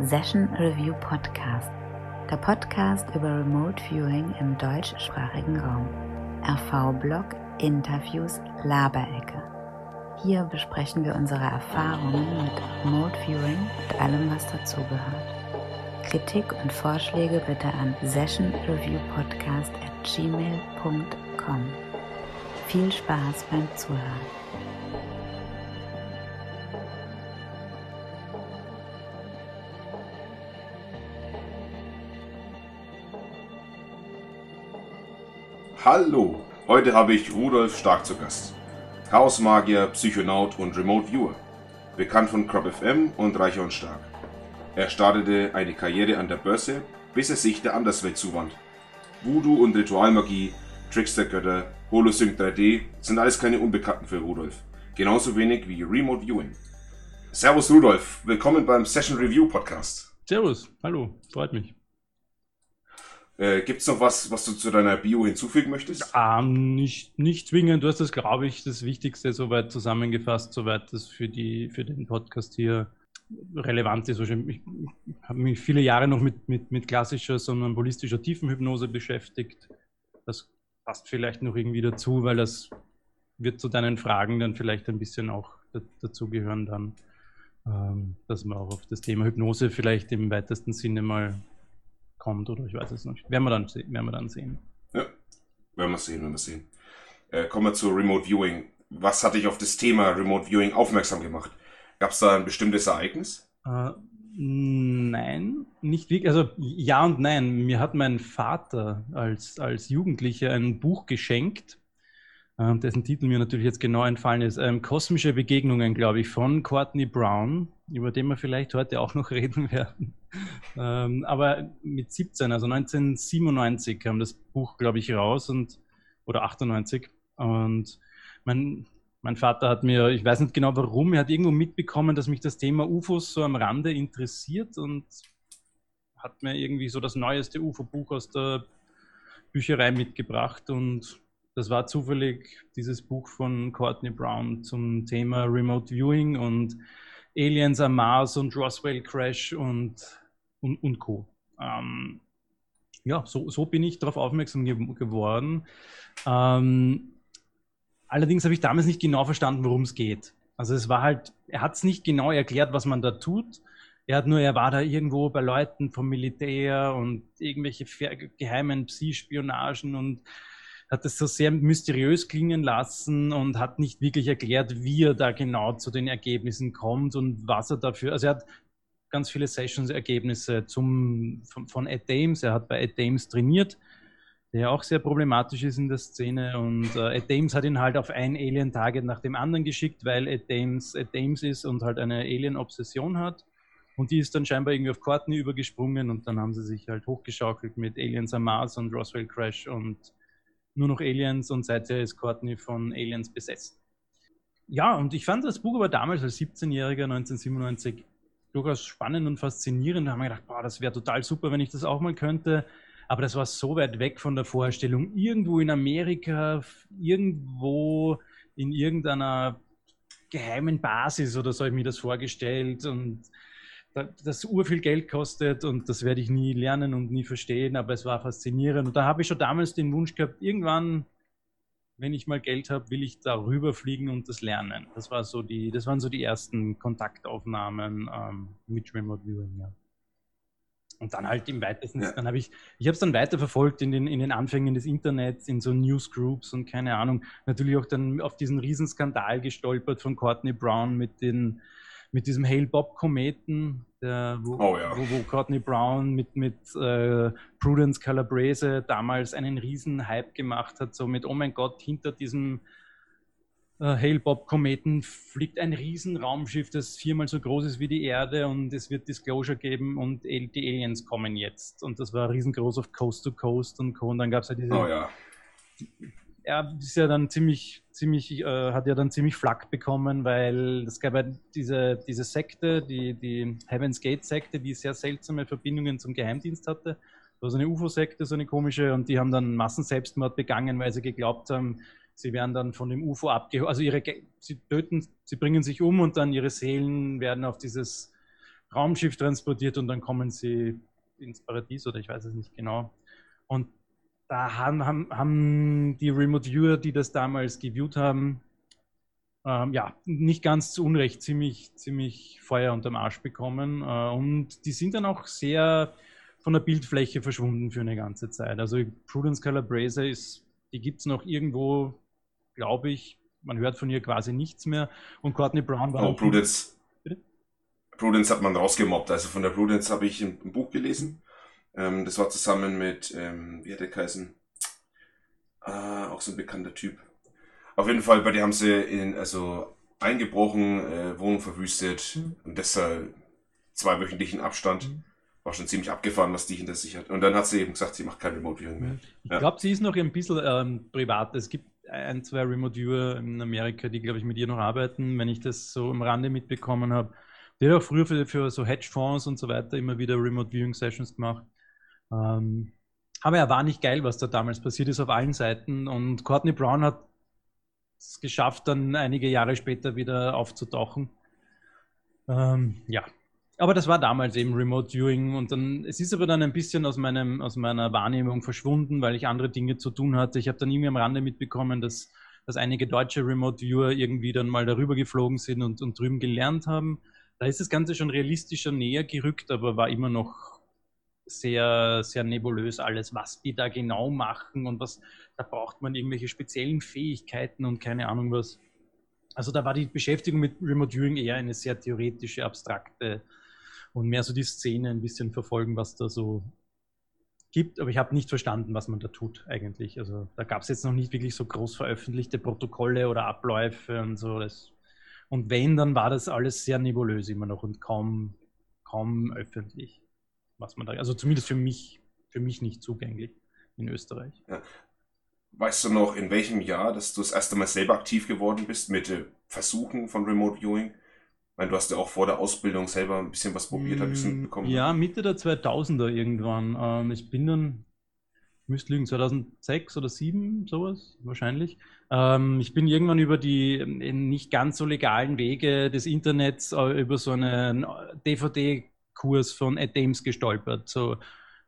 Session Review Podcast, der Podcast über Remote Viewing im deutschsprachigen Raum. RV-Blog, Interviews, Laberecke. Hier besprechen wir unsere Erfahrungen mit Remote Viewing und allem, was dazugehört. Kritik und Vorschläge bitte an sessionreviewpodcast at gmail.com. Viel Spaß beim Zuhören. Hallo, heute habe ich Rudolf Stark zu Gast. Chaosmagier, Psychonaut und Remote Viewer. Bekannt von Crop FM und Reicher und Stark. Er startete eine Karriere an der Börse, bis er sich der Anderswelt zuwand. Voodoo und Ritualmagie, Trickster-Götter, Holosync 3D sind alles keine Unbekannten für Rudolf. Genauso wenig wie Remote Viewing. Servus Rudolf, willkommen beim Session Review Podcast. Servus, hallo, freut mich. Äh, Gibt es noch was, was du zu deiner Bio hinzufügen möchtest? Ähm, nicht, nicht zwingend. Du hast das, glaube ich, das Wichtigste soweit zusammengefasst, soweit das für, die, für den Podcast hier relevant ist. Ich, ich habe mich viele Jahre noch mit, mit, mit klassischer, sondern holistischer Tiefenhypnose beschäftigt. Das passt vielleicht noch irgendwie dazu, weil das wird zu deinen Fragen dann vielleicht ein bisschen auch dazugehören dann, ähm, dass man auch auf das Thema Hypnose vielleicht im weitesten Sinne mal kommt oder ich weiß es nicht. Werden wir dann, werden wir dann sehen. Ja, werden wir sehen, werden wir sehen. Äh, kommen wir zu Remote Viewing. Was hat dich auf das Thema Remote Viewing aufmerksam gemacht? Gab es da ein bestimmtes Ereignis? Äh, nein, nicht wirklich. Also ja und nein. Mir hat mein Vater als, als Jugendlicher ein Buch geschenkt, äh, dessen Titel mir natürlich jetzt genau entfallen ist. Ähm, Kosmische Begegnungen, glaube ich, von Courtney Brown, über den wir vielleicht heute auch noch reden werden. ähm, aber mit 17, also 1997 kam das Buch, glaube ich, raus und oder 98 und mein, mein Vater hat mir, ich weiß nicht genau warum, er hat irgendwo mitbekommen, dass mich das Thema UFOs so am Rande interessiert und hat mir irgendwie so das neueste UFO-Buch aus der Bücherei mitgebracht und das war zufällig dieses Buch von Courtney Brown zum Thema Remote Viewing und Aliens am Mars und Roswell Crash und, und, und Co. Ähm, ja, so, so bin ich darauf aufmerksam ge geworden. Ähm, allerdings habe ich damals nicht genau verstanden, worum es geht. Also es war halt, er hat es nicht genau erklärt, was man da tut. Er hat nur, er war da irgendwo bei Leuten vom Militär und irgendwelche geheimen Psi-Spionagen und hat es so sehr mysteriös klingen lassen und hat nicht wirklich erklärt, wie er da genau zu den Ergebnissen kommt und was er dafür, also er hat ganz viele Sessions-Ergebnisse zum, von, von Ed Dames, er hat bei Ed Dames trainiert, der auch sehr problematisch ist in der Szene und äh, Ed Dames hat ihn halt auf ein Alien-Target nach dem anderen geschickt, weil Ed Dames Ed Dames ist und halt eine Alien-Obsession hat. Und die ist dann scheinbar irgendwie auf Courtney übergesprungen und dann haben sie sich halt hochgeschaukelt mit Aliens am Mars und Roswell Crash und nur noch Aliens und seither ist Courtney von Aliens besessen. Ja, und ich fand das Buch aber damals als 17-Jähriger 1997 durchaus spannend und faszinierend. Da haben wir gedacht, boah, das wäre total super, wenn ich das auch mal könnte. Aber das war so weit weg von der Vorstellung. Irgendwo in Amerika, irgendwo in irgendeiner geheimen Basis oder so habe ich mir das vorgestellt. Und das urviel Geld kostet und das werde ich nie lernen und nie verstehen, aber es war faszinierend. Und da habe ich schon damals den Wunsch gehabt, irgendwann, wenn ich mal Geld habe, will ich darüber fliegen und das lernen. Das, war so die, das waren so die ersten Kontaktaufnahmen ähm, mit Remote Viewing. Ja. Und dann halt im weitesten, ja. dann habe ich, ich habe es dann weiterverfolgt in den, in den Anfängen des Internets, in so Newsgroups und keine Ahnung. Natürlich auch dann auf diesen Riesenskandal gestolpert von Courtney Brown mit den, mit diesem Hale Bob Kometen, der, wo, oh, ja. wo, wo, Courtney Brown mit, mit äh, Prudence Calabrese damals einen riesen Hype gemacht hat, so mit, oh mein Gott, hinter diesem äh, Hale Bob Kometen fliegt ein riesen Raumschiff, das viermal so groß ist wie die Erde und es wird Disclosure geben und die Aliens kommen jetzt. Und das war riesengroß auf Coast to Coast und Co. Und dann gab es halt diese oh, ja er ist ja dann ziemlich, ziemlich, äh, hat ja dann ziemlich Flack bekommen, weil es gab ja diese, diese Sekte, die, die Heaven's Gate Sekte, die sehr seltsame Verbindungen zum Geheimdienst hatte. Das war so eine UFO-Sekte, so eine komische, und die haben dann Massenselbstmord begangen, weil sie geglaubt haben, sie werden dann von dem UFO abgeholt. Also ihre, sie töten, sie bringen sich um und dann ihre Seelen werden auf dieses Raumschiff transportiert und dann kommen sie ins Paradies oder ich weiß es nicht genau. Und da haben, haben, haben die Remote Viewer, die das damals geviewt haben, ähm, ja, nicht ganz zu Unrecht ziemlich, ziemlich Feuer unterm Arsch bekommen. Äh, und die sind dann auch sehr von der Bildfläche verschwunden für eine ganze Zeit. Also Prudence Calabrese ist, die gibt es noch irgendwo, glaube ich, man hört von ihr quasi nichts mehr. Und Courtney Brown war. Oh, Prudence. Bitte? Prudence hat man rausgemobbt. Also von der Prudence habe ich ein Buch gelesen. Ähm, das war zusammen mit, ähm, wie hat der geheißen? Ah, auch so ein bekannter Typ. Auf jeden Fall, bei der haben sie in, also eingebrochen, äh, Wohnung verwüstet mhm. und deshalb zweiwöchentlichen Abstand. Mhm. War schon ziemlich abgefahren, was die hinter sich hat. Und dann hat sie eben gesagt, sie macht kein Remote Viewing mehr. Ich ja. glaube, sie ist noch ein bisschen ähm, privat. Es gibt ein, zwei Remote Viewer in Amerika, die, glaube ich, mit ihr noch arbeiten, wenn ich das so am Rande mitbekommen habe. Die hat auch früher für, für so Hedgefonds und so weiter immer wieder Remote Viewing Sessions gemacht. Ähm, aber er war nicht geil, was da damals passiert ist auf allen Seiten. Und Courtney Brown hat es geschafft, dann einige Jahre später wieder aufzutauchen. Ähm, ja, aber das war damals eben Remote Viewing und dann, es ist aber dann ein bisschen aus, meinem, aus meiner Wahrnehmung verschwunden, weil ich andere Dinge zu tun hatte. Ich habe dann irgendwie am Rande mitbekommen, dass, dass einige deutsche Remote Viewer irgendwie dann mal darüber geflogen sind und, und drüben gelernt haben. Da ist das Ganze schon realistischer näher gerückt, aber war immer noch sehr, sehr nebulös alles, was die da genau machen und was, da braucht man irgendwelche speziellen Fähigkeiten und keine Ahnung was. Also da war die Beschäftigung mit Remote Viewing eher eine sehr theoretische, abstrakte und mehr so die Szene ein bisschen verfolgen, was da so gibt. Aber ich habe nicht verstanden, was man da tut eigentlich. Also da gab es jetzt noch nicht wirklich so groß veröffentlichte Protokolle oder Abläufe und so. Das, und wenn, dann war das alles sehr nebulös immer noch und kaum, kaum öffentlich was man da, also zumindest für mich, für mich nicht zugänglich in Österreich. Ja. Weißt du noch, in welchem Jahr, dass du das erste Mal selber aktiv geworden bist mit äh, Versuchen von Remote Viewing? Ich meine, du hast ja auch vor der Ausbildung selber ein bisschen was probiert, habe ich mm, mitbekommen. Ja, Mitte der 2000er irgendwann. Ähm, ich bin dann, ich müsste lügen, 2006 oder 2007, sowas wahrscheinlich. Ähm, ich bin irgendwann über die äh, nicht ganz so legalen Wege des Internets, äh, über so einen DVD Kurs von Ed gestolpert. So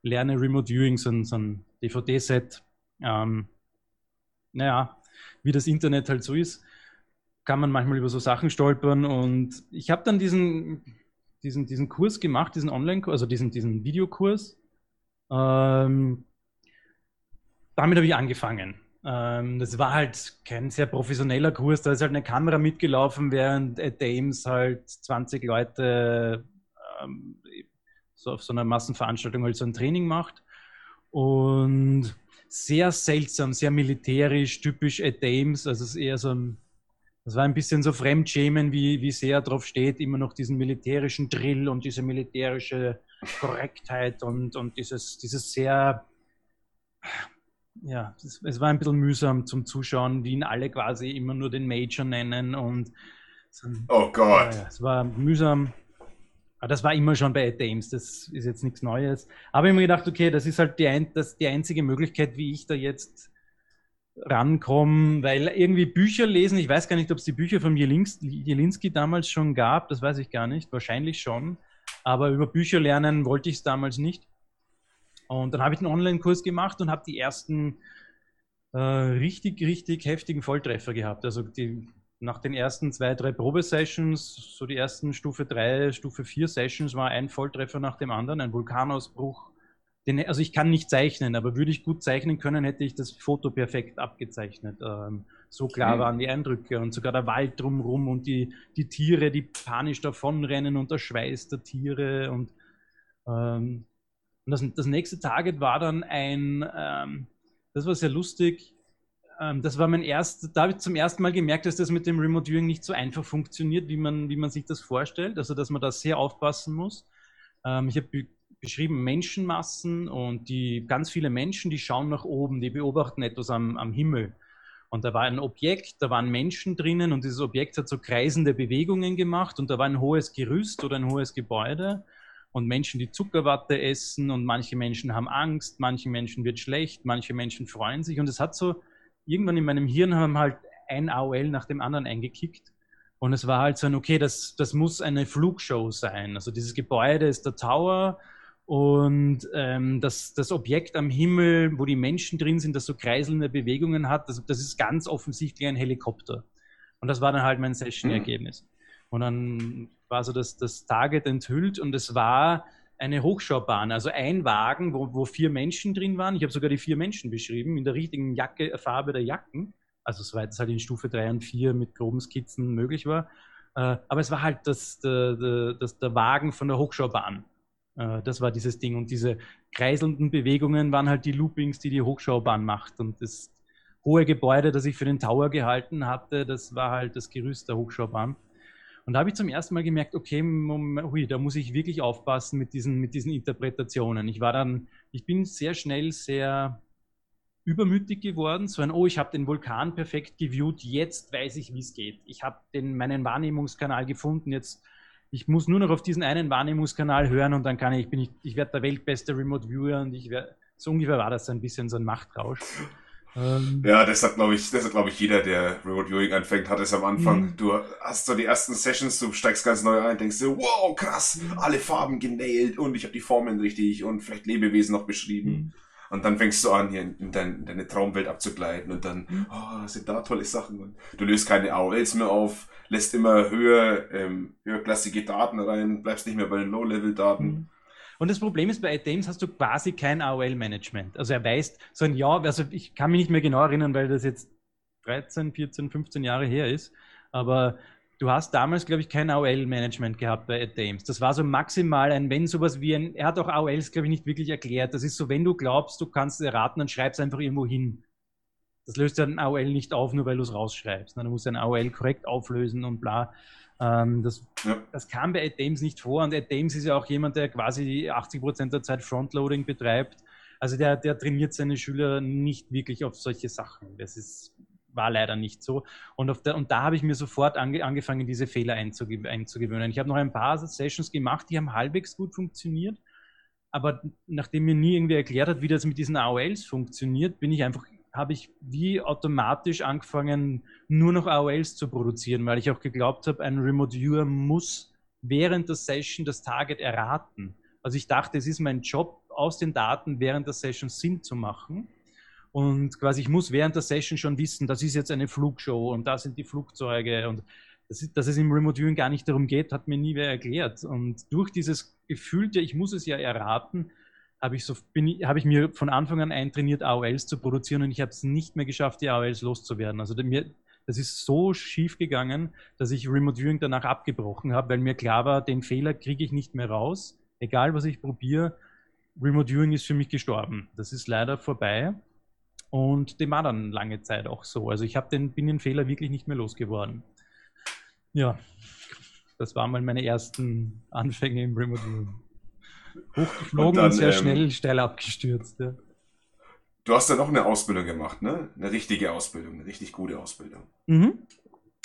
lerne Remote Viewing, so ein, so ein DVD-Set. Ähm, naja, wie das Internet halt so ist, kann man manchmal über so Sachen stolpern. Und ich habe dann diesen, diesen, diesen Kurs gemacht, diesen Online-Kurs, also diesen, diesen Videokurs. Ähm, damit habe ich angefangen. Ähm, das war halt kein sehr professioneller Kurs, da ist halt eine Kamera mitgelaufen, während Ed halt 20 Leute ähm, so auf so einer Massenveranstaltung halt so ein Training macht. Und sehr seltsam, sehr militärisch, typisch Ed Dames. Also es ist eher so ein, das war ein bisschen so Fremdschämen, wie, wie sehr drauf steht, immer noch diesen militärischen Drill und diese militärische Korrektheit und, und dieses, dieses sehr, ja, es, es war ein bisschen mühsam zum Zuschauen, wie ihn alle quasi immer nur den Major nennen und so, oh Gott. Ja, es war mühsam. Aber das war immer schon bei Ed Dames, das ist jetzt nichts Neues. Aber ich habe mir gedacht, okay, das ist halt die, ein, das, die einzige Möglichkeit, wie ich da jetzt rankomme, weil irgendwie Bücher lesen, ich weiß gar nicht, ob es die Bücher von Jelinski damals schon gab, das weiß ich gar nicht, wahrscheinlich schon. Aber über Bücher lernen wollte ich es damals nicht. Und dann habe ich einen Online-Kurs gemacht und habe die ersten äh, richtig, richtig heftigen Volltreffer gehabt. Also die nach den ersten zwei, drei Probesessions, so die ersten Stufe 3, Stufe 4 Sessions, war ein Volltreffer nach dem anderen, ein Vulkanausbruch. Den, also ich kann nicht zeichnen, aber würde ich gut zeichnen können, hätte ich das Foto perfekt abgezeichnet. Ähm, so klar mhm. waren die Eindrücke und sogar der Wald drumherum und die, die Tiere, die panisch davonrennen und der Schweiß der Tiere. Und, ähm, und das, das nächste Target war dann ein, ähm, das war sehr lustig, das war mein erst, da habe ich zum ersten Mal gemerkt, dass das mit dem Remote Viewing nicht so einfach funktioniert, wie man, wie man sich das vorstellt. Also, dass man da sehr aufpassen muss. Ähm, ich habe beschrieben Menschenmassen und die ganz viele Menschen, die schauen nach oben, die beobachten etwas am, am Himmel. Und da war ein Objekt, da waren Menschen drinnen und dieses Objekt hat so kreisende Bewegungen gemacht und da war ein hohes Gerüst oder ein hohes Gebäude und Menschen, die Zuckerwatte essen und manche Menschen haben Angst, manche Menschen wird schlecht, manche Menschen freuen sich und es hat so irgendwann in meinem Hirn haben halt ein AOL nach dem anderen eingekickt. Und es war halt so ein, okay, das, das muss eine Flugshow sein. Also dieses Gebäude ist der Tower und ähm, das, das Objekt am Himmel, wo die Menschen drin sind, das so kreiselnde Bewegungen hat, das, das ist ganz offensichtlich ein Helikopter. Und das war dann halt mein Session-Ergebnis. Mhm. Und dann war so das, das Target enthüllt und es war eine Hochschaubahn, also ein Wagen, wo, wo vier Menschen drin waren. Ich habe sogar die vier Menschen beschrieben, in der richtigen Jacke, Farbe der Jacken also soweit es halt in Stufe 3 und 4 mit groben Skizzen möglich war. Äh, aber es war halt das, der, das, der Wagen von der Hochschaubahn. Äh, das war dieses Ding. Und diese kreiselnden Bewegungen waren halt die Loopings, die die Hochschaubahn macht. Und das hohe Gebäude, das ich für den Tower gehalten hatte, das war halt das Gerüst der Hochschaubahn. Und da habe ich zum ersten Mal gemerkt, okay, hui, da muss ich wirklich aufpassen mit diesen, mit diesen Interpretationen. Ich war dann, ich bin sehr schnell sehr übermütig geworden, so ein, oh, ich habe den Vulkan perfekt geviewt, jetzt weiß ich, wie es geht. Ich habe meinen Wahrnehmungskanal gefunden, jetzt ich muss nur noch auf diesen einen Wahrnehmungskanal hören und dann kann ich, bin ich, ich werde der weltbeste Remote Viewer und ich werde, so ungefähr war das ein bisschen so ein Machtrausch. Ähm, ja, das hat, glaube ich, das hat, glaube ich, jeder, der Remote Viewing anfängt, hat es am Anfang. Mhm. Du hast so die ersten Sessions, du steigst ganz neu ein, denkst dir, wow, krass, mhm. alle Farben genäht und ich habe die Formen richtig und vielleicht Lebewesen noch beschrieben. Mhm. Und dann fängst du an, hier in, dein, in deine Traumwelt abzugleiten und dann, oh, sind da tolle Sachen. Und du löst keine AOLs mehr auf, lässt immer höher, ähm, höherklassige Daten rein, bleibst nicht mehr bei den Low-Level-Daten. Mhm. Und das Problem ist, bei Adames hast du quasi kein AOL-Management. Also er weiß, so ein Jahr, also ich kann mich nicht mehr genau erinnern, weil das jetzt 13, 14, 15 Jahre her ist, aber Du hast damals, glaube ich, kein AOL-Management gehabt bei Adames. Das war so maximal ein, wenn sowas wie ein, er hat auch AOLs, glaube ich, nicht wirklich erklärt. Das ist so, wenn du glaubst, du kannst es erraten, dann schreib es einfach irgendwo hin. Das löst ja ein AOL nicht auf, nur weil du es rausschreibst. Dann musst du ein AOL korrekt auflösen und bla. Ähm, das, ja. das kam bei Adames nicht vor. Und Adames ist ja auch jemand, der quasi 80 Prozent der Zeit Frontloading betreibt. Also der, der trainiert seine Schüler nicht wirklich auf solche Sachen. Das ist war leider nicht so. Und, der, und da habe ich mir sofort ange, angefangen, diese Fehler einzugewöhnen. einzugewöhnen. Ich habe noch ein paar Sessions gemacht, die haben halbwegs gut funktioniert. Aber nachdem mir nie irgendwie erklärt hat, wie das mit diesen AOLs funktioniert, bin ich einfach, habe ich wie automatisch angefangen, nur noch AOLs zu produzieren, weil ich auch geglaubt habe, ein Remote Viewer muss während der Session das Target erraten. Also ich dachte, es ist mein Job, aus den Daten während der Session Sinn zu machen. Und quasi, ich muss während der Session schon wissen, das ist jetzt eine Flugshow und da sind die Flugzeuge und das ist, dass es im Remote Viewing gar nicht darum geht, hat mir nie wer erklärt. Und durch dieses gefühlte, ich muss es ja erraten, habe ich, so, hab ich mir von Anfang an eintrainiert, AOLs zu produzieren und ich habe es nicht mehr geschafft, die AOLs loszuwerden. Also mir, das ist so schief gegangen, dass ich Remote Viewing danach abgebrochen habe, weil mir klar war, den Fehler kriege ich nicht mehr raus. Egal, was ich probiere, Remote Viewing ist für mich gestorben. Das ist leider vorbei. Und dem war dann lange Zeit auch so. Also ich habe den, bin den Fehler wirklich nicht mehr losgeworden. Ja, das waren mal meine ersten Anfänge im Remote Viewing. Hochgeflogen und, dann, und sehr ähm, schnell steil abgestürzt. Ja. Du hast ja noch eine Ausbildung gemacht, ne? Eine richtige Ausbildung, eine richtig gute Ausbildung. Mhm.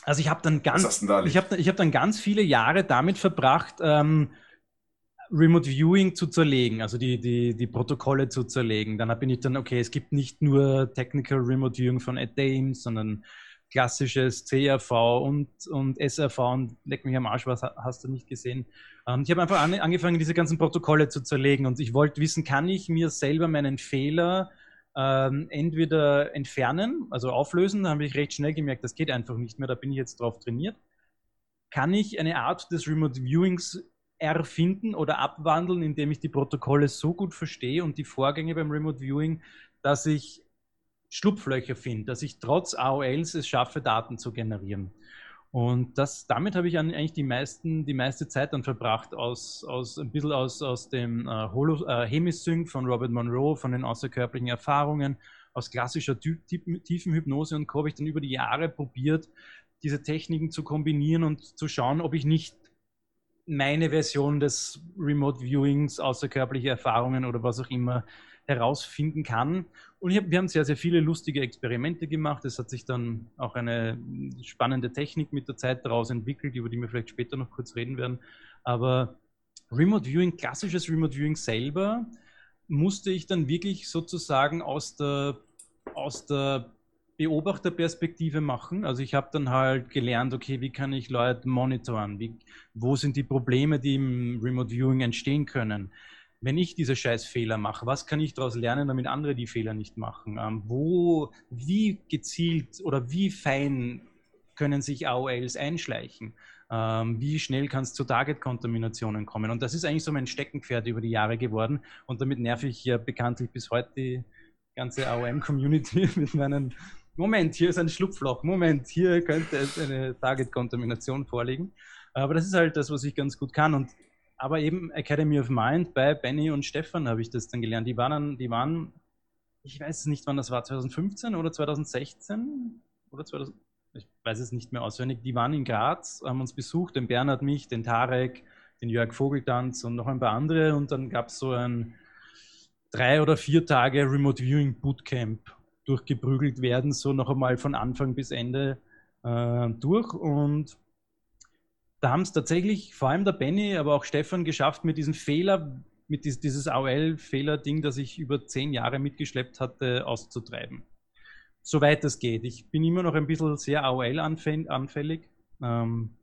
Also ich habe dann ganz, da ich habe ich hab dann ganz viele Jahre damit verbracht, ähm, Remote Viewing zu zerlegen, also die, die, die Protokolle zu zerlegen. Dann bin ich dann, okay, es gibt nicht nur Technical Remote Viewing von Adames, sondern klassisches CRV und, und SRV und leck mich am Arsch, was hast du nicht gesehen. Und ich habe einfach an, angefangen, diese ganzen Protokolle zu zerlegen und ich wollte wissen, kann ich mir selber meinen Fehler ähm, entweder entfernen, also auflösen, da habe ich recht schnell gemerkt, das geht einfach nicht mehr, da bin ich jetzt drauf trainiert. Kann ich eine Art des Remote Viewings erfinden oder abwandeln, indem ich die Protokolle so gut verstehe und die Vorgänge beim Remote Viewing, dass ich Schlupflöcher finde, dass ich trotz AOLs es schaffe, Daten zu generieren. Und das, damit habe ich eigentlich die, meisten, die meiste Zeit dann verbracht, aus, aus, ein bisschen aus, aus dem äh, Holo, äh, Hemisync von Robert Monroe, von den außerkörperlichen Erfahrungen, aus klassischer Tiefenhypnose und Co. habe ich dann über die Jahre probiert, diese Techniken zu kombinieren und zu schauen, ob ich nicht meine Version des Remote Viewings, außerkörperliche Erfahrungen oder was auch immer herausfinden kann. Und hab, wir haben sehr, sehr viele lustige Experimente gemacht. Es hat sich dann auch eine spannende Technik mit der Zeit daraus entwickelt, über die wir vielleicht später noch kurz reden werden. Aber Remote Viewing, klassisches Remote Viewing selber, musste ich dann wirklich sozusagen aus der, aus der Beobachterperspektive machen. Also ich habe dann halt gelernt, okay, wie kann ich Leute monitoren? Wie, wo sind die Probleme, die im Remote Viewing entstehen können? Wenn ich diese scheiß Fehler mache, was kann ich daraus lernen, damit andere die Fehler nicht machen? Ähm, wo, wie gezielt oder wie fein können sich AOLs einschleichen? Ähm, wie schnell kann es zu Target-Kontaminationen kommen? Und das ist eigentlich so mein Steckenpferd über die Jahre geworden. Und damit nerv ich ja bekanntlich bis heute die ganze AOM-Community mit meinen Moment, hier ist ein Schlupfloch, Moment, hier könnte es eine Target-Kontamination vorliegen. Aber das ist halt das, was ich ganz gut kann. Und aber eben Academy of Mind bei Benny und Stefan habe ich das dann gelernt. Die waren, die waren, ich weiß nicht, wann das war, 2015 oder 2016 oder 2000, ich weiß es nicht mehr auswendig. Die waren in Graz, haben uns besucht, den Bernhard mich, den Tarek, den Jörg Vogeltanz und noch ein paar andere. Und dann gab es so ein drei oder vier Tage Remote Viewing Bootcamp durchgeprügelt werden, so noch einmal von Anfang bis Ende äh, durch. Und da haben es tatsächlich vor allem der Benny, aber auch Stefan geschafft, mit diesem Fehler, mit dies, dieses AOL-Fehler-Ding, das ich über zehn Jahre mitgeschleppt hatte, auszutreiben. Soweit es geht. Ich bin immer noch ein bisschen sehr AOL-anfällig, ähm,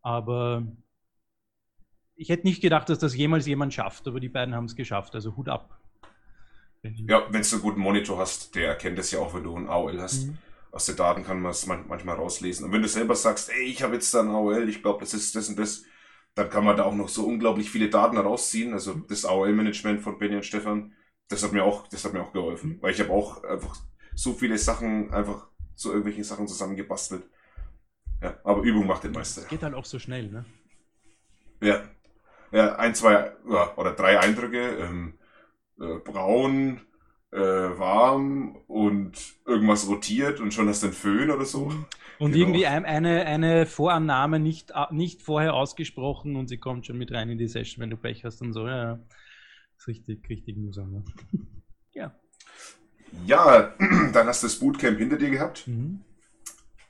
aber ich hätte nicht gedacht, dass das jemals jemand schafft, aber die beiden haben es geschafft, also Hut ab. Ja, wenn du einen guten Monitor hast, der erkennt es ja auch, wenn du ein AOL hast. Mhm. Aus den Daten kann man es manchmal rauslesen. Und wenn du selber sagst, ey, ich habe jetzt da ein AOL, ich glaube, das ist das und das, dann kann man da auch noch so unglaublich viele Daten rausziehen. Also das AOL-Management von Benny und Stefan, das hat mir auch, das hat mir auch geholfen. Weil ich habe auch einfach so viele Sachen einfach zu irgendwelchen Sachen zusammengebastelt. Ja, aber Übung macht den Meister. Das geht halt auch so schnell, ne? Ja. Ja, ein, zwei ja, oder drei Eindrücke. Ähm, äh, braun, äh, warm und irgendwas rotiert und schon hast du einen Föhn oder so. Und genau. irgendwie ein, eine, eine Vorannahme nicht, nicht vorher ausgesprochen und sie kommt schon mit rein in die Session, wenn du Pech hast und so. Ja, ja. Das ist richtig, richtig mühsam. Ne? ja. Ja, dann hast du das Bootcamp hinter dir gehabt. Mhm.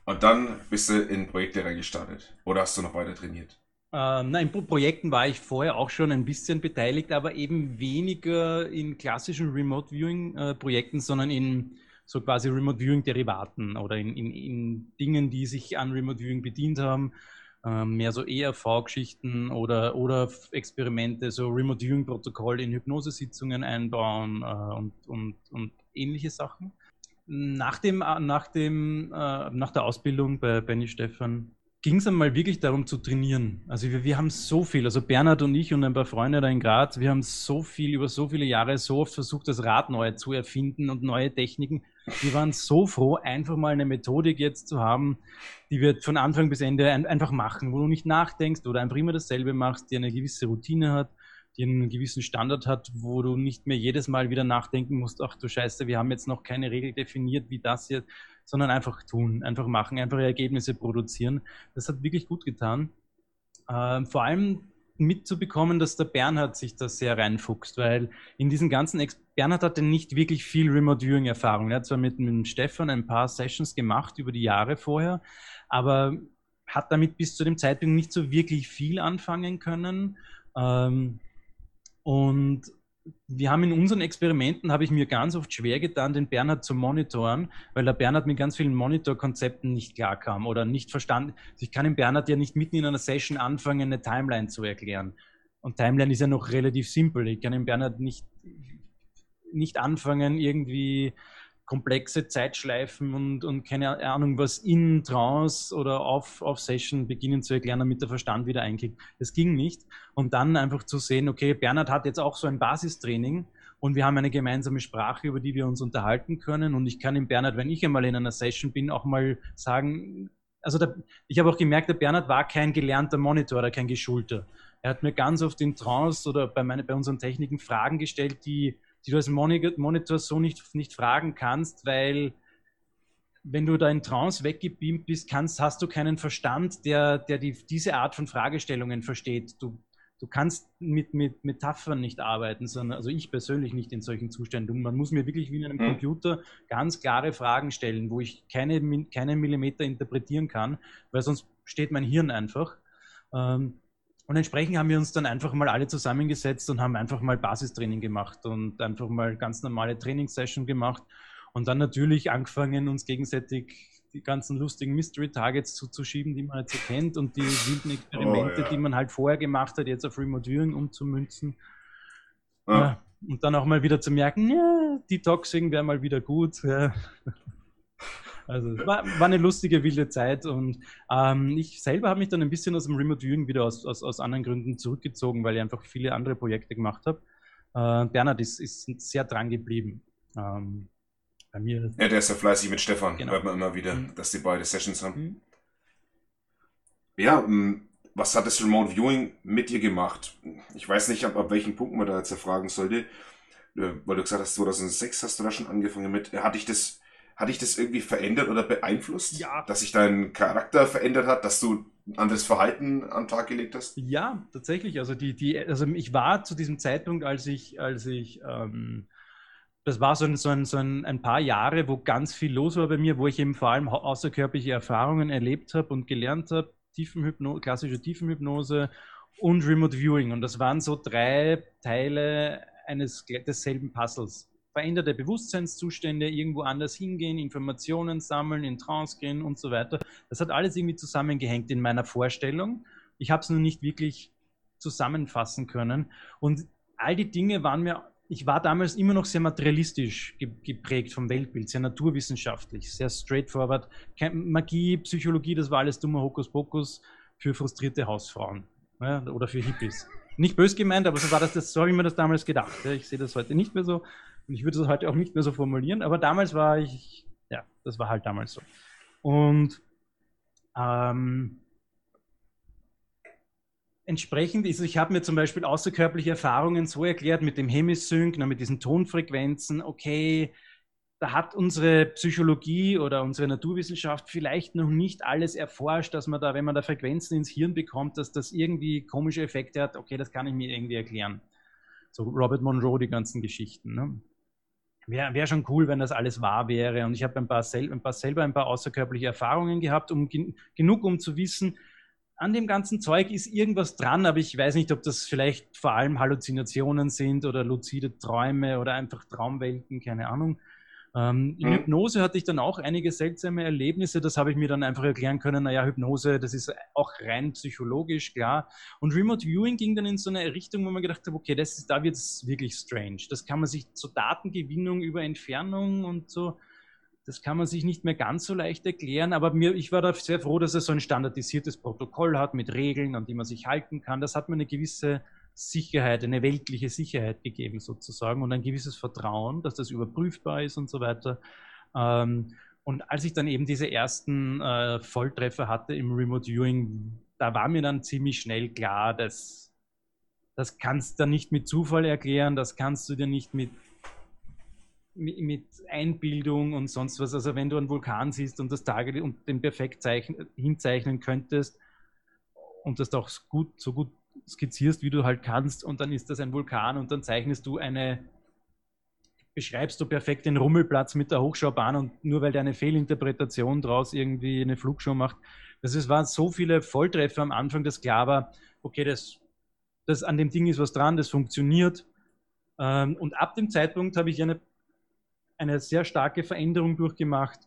Und dann bist du in Projekte reingestartet. Oder hast du noch weiter trainiert? Ähm, nein, in Projekten war ich vorher auch schon ein bisschen beteiligt, aber eben weniger in klassischen Remote Viewing äh, sondern in so quasi Remote Viewing Derivaten oder in, in, in Dingen, die sich an Remote Viewing bedient haben. Ähm, mehr so ERV-Geschichten oder, oder Experimente, so Remote Viewing Protokoll in Hypnosesitzungen einbauen äh, und, und, und ähnliche Sachen. Nach, dem, äh, nach, dem, äh, nach der Ausbildung bei Benny Stefan ging es einmal wirklich darum zu trainieren. Also wir, wir haben so viel, also Bernhard und ich und ein paar Freunde da in Graz, wir haben so viel über so viele Jahre so oft versucht, das Rad neu zu erfinden und neue Techniken. Wir waren so froh, einfach mal eine Methodik jetzt zu haben, die wir von Anfang bis Ende ein, einfach machen, wo du nicht nachdenkst oder einfach immer dasselbe machst, die eine gewisse Routine hat, die einen gewissen Standard hat, wo du nicht mehr jedes Mal wieder nachdenken musst, ach du Scheiße, wir haben jetzt noch keine Regel definiert, wie das jetzt sondern einfach tun, einfach machen, einfach Ergebnisse produzieren. Das hat wirklich gut getan. Ähm, vor allem mitzubekommen, dass der Bernhard sich da sehr reinfuchst, weil in diesen ganzen, Ex Bernhard hatte nicht wirklich viel Remote Viewing Erfahrung. Er hat zwar mit, mit Stefan ein paar Sessions gemacht über die Jahre vorher, aber hat damit bis zu dem Zeitpunkt nicht so wirklich viel anfangen können. Ähm, und wir haben in unseren Experimenten, habe ich mir ganz oft schwer getan, den Bernhard zu monitoren, weil der Bernhard mit ganz vielen Monitorkonzepten nicht klarkam oder nicht verstanden. Also ich kann dem Bernhard ja nicht mitten in einer Session anfangen, eine Timeline zu erklären. Und Timeline ist ja noch relativ simpel. Ich kann dem Bernhard nicht, nicht anfangen, irgendwie komplexe Zeitschleifen und, und keine Ahnung, was in Trance oder auf, auf Session beginnen zu erklären, damit der Verstand wieder einkickt. Das ging nicht. Und dann einfach zu sehen, okay, Bernhard hat jetzt auch so ein Basistraining und wir haben eine gemeinsame Sprache, über die wir uns unterhalten können. Und ich kann dem Bernhard, wenn ich einmal in einer Session bin, auch mal sagen, also der, ich habe auch gemerkt, der Bernhard war kein gelernter Monitor oder kein geschulter. Er hat mir ganz oft in Trance oder bei, meine, bei unseren Techniken Fragen gestellt, die die du als Monitor so nicht, nicht fragen kannst, weil wenn du da in Trance weggebeamt bist, kannst, hast du keinen Verstand, der, der die, diese Art von Fragestellungen versteht. Du, du kannst mit, mit Metaphern nicht arbeiten, sondern also ich persönlich nicht in solchen Zuständen. man muss mir wirklich wie in einem mhm. Computer ganz klare Fragen stellen, wo ich keine, keinen Millimeter interpretieren kann, weil sonst steht mein Hirn einfach. Ähm, und entsprechend haben wir uns dann einfach mal alle zusammengesetzt und haben einfach mal Basistraining gemacht und einfach mal ganz normale Trainingssession gemacht. Und dann natürlich angefangen, uns gegenseitig die ganzen lustigen Mystery-Targets zuzuschieben, die man halt so kennt und die wilden Experimente, oh, ja. die man halt vorher gemacht hat, jetzt auf Remote Viewing umzumünzen. Ja. ja. Und dann auch mal wieder zu merken, ja, Detoxing wäre mal wieder gut. Ja. Also war, war, eine lustige, wilde Zeit und ähm, ich selber habe mich dann ein bisschen aus dem Remote Viewing wieder aus, aus, aus anderen Gründen zurückgezogen, weil ich einfach viele andere Projekte gemacht habe. Äh, Bernhard ist, ist sehr dran geblieben. Ähm, bei mir. Ja, der ist ja fleißig mit Stefan, genau. hört man immer wieder, mhm. dass die beide Sessions haben. Mhm. Ja, ähm, was hat das Remote Viewing mit dir gemacht? Ich weiß nicht, ab, ab welchem Punkt man da jetzt erfragen sollte, äh, weil du gesagt hast, 2006 hast du da schon angefangen mit. Hatte ich das hat dich das irgendwie verändert oder beeinflusst? Ja. Dass sich dein Charakter verändert hat, dass du ein anderes Verhalten an den Tag gelegt hast? Ja, tatsächlich. Also die, die, also ich war zu diesem Zeitpunkt, als ich, als ich, ähm, das war so ein, so, ein, so ein, ein paar Jahre, wo ganz viel los war bei mir, wo ich eben vor allem außerkörperliche Erfahrungen erlebt habe und gelernt habe, Tiefenhypnose, klassische Tiefenhypnose und Remote Viewing. Und das waren so drei Teile eines desselben Puzzles veränderte Bewusstseinszustände, irgendwo anders hingehen, Informationen sammeln, in Trance gehen und so weiter. Das hat alles irgendwie zusammengehängt in meiner Vorstellung. Ich habe es nur nicht wirklich zusammenfassen können. Und all die Dinge waren mir, ich war damals immer noch sehr materialistisch geprägt vom Weltbild, sehr naturwissenschaftlich, sehr straightforward. Magie, Psychologie, das war alles dummer Hokuspokus für frustrierte Hausfrauen ja, oder für Hippies. Nicht bös gemeint, aber so war das, das so habe ich mir das damals gedacht. Ja. Ich sehe das heute nicht mehr so. Ich würde das heute auch nicht mehr so formulieren, aber damals war ich, ja, das war halt damals so. Und ähm, entsprechend ist, ich habe mir zum Beispiel außerkörperliche Erfahrungen so erklärt mit dem Hemisync, mit diesen Tonfrequenzen, okay, da hat unsere Psychologie oder unsere Naturwissenschaft vielleicht noch nicht alles erforscht, dass man da, wenn man da Frequenzen ins Hirn bekommt, dass das irgendwie komische Effekte hat. Okay, das kann ich mir irgendwie erklären. So Robert Monroe, die ganzen Geschichten. Ne? Wäre wär schon cool, wenn das alles wahr wäre. Und ich habe ein, ein paar selber ein paar außerkörperliche Erfahrungen gehabt, um genug, um zu wissen, an dem ganzen Zeug ist irgendwas dran, aber ich weiß nicht, ob das vielleicht vor allem Halluzinationen sind oder luzide Träume oder einfach Traumwelten, keine Ahnung. Ähm, in mhm. Hypnose hatte ich dann auch einige seltsame Erlebnisse. Das habe ich mir dann einfach erklären können. Naja, Hypnose, das ist auch rein psychologisch, klar. Und Remote Viewing ging dann in so eine Richtung, wo man gedacht hat, okay, das ist, da wird es wirklich strange. Das kann man sich zur Datengewinnung über Entfernung und so, das kann man sich nicht mehr ganz so leicht erklären. Aber mir, ich war da sehr froh, dass es so ein standardisiertes Protokoll hat mit Regeln, an die man sich halten kann. Das hat mir eine gewisse Sicherheit, eine weltliche Sicherheit gegeben sozusagen und ein gewisses Vertrauen, dass das überprüfbar ist und so weiter. Ähm, und als ich dann eben diese ersten äh, Volltreffer hatte im Remote Viewing, da war mir dann ziemlich schnell klar, dass das kannst du nicht mit Zufall erklären, das kannst du dir nicht mit, mit, Einbildung und sonst was. Also wenn du einen Vulkan siehst und das Tage und den perfekt zeichnen, hinzeichnen könntest und das doch gut, so gut skizzierst, wie du halt kannst, und dann ist das ein Vulkan und dann zeichnest du eine, beschreibst du perfekt den Rummelplatz mit der Hochschaubahn und nur weil deine Fehlinterpretation draus irgendwie eine Flugshow macht. Das ist, waren so viele Volltreffer am Anfang, dass klar war, okay, das, das an dem Ding ist was dran, das funktioniert. Ähm, und ab dem Zeitpunkt habe ich eine, eine sehr starke Veränderung durchgemacht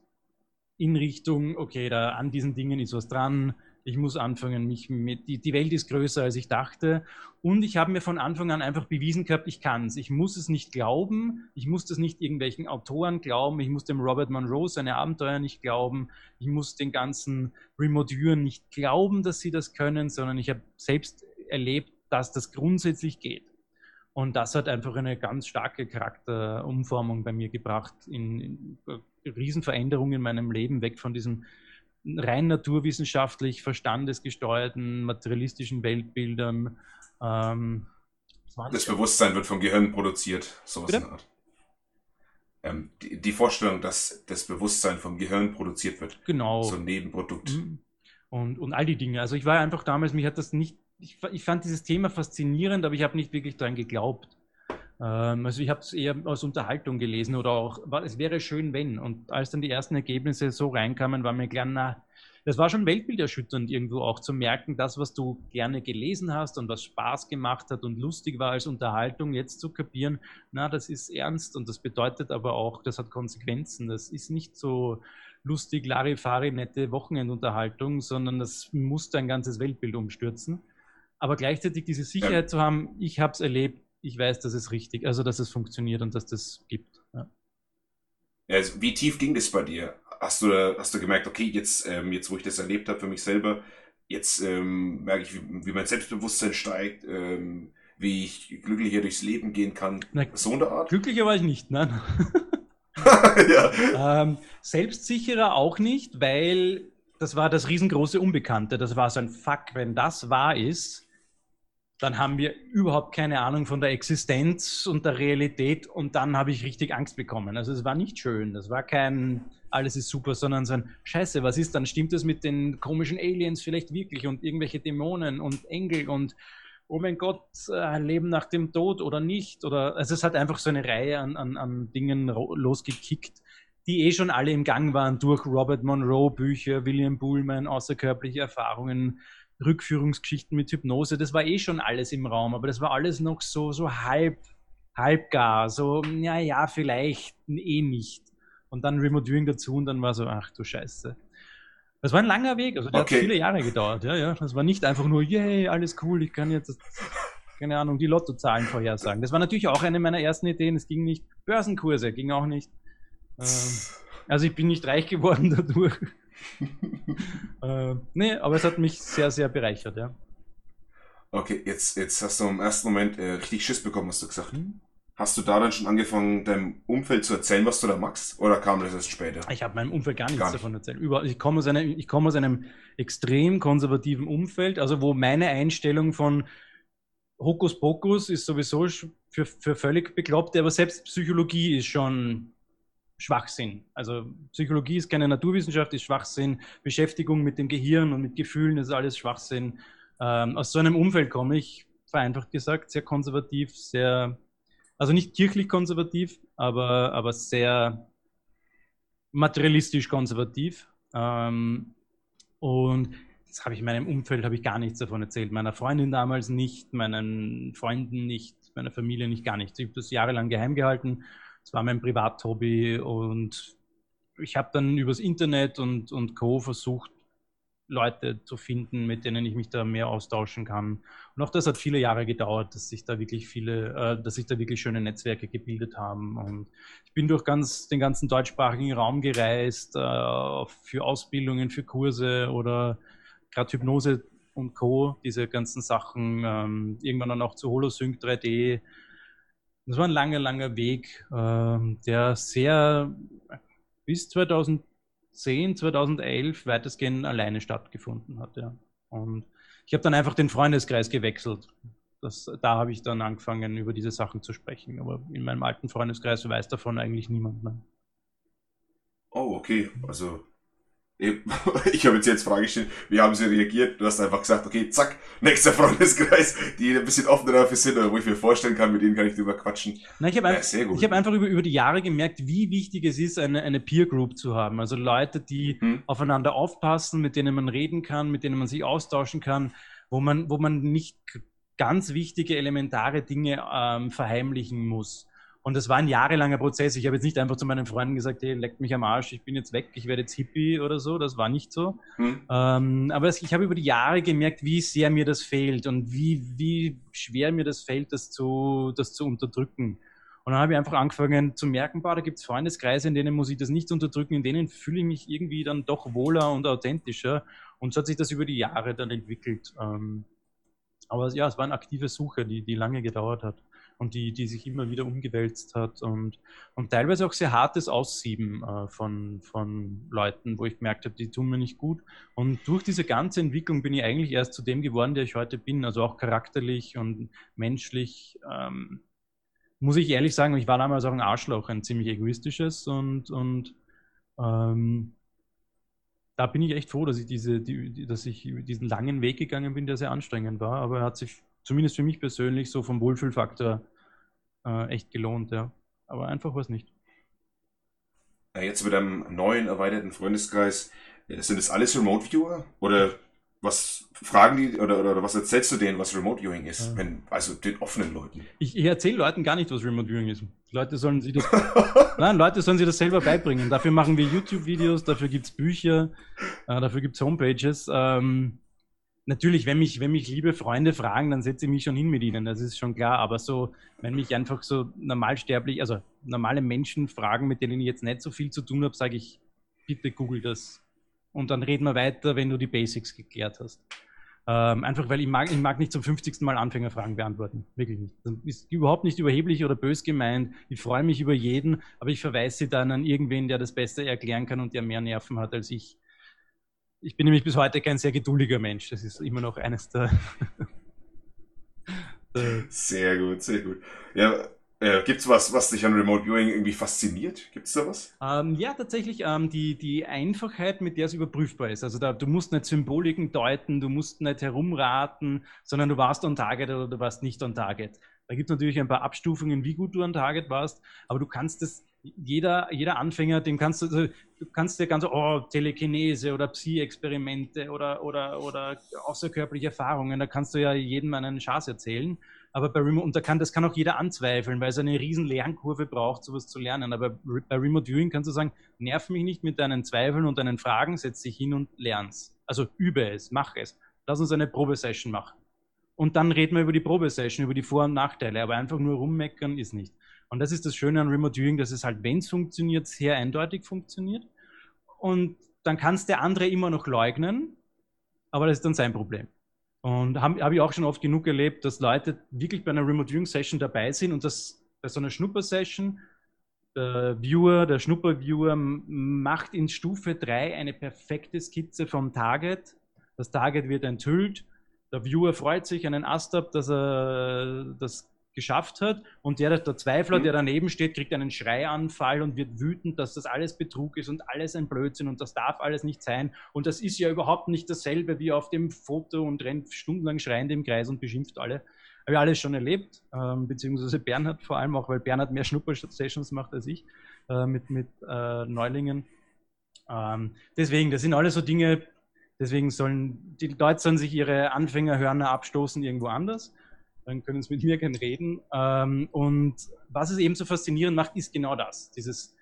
in Richtung, okay, da an diesen Dingen ist was dran, ich muss anfangen, mich mit, die, die Welt ist größer, als ich dachte. Und ich habe mir von Anfang an einfach bewiesen gehabt, ich kann es. Ich muss es nicht glauben. Ich muss das nicht irgendwelchen Autoren glauben. Ich muss dem Robert Monroe seine Abenteuer nicht glauben. Ich muss den ganzen Viewern nicht glauben, dass sie das können, sondern ich habe selbst erlebt, dass das grundsätzlich geht. Und das hat einfach eine ganz starke Charakterumformung bei mir gebracht, in, in, in Riesenveränderungen in meinem Leben, weg von diesem rein naturwissenschaftlich verstandesgesteuerten, materialistischen Weltbildern. Ähm, das Bewusstsein wird vom Gehirn produziert, sowas Bitte? in der Art. Ähm, die, die, Vorstellung, dass das Bewusstsein vom Gehirn produziert wird. Genau. So ein Nebenprodukt. Mhm. Und, und all die Dinge. Also ich war einfach damals, mich hat das nicht, ich, ich fand dieses Thema faszinierend, aber ich habe nicht wirklich daran geglaubt. Ähm, also ich habe es eher aus Unterhaltung gelesen oder auch, es wäre schön, wenn. Und als dann die ersten Ergebnisse so reinkamen, war mir klar, na, das war schon weltbilderschütternd irgendwo auch zu merken, das, was du gerne gelesen hast und was Spaß gemacht hat und lustig war als Unterhaltung, jetzt zu kapieren, na, das ist ernst und das bedeutet aber auch, das hat Konsequenzen. Das ist nicht so lustig, Larifari, nette Wochenendunterhaltung, sondern das muss dein ganzes Weltbild umstürzen. Aber gleichzeitig diese Sicherheit zu haben, ich habe es erlebt, ich weiß, dass es richtig, also dass es funktioniert und dass das gibt. Ja. Also, wie tief ging das bei dir? Hast du, hast du gemerkt, okay, jetzt, ähm, jetzt wo ich das erlebt habe für mich selber, jetzt ähm, merke ich, wie, wie, mein Selbstbewusstsein steigt, ähm, wie ich glücklicher durchs Leben gehen kann. Na, so eine Art? Glücklicher war ich nicht, nein. ja. ähm, selbstsicherer auch nicht, weil das war das riesengroße Unbekannte. Das war so ein Fuck, wenn das wahr ist, dann haben wir überhaupt keine Ahnung von der Existenz und der Realität und dann habe ich richtig Angst bekommen. Also es war nicht schön, das war kein alles ist super, sondern so ein Scheiße, was ist dann? Stimmt das mit den komischen Aliens vielleicht wirklich und irgendwelche Dämonen und Engel und oh mein Gott, äh, Leben nach dem Tod oder nicht? Oder also es hat einfach so eine Reihe an, an, an Dingen losgekickt, die eh schon alle im Gang waren durch Robert Monroe Bücher, William Buhlmann, außerkörperliche Erfahrungen, Rückführungsgeschichten mit Hypnose, das war eh schon alles im Raum, aber das war alles noch so, so halb, halb gar, so, ja, ja, vielleicht, eh nicht. Und dann Remote Viewing dazu und dann war so, ach du Scheiße. Das war ein langer Weg, also der okay. hat viele Jahre gedauert, ja, ja. Das war nicht einfach nur, yay, alles cool, ich kann jetzt, keine Ahnung, die Lottozahlen vorhersagen. Das war natürlich auch eine meiner ersten Ideen, es ging nicht. Börsenkurse ging auch nicht. Ähm, also ich bin nicht reich geworden dadurch äh, nee, aber es hat mich sehr, sehr bereichert, ja. Okay, jetzt, jetzt hast du im ersten Moment äh, richtig Schiss bekommen, hast du gesagt. Hm? Hast du da dann schon angefangen, deinem Umfeld zu erzählen, was du da magst? Oder kam das erst später? Ich habe meinem Umfeld gar nichts gar nicht. davon erzählt. Über, ich komme aus, einem, komm aus einem extrem konservativen Umfeld, also wo meine Einstellung von Hokuspokus ist sowieso für, für völlig bekloppt, aber selbst Psychologie ist schon Schwachsinn. Also Psychologie ist keine Naturwissenschaft, ist Schwachsinn. Beschäftigung mit dem Gehirn und mit Gefühlen ist alles Schwachsinn. Ähm, aus so einem Umfeld komme ich, vereinfacht gesagt, sehr konservativ, sehr, also nicht kirchlich konservativ, aber, aber sehr materialistisch konservativ. Ähm, und das habe ich meinem Umfeld habe ich gar nichts davon erzählt. Meiner Freundin damals nicht, meinen Freunden nicht, meiner Familie nicht, gar nichts. Ich habe das jahrelang geheim gehalten es war mein Privathobby und ich habe dann übers Internet und, und Co. versucht, Leute zu finden, mit denen ich mich da mehr austauschen kann. Und auch das hat viele Jahre gedauert, dass sich da wirklich viele, äh, dass sich da wirklich schöne Netzwerke gebildet haben. Und ich bin durch ganz den ganzen deutschsprachigen Raum gereist, äh, für Ausbildungen, für Kurse oder gerade Hypnose und Co. Diese ganzen Sachen. Ähm, irgendwann dann auch zu Holosync 3D das war ein langer, langer Weg, ähm, der sehr bis 2010, 2011 weitestgehend alleine stattgefunden hat. Ja. Und ich habe dann einfach den Freundeskreis gewechselt. Das, da habe ich dann angefangen, über diese Sachen zu sprechen. Aber in meinem alten Freundeskreis weiß davon eigentlich niemand mehr. Oh, okay. Also Ich habe jetzt jetzt Frage gestellt, wie haben sie reagiert? Du hast einfach gesagt, okay, zack, nächster Freundeskreis, die ein bisschen offener dafür sind, wo ich mir vorstellen kann, mit denen kann ich drüber quatschen. Na, ich habe ja, einfach, hab einfach über, über die Jahre gemerkt, wie wichtig es ist, eine, eine Peer Group zu haben. Also Leute, die hm. aufeinander aufpassen, mit denen man reden kann, mit denen man sich austauschen kann, wo man, wo man nicht ganz wichtige, elementare Dinge ähm, verheimlichen muss. Und das war ein jahrelanger Prozess. Ich habe jetzt nicht einfach zu meinen Freunden gesagt, hey, leckt mich am Arsch, ich bin jetzt weg, ich werde jetzt Hippie oder so. Das war nicht so. Hm. Ähm, aber ich habe über die Jahre gemerkt, wie sehr mir das fehlt und wie, wie schwer mir das fällt, das zu, das zu unterdrücken. Und dann habe ich einfach angefangen zu merken, boah, da gibt es Freundeskreise, in denen muss ich das nicht unterdrücken, in denen fühle ich mich irgendwie dann doch wohler und authentischer. Und so hat sich das über die Jahre dann entwickelt. Ähm, aber ja, es war eine aktive Suche, die, die lange gedauert hat und die, die sich immer wieder umgewälzt hat und, und teilweise auch sehr hartes Aussieben äh, von, von Leuten, wo ich gemerkt habe, die tun mir nicht gut. Und durch diese ganze Entwicklung bin ich eigentlich erst zu dem geworden, der ich heute bin, also auch charakterlich und menschlich. Ähm, muss ich ehrlich sagen, ich war damals auch ein Arschloch, ein ziemlich egoistisches und, und ähm, da bin ich echt froh, dass ich, diese, die, dass ich diesen langen Weg gegangen bin, der sehr anstrengend war, aber er hat sich zumindest für mich persönlich so vom Wohlfühlfaktor äh, echt gelohnt, ja. Aber einfach was nicht. Jetzt mit einem neuen, erweiterten Freundeskreis, äh, sind das alles Remote Viewer? Oder was fragen die oder, oder, was erzählst du denen, was Remote Viewing ist? Ja. Wenn, also den offenen Leuten. Ich, ich erzähle Leuten gar nicht, was Remote Viewing ist. Leute sollen sich das, nein, Leute sollen sich das selber beibringen. Dafür machen wir YouTube-Videos, dafür gibt es Bücher, äh, dafür gibt es Homepages. Ähm, natürlich, wenn mich, wenn mich liebe Freunde fragen, dann setze ich mich schon hin mit ihnen, das ist schon klar. Aber so, wenn mich einfach so normalsterblich, also normale Menschen fragen, mit denen ich jetzt nicht so viel zu tun habe, sage ich, bitte google das und dann reden wir weiter, wenn du die Basics geklärt hast. Ähm, einfach weil ich mag, ich mag nicht zum 50. Mal Anfängerfragen beantworten. Wirklich nicht. Das ist überhaupt nicht überheblich oder bös gemeint. Ich freue mich über jeden, aber ich verweise sie dann an irgendwen, der das besser erklären kann und der mehr Nerven hat als ich. Ich bin nämlich bis heute kein sehr geduldiger Mensch. Das ist immer noch eines der. sehr gut, sehr gut. Ja, äh, Gibt es was, was dich an Remote Viewing irgendwie fasziniert? Gibt es da was? Ähm, ja, tatsächlich ähm, die, die Einfachheit, mit der es überprüfbar ist. Also da, du musst nicht Symboliken deuten, du musst nicht herumraten, sondern du warst on Target oder du warst nicht on Target. Da gibt es natürlich ein paar Abstufungen, wie gut du on Target warst, aber du kannst es, jeder, jeder Anfänger, dem kannst du, also, du kannst dir ganz, oh, Telekinese oder Psi-Experimente oder, oder, oder außerkörperliche Erfahrungen, da kannst du ja jedem einen Schatz erzählen. Aber bei Remote, und da kann, das kann auch jeder anzweifeln, weil es eine riesen Lernkurve braucht, sowas zu lernen. Aber bei Remote Viewing kannst du sagen, nerv mich nicht mit deinen Zweifeln und deinen Fragen, setz dich hin und lern's. Also übe es, mach es. Lass uns eine Probesession machen. Und dann reden wir über die Probesession, über die Vor- und Nachteile. Aber einfach nur rummeckern ist nicht. Und das ist das Schöne an Remote Viewing, dass es halt, wenn es funktioniert, sehr eindeutig funktioniert. Und dann kann es der andere immer noch leugnen, aber das ist dann sein Problem. Und habe hab ich auch schon oft genug erlebt, dass Leute wirklich bei einer Remote Viewing Session dabei sind und das bei so einer Schnupper-Session der Viewer, der Schnupper-Viewer macht in Stufe 3 eine perfekte Skizze vom Target. Das Target wird enthüllt. Der Viewer freut sich einen Ast ab, dass er das geschafft hat. Und der, der Zweifler, der mhm. daneben steht, kriegt einen Schreianfall und wird wütend, dass das alles Betrug ist und alles ein Blödsinn und das darf alles nicht sein. Und das ist ja überhaupt nicht dasselbe wie auf dem Foto und rennt stundenlang schreiend im Kreis und beschimpft alle. Habe ich alles schon erlebt, ähm, beziehungsweise Bernhard vor allem auch, weil Bernhard mehr Schnupper-Sessions macht als ich äh, mit, mit äh, Neulingen. Ähm, deswegen, das sind alles so Dinge, deswegen sollen die Leute sollen sich ihre Anfängerhörner abstoßen irgendwo anders dann können Sie mit mir gerne reden. Ähm, und was es eben so faszinierend macht, ist genau das. Dieses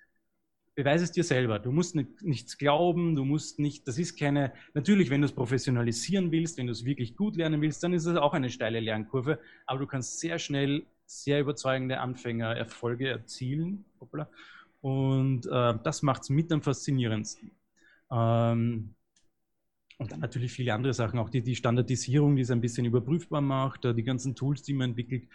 Beweis es dir selber. Du musst nicht, nichts glauben, du musst nicht, das ist keine, natürlich, wenn du es professionalisieren willst, wenn du es wirklich gut lernen willst, dann ist es auch eine steile Lernkurve, aber du kannst sehr schnell sehr überzeugende Anfängererfolge erzielen. Hoppla. Und äh, das macht es mit am faszinierendsten. Ähm, und dann natürlich viele andere Sachen, auch die, die Standardisierung, die es ein bisschen überprüfbar macht, die ganzen Tools, die man entwickelt,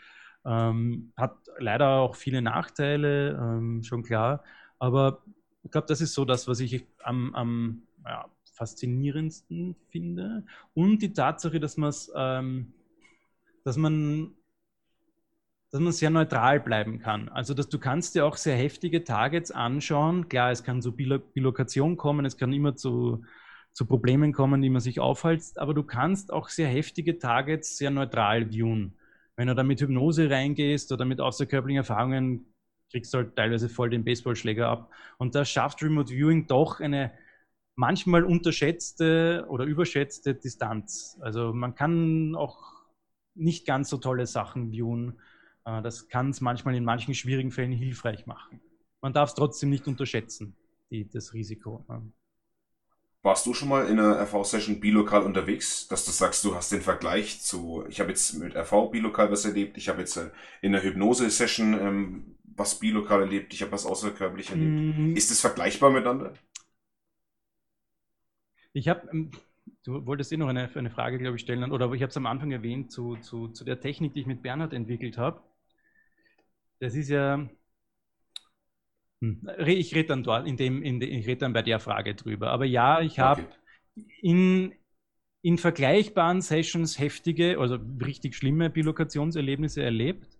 ähm, hat leider auch viele Nachteile, ähm, schon klar. Aber ich glaube, das ist so das, was ich am, am ja, faszinierendsten finde. Und die Tatsache, dass, ähm, dass man dass man sehr neutral bleiben kann. Also dass du kannst dir auch sehr heftige Targets anschauen. Klar, es kann zu Bilokation kommen, es kann immer zu zu Problemen kommen, die man sich aufhält, aber du kannst auch sehr heftige Targets sehr neutral viewen. Wenn du da mit Hypnose reingehst oder mit außerkörperlichen Erfahrungen, kriegst du halt teilweise voll den Baseballschläger ab. Und da schafft Remote Viewing doch eine manchmal unterschätzte oder überschätzte Distanz. Also man kann auch nicht ganz so tolle Sachen viewen. Äh, das kann es manchmal in manchen schwierigen Fällen hilfreich machen. Man darf es trotzdem nicht unterschätzen, die, das Risiko. Warst du schon mal in einer RV-Session bilokal unterwegs, dass du sagst, du hast den Vergleich zu, ich habe jetzt mit RV bilokal was erlebt, ich habe jetzt äh, in der Hypnose-Session ähm, was bilokal erlebt, ich habe was außerkörperlich erlebt. Mhm. Ist das vergleichbar miteinander? Ich habe, ähm, du wolltest eh noch eine, eine Frage, glaube ich, stellen, oder ich habe es am Anfang erwähnt, zu, zu, zu der Technik, die ich mit Bernhard entwickelt habe. Das ist ja. Ich rede dann dort, in dem, in de, ich rede dann bei der Frage drüber. Aber ja, ich habe okay. in, in vergleichbaren Sessions heftige, also richtig schlimme Bilokationserlebnisse erlebt.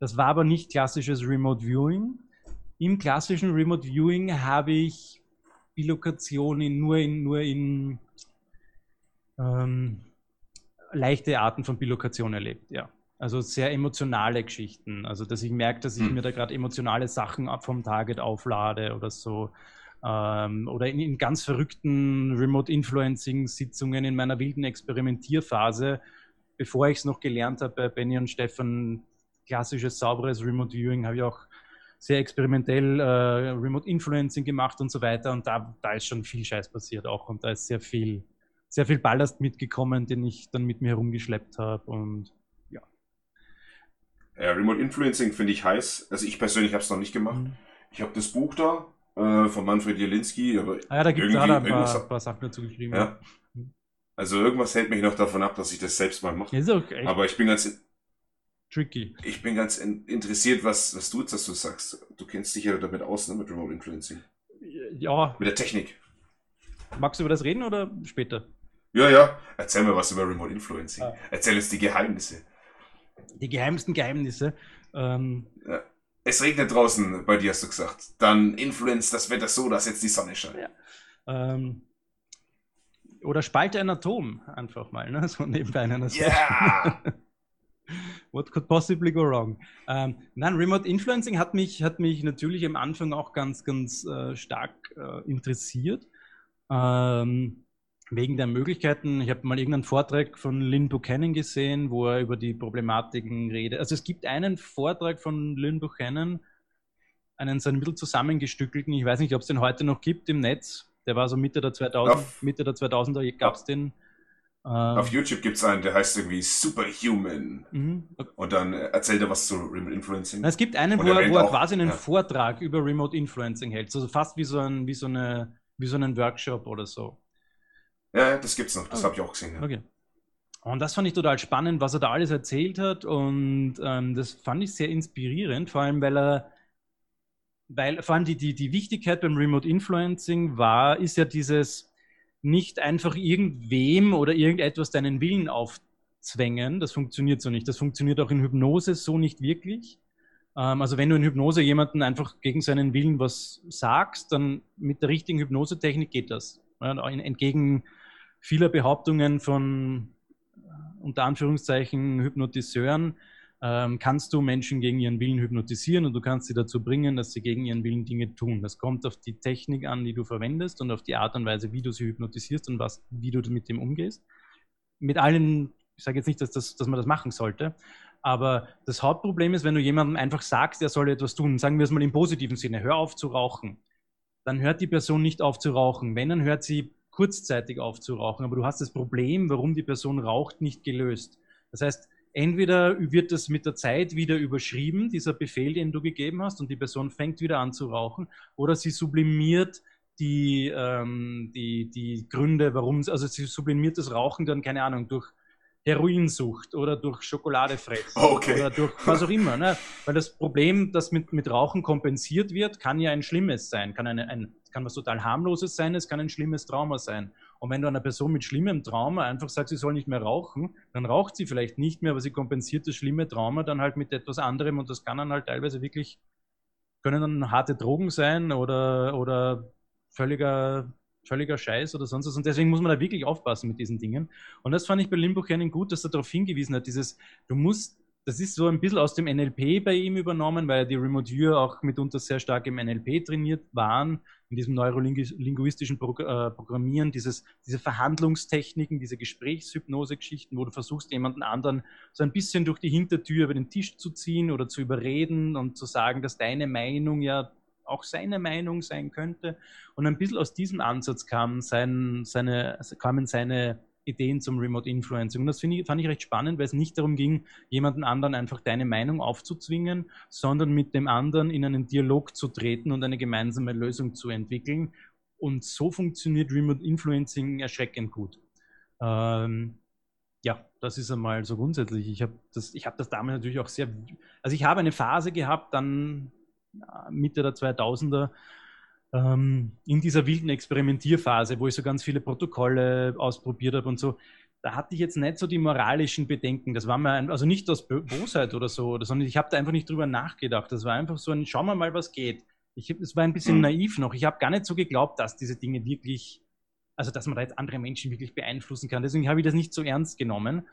Das war aber nicht klassisches Remote Viewing. Im klassischen Remote Viewing habe ich Bilokation in, nur in, nur in ähm, leichte Arten von Bilokation erlebt, ja. Also sehr emotionale Geschichten. Also dass ich merke, dass ich hm. mir da gerade emotionale Sachen vom Target auflade oder so. Ähm, oder in, in, ganz verrückten Remote-Influencing-Sitzungen in meiner wilden Experimentierphase, bevor ich es noch gelernt habe bei Benny und Stefan, klassisches, sauberes Remote-Viewing, habe ich auch sehr experimentell äh, Remote-Influencing gemacht und so weiter. Und da, da ist schon viel Scheiß passiert auch. Und da ist sehr viel, sehr viel Ballast mitgekommen, den ich dann mit mir herumgeschleppt habe. Und ja, Remote Influencing finde ich heiß. Also ich persönlich habe es noch nicht gemacht. Mhm. Ich habe das Buch da äh, von Manfred Jelinski. Aber ah ja, da gibt es ein paar, paar Sachen dazu geschrieben. Ja. Also irgendwas hält mich noch davon ab, dass ich das selbst mal mache. Ja, okay. Aber ich bin ganz tricky. Ich bin ganz interessiert, was, was du jetzt dazu sagst. Du kennst dich ja damit aus, ne, mit Remote Influencing. Ja. Mit der Technik. Magst du über das reden oder später? Ja, ja. Erzähl mir was über Remote Influencing. Ah. Erzähl uns die Geheimnisse die geheimsten Geheimnisse. Ähm, ja. Es regnet draußen, bei dir hast du gesagt. Dann influenzt das Wetter so, dass jetzt die Sonne scheint. Ja. Ähm, oder spalte ein Atom einfach mal, ne? so nebenbei in einer Yeah! What could possibly go wrong? Ähm, nein, Remote Influencing hat mich, hat mich natürlich am Anfang auch ganz, ganz äh, stark äh, interessiert. Ähm, wegen der Möglichkeiten. Ich habe mal irgendeinen Vortrag von Lynn Buchanan gesehen, wo er über die Problematiken redet. Also es gibt einen Vortrag von Lynn Buchanan, einen so ein bisschen zusammengestückelten, ich weiß nicht, ob es den heute noch gibt im Netz. Der war so Mitte der 2000, auf, Mitte der 2000er gab es den. Äh, auf YouTube gibt es einen, der heißt irgendwie Superhuman. Mhm. Und dann erzählt er was zu Remote Influencing. Es gibt einen, wo er, wo er quasi einen ja. Vortrag über Remote Influencing hält. Also fast wie so, ein, wie so, eine, wie so einen Workshop oder so. Ja, das gibt's noch. Das okay. habe ich auch gesehen. Ja. Okay. Und das fand ich total spannend, was er da alles erzählt hat. Und ähm, das fand ich sehr inspirierend, vor allem weil er, weil vor allem die, die, die Wichtigkeit beim Remote Influencing war, ist ja dieses nicht einfach irgendwem oder irgendetwas deinen Willen aufzwängen. Das funktioniert so nicht. Das funktioniert auch in Hypnose so nicht wirklich. Ähm, also wenn du in Hypnose jemanden einfach gegen seinen Willen was sagst, dann mit der richtigen Hypnosetechnik geht das. entgegen vieler Behauptungen von äh, unter Anführungszeichen Hypnotiseuren ähm, kannst du Menschen gegen ihren Willen hypnotisieren und du kannst sie dazu bringen, dass sie gegen ihren Willen Dinge tun. Das kommt auf die Technik an, die du verwendest und auf die Art und Weise, wie du sie hypnotisierst und was, wie du mit dem umgehst. Mit allen, ich sage jetzt nicht, dass, das, dass man das machen sollte, aber das Hauptproblem ist, wenn du jemandem einfach sagst, er soll etwas tun, sagen wir es mal im positiven Sinne, hör auf zu rauchen, dann hört die Person nicht auf zu rauchen. Wenn, dann hört sie kurzzeitig aufzurauchen, aber du hast das Problem, warum die Person raucht, nicht gelöst. Das heißt, entweder wird das mit der Zeit wieder überschrieben, dieser Befehl, den du gegeben hast, und die Person fängt wieder an zu rauchen, oder sie sublimiert die, ähm, die, die Gründe, warum, also sie sublimiert das Rauchen dann, keine Ahnung, durch Heroinsucht oder durch Schokoladefressen okay. oder durch was auch immer. Ne? Weil das Problem, das mit, mit Rauchen kompensiert wird, kann ja ein schlimmes sein. Kann, eine, ein, kann was total harmloses sein, es kann ein schlimmes Trauma sein. Und wenn du einer Person mit schlimmem Trauma einfach sagst, sie soll nicht mehr rauchen, dann raucht sie vielleicht nicht mehr, aber sie kompensiert das schlimme Trauma dann halt mit etwas anderem und das kann dann halt teilweise wirklich, können dann harte Drogen sein oder, oder völliger völliger Scheiß oder sonst was. Und deswegen muss man da wirklich aufpassen mit diesen Dingen. Und das fand ich bei Limbo Cannon gut, dass er darauf hingewiesen hat, dieses, du musst, das ist so ein bisschen aus dem NLP bei ihm übernommen, weil die Remote Viewer auch mitunter sehr stark im NLP trainiert waren, in diesem neurolinguistischen Pro äh, Programmieren, dieses, diese Verhandlungstechniken, diese Gesprächshypnose-Geschichten, wo du versuchst, jemanden anderen so ein bisschen durch die Hintertür über den Tisch zu ziehen oder zu überreden und zu sagen, dass deine Meinung ja auch seine Meinung sein könnte. Und ein bisschen aus diesem Ansatz kam sein, seine, kamen seine Ideen zum Remote Influencing. Und das ich, fand ich recht spannend, weil es nicht darum ging, jemanden anderen einfach deine Meinung aufzuzwingen, sondern mit dem anderen in einen Dialog zu treten und eine gemeinsame Lösung zu entwickeln. Und so funktioniert Remote Influencing erschreckend gut. Ähm, ja, das ist einmal so grundsätzlich. Ich habe das, hab das damals natürlich auch sehr, also ich habe eine Phase gehabt, dann Mitte der 2000er, ähm, in dieser wilden Experimentierphase, wo ich so ganz viele Protokolle ausprobiert habe und so, da hatte ich jetzt nicht so die moralischen Bedenken. Das war mir, ein, also nicht aus Bosheit oder so, sondern ich habe da einfach nicht drüber nachgedacht. Das war einfach so ein, schauen wir mal, was geht. Ich, es war ein bisschen mhm. naiv noch. Ich habe gar nicht so geglaubt, dass diese Dinge wirklich, also dass man da jetzt andere Menschen wirklich beeinflussen kann. Deswegen habe ich das nicht so ernst genommen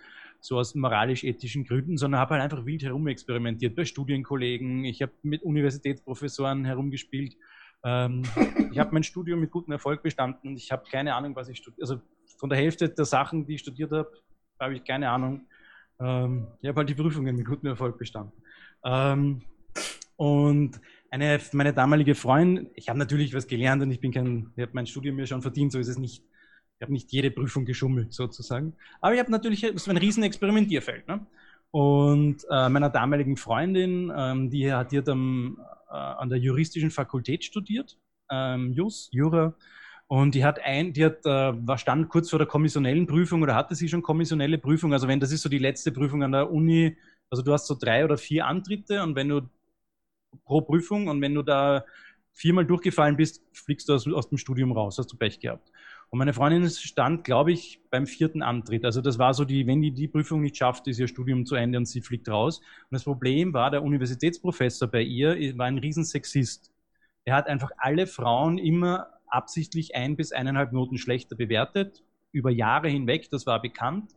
so aus moralisch-ethischen Gründen, sondern habe halt einfach wild herumexperimentiert bei Studienkollegen. Ich habe mit Universitätsprofessoren herumgespielt. Ähm, ich habe mein Studium mit gutem Erfolg bestanden und ich habe keine Ahnung, was ich studiere. Also von der Hälfte der Sachen, die ich studiert habe, habe ich keine Ahnung. Ähm, ich habe halt die Prüfungen mit gutem Erfolg bestanden. Ähm, und eine, meine damalige Freundin, ich habe natürlich was gelernt und ich bin kein, ich habe mein Studium mir schon verdient, so ist es nicht. Habe nicht jede Prüfung geschummelt, sozusagen. Aber ich habe natürlich so ein riesen Experimentierfeld. Ne? Und äh, meiner damaligen Freundin, ähm, die, hat, hat am, äh, an der juristischen Fakultät studiert, ähm, Jus, Jura, und die hat ein, die hat, äh, war stand kurz vor der kommissionellen Prüfung oder hatte sie schon kommissionelle Prüfung. Also wenn das ist so die letzte Prüfung an der Uni, also du hast so drei oder vier Antritte und wenn du pro Prüfung und wenn du da viermal durchgefallen bist, fliegst du aus, aus dem Studium raus, hast du Pech gehabt. Und meine Freundin stand, glaube ich, beim vierten Antritt. Also das war so die, wenn die die Prüfung nicht schafft, ist ihr Studium zu Ende und sie fliegt raus. Und das Problem war, der Universitätsprofessor bei ihr war ein Riesensexist. Er hat einfach alle Frauen immer absichtlich ein bis eineinhalb Noten schlechter bewertet, über Jahre hinweg, das war bekannt,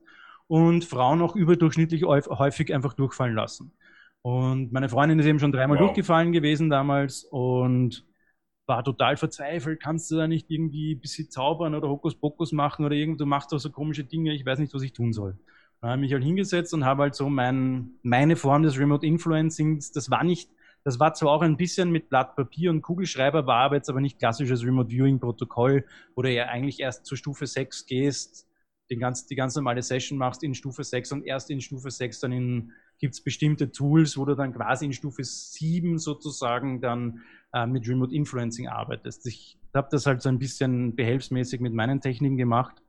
und Frauen auch überdurchschnittlich häufig einfach durchfallen lassen. Und meine Freundin ist eben schon dreimal wow. durchgefallen gewesen damals und war total verzweifelt, kannst du da nicht irgendwie ein bisschen zaubern oder Hokuspokus machen oder irgend, du machst doch so komische Dinge, ich weiß nicht, was ich tun soll. Dann habe ich mich halt hingesetzt und habe halt so mein, meine Form des Remote Influencings, das war nicht, das war zwar auch ein bisschen mit Blatt Papier und Kugelschreiber, war aber jetzt aber nicht klassisches Remote Viewing Protokoll, wo du ja eigentlich erst zur Stufe 6 gehst, den ganz, die ganz normale Session machst in Stufe 6 und erst in Stufe 6 dann gibt es bestimmte Tools, wo du dann quasi in Stufe 7 sozusagen dann äh, mit Remote Influencing arbeitest. Ich habe das halt so ein bisschen behelfsmäßig mit meinen Techniken gemacht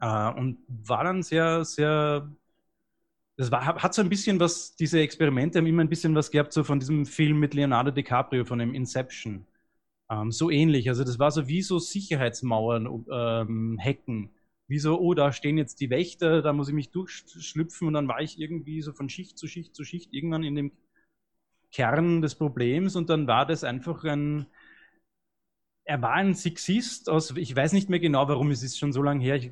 äh, und war dann sehr, sehr, das war, hat so ein bisschen was, diese Experimente haben immer ein bisschen was gehabt, so von diesem Film mit Leonardo DiCaprio, von dem Inception. Ähm, so ähnlich. Also das war so wie so Sicherheitsmauern ähm, hacken. Wie so, oh, da stehen jetzt die Wächter, da muss ich mich durchschlüpfen und dann war ich irgendwie so von Schicht zu Schicht zu Schicht irgendwann in dem Kern des Problems und dann war das einfach ein, er war ein Sexist aus, ich weiß nicht mehr genau, warum, es ist schon so lange her, ich,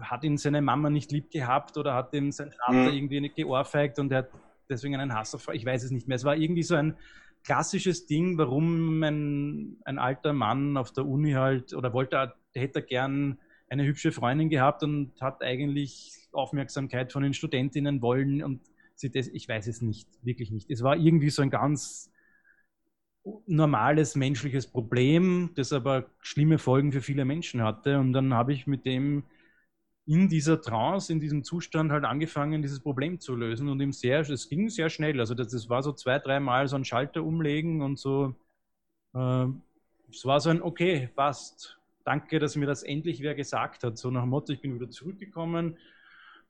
hat ihn seine Mama nicht lieb gehabt oder hat ihm sein Vater mhm. irgendwie nicht geohrfeigt und er hat deswegen einen Hass auf, ich weiß es nicht mehr. Es war irgendwie so ein klassisches Ding, warum ein, ein alter Mann auf der Uni halt, oder wollte, hätte er gern eine hübsche Freundin gehabt und hat eigentlich Aufmerksamkeit von den Studentinnen wollen und sie das, ich weiß es nicht, wirklich nicht. Es war irgendwie so ein ganz normales menschliches Problem, das aber schlimme Folgen für viele Menschen hatte. Und dann habe ich mit dem in dieser Trance, in diesem Zustand halt angefangen, dieses Problem zu lösen. Und es ging sehr schnell. Also das, das war so zwei, dreimal so ein Schalter umlegen und so. Äh, es war so ein, okay, passt. Danke, dass mir das endlich wer gesagt hat. So nach dem Motto, ich bin wieder zurückgekommen,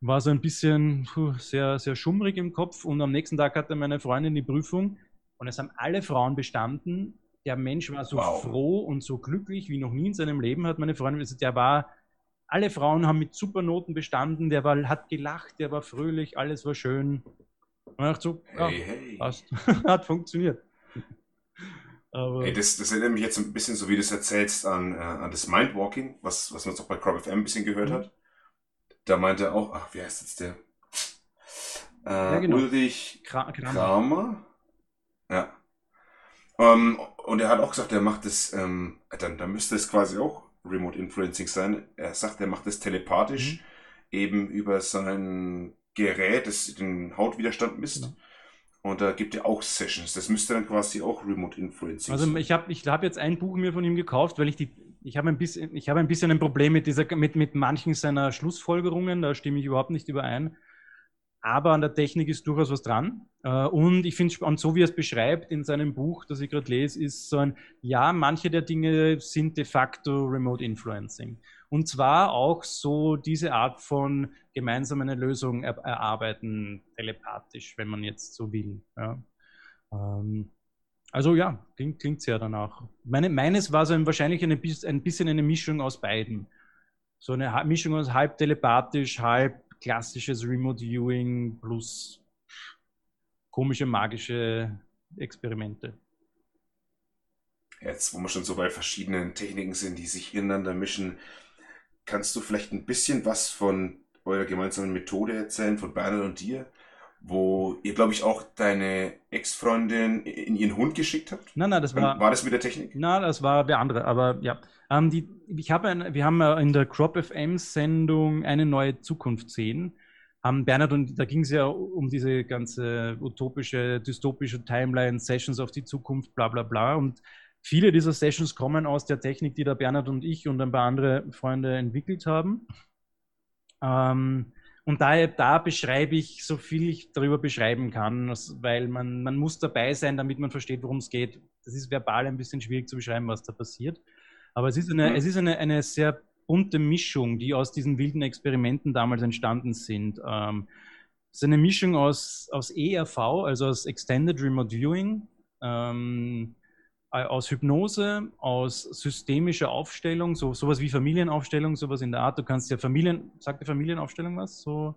war so ein bisschen puh, sehr, sehr schummrig im Kopf und am nächsten Tag hatte meine Freundin die Prüfung und es haben alle Frauen bestanden. Der Mensch war so wow. froh und so glücklich wie noch nie in seinem Leben, hat meine Freundin gesagt. Der war, alle Frauen haben mit Supernoten bestanden, der war, hat gelacht, der war fröhlich, alles war schön. Und ich dachte so, ja, hey, hey. passt. hat funktioniert. Aber hey, das, das erinnert mich jetzt ein bisschen, so wie du es erzählst, an, äh, an das Mindwalking, was, was man jetzt auch bei Crop FM ein bisschen gehört mhm. hat da meinte er auch, ach, wie heißt jetzt der? Äh, ja, genau. Ulrich Kramer. Kramer. Ja. Ähm, und er hat auch gesagt, er macht das, ähm, dann, dann müsste es quasi auch Remote Influencing sein. Er sagt, er macht das telepathisch, mhm. eben über sein Gerät, das den Hautwiderstand misst. Genau. Und da gibt er auch Sessions. Das müsste dann quasi auch Remote Influencing also sein. Also ich habe ich hab jetzt ein Buch mir von ihm gekauft, weil ich die ich habe ein bisschen, ich habe ein bisschen ein Problem mit dieser, mit, mit manchen seiner Schlussfolgerungen, da stimme ich überhaupt nicht überein. Aber an der Technik ist durchaus was dran. Äh, und ich finde, und so wie er es beschreibt in seinem Buch, das ich gerade lese, ist so ein, ja, manche der Dinge sind de facto Remote Influencing. Und zwar auch so diese Art von gemeinsam eine Lösung erarbeiten, telepathisch, wenn man jetzt so will. Ja. Ähm, also ja, klingt, klingt sehr danach. Meine, meines war so ein, wahrscheinlich eine, ein bisschen eine Mischung aus beiden. So eine Mischung aus halb telepathisch, halb klassisches Remote Viewing plus komische magische Experimente. Jetzt, wo wir schon so bei verschiedenen Techniken sind, die sich ineinander mischen, kannst du vielleicht ein bisschen was von eurer gemeinsamen Methode erzählen, von Bernhard und dir, wo ihr, glaube ich, auch deine Ex-Freundin in ihren Hund geschickt habt? Nein, nein, das war. War das mit der Technik? Nein, das war der andere, aber ja. Ähm, die, ich habe ein, wir haben in der Crop FM-Sendung eine neue Zukunft sehen. Haben Bernhard und da ging es ja um diese ganze utopische, dystopische Timeline, Sessions auf die Zukunft, bla bla bla. Und viele dieser Sessions kommen aus der Technik, die der Bernhard und ich und ein paar andere Freunde entwickelt haben. Ähm, und da, da beschreibe ich so viel ich darüber beschreiben kann, weil man, man muss dabei sein, damit man versteht, worum es geht. Das ist verbal ein bisschen schwierig zu beschreiben, was da passiert. Aber es ist eine, mhm. es ist eine, eine sehr bunte Mischung, die aus diesen wilden Experimenten damals entstanden sind. Ähm, es ist eine Mischung aus, aus ERV, also aus Extended Remote Viewing, ähm, äh, aus Hypnose, aus systemischer Aufstellung, so sowas wie Familienaufstellung, sowas in der Art. Du kannst ja Familien, sagt die Familienaufstellung was? So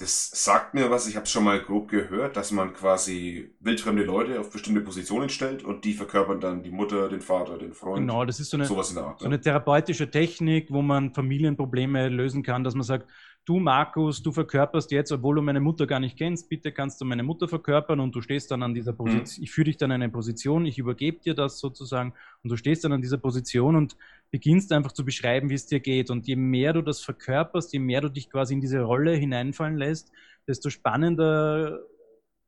das sagt mir was, ich habe es schon mal grob gehört, dass man quasi wildfremde Leute auf bestimmte Positionen stellt und die verkörpern dann die Mutter, den Vater, den Freund. Genau, das ist so eine, sowas in der Art, so eine therapeutische Technik, wo man Familienprobleme lösen kann, dass man sagt, du Markus, du verkörperst jetzt, obwohl du meine Mutter gar nicht kennst, bitte kannst du meine Mutter verkörpern und du stehst dann an dieser Position, mhm. ich führe dich dann in eine Position, ich übergebe dir das sozusagen und du stehst dann an dieser Position und beginnst einfach zu beschreiben, wie es dir geht. Und je mehr du das verkörperst, je mehr du dich quasi in diese Rolle hineinfallen lässt, desto spannender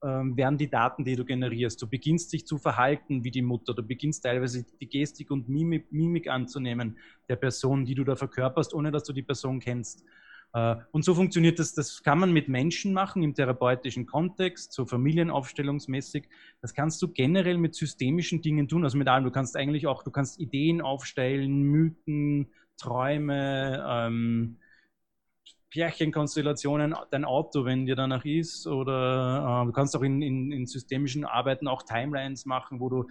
ähm, werden die Daten, die du generierst. Du beginnst dich zu verhalten wie die Mutter. Du beginnst teilweise die Gestik und Mimik, Mimik anzunehmen der Person, die du da verkörperst, ohne dass du die Person kennst. Äh, und so funktioniert das, das kann man mit Menschen machen im therapeutischen Kontext, so familienaufstellungsmäßig. Das kannst du generell mit systemischen Dingen tun, also mit allem. Du kannst eigentlich auch, du kannst Ideen aufstellen, Mythen, Träume, ähm, Pärchenkonstellationen, dein Auto, wenn dir danach ist, oder äh, du kannst auch in, in, in systemischen Arbeiten auch Timelines machen, wo du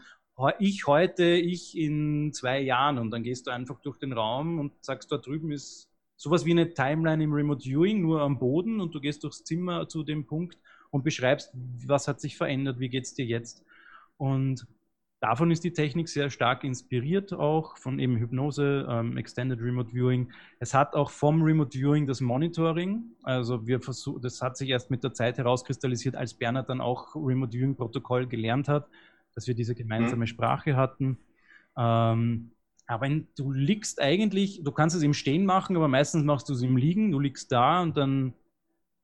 ich heute, ich in zwei Jahren und dann gehst du einfach durch den Raum und sagst, da drüben ist sowas wie eine Timeline im Remote Viewing, nur am Boden und du gehst durchs Zimmer zu dem Punkt und beschreibst, was hat sich verändert, wie geht es dir jetzt. Und davon ist die Technik sehr stark inspiriert, auch von eben Hypnose, ähm, Extended Remote Viewing. Es hat auch vom Remote Viewing das Monitoring. Also wir versuchen, das hat sich erst mit der Zeit herauskristallisiert, als Bernhard dann auch Remote Viewing Protokoll gelernt hat, dass wir diese gemeinsame mhm. Sprache hatten. Ähm, aber du liegst eigentlich, du kannst es im Stehen machen, aber meistens machst du es im Liegen, du liegst da und dann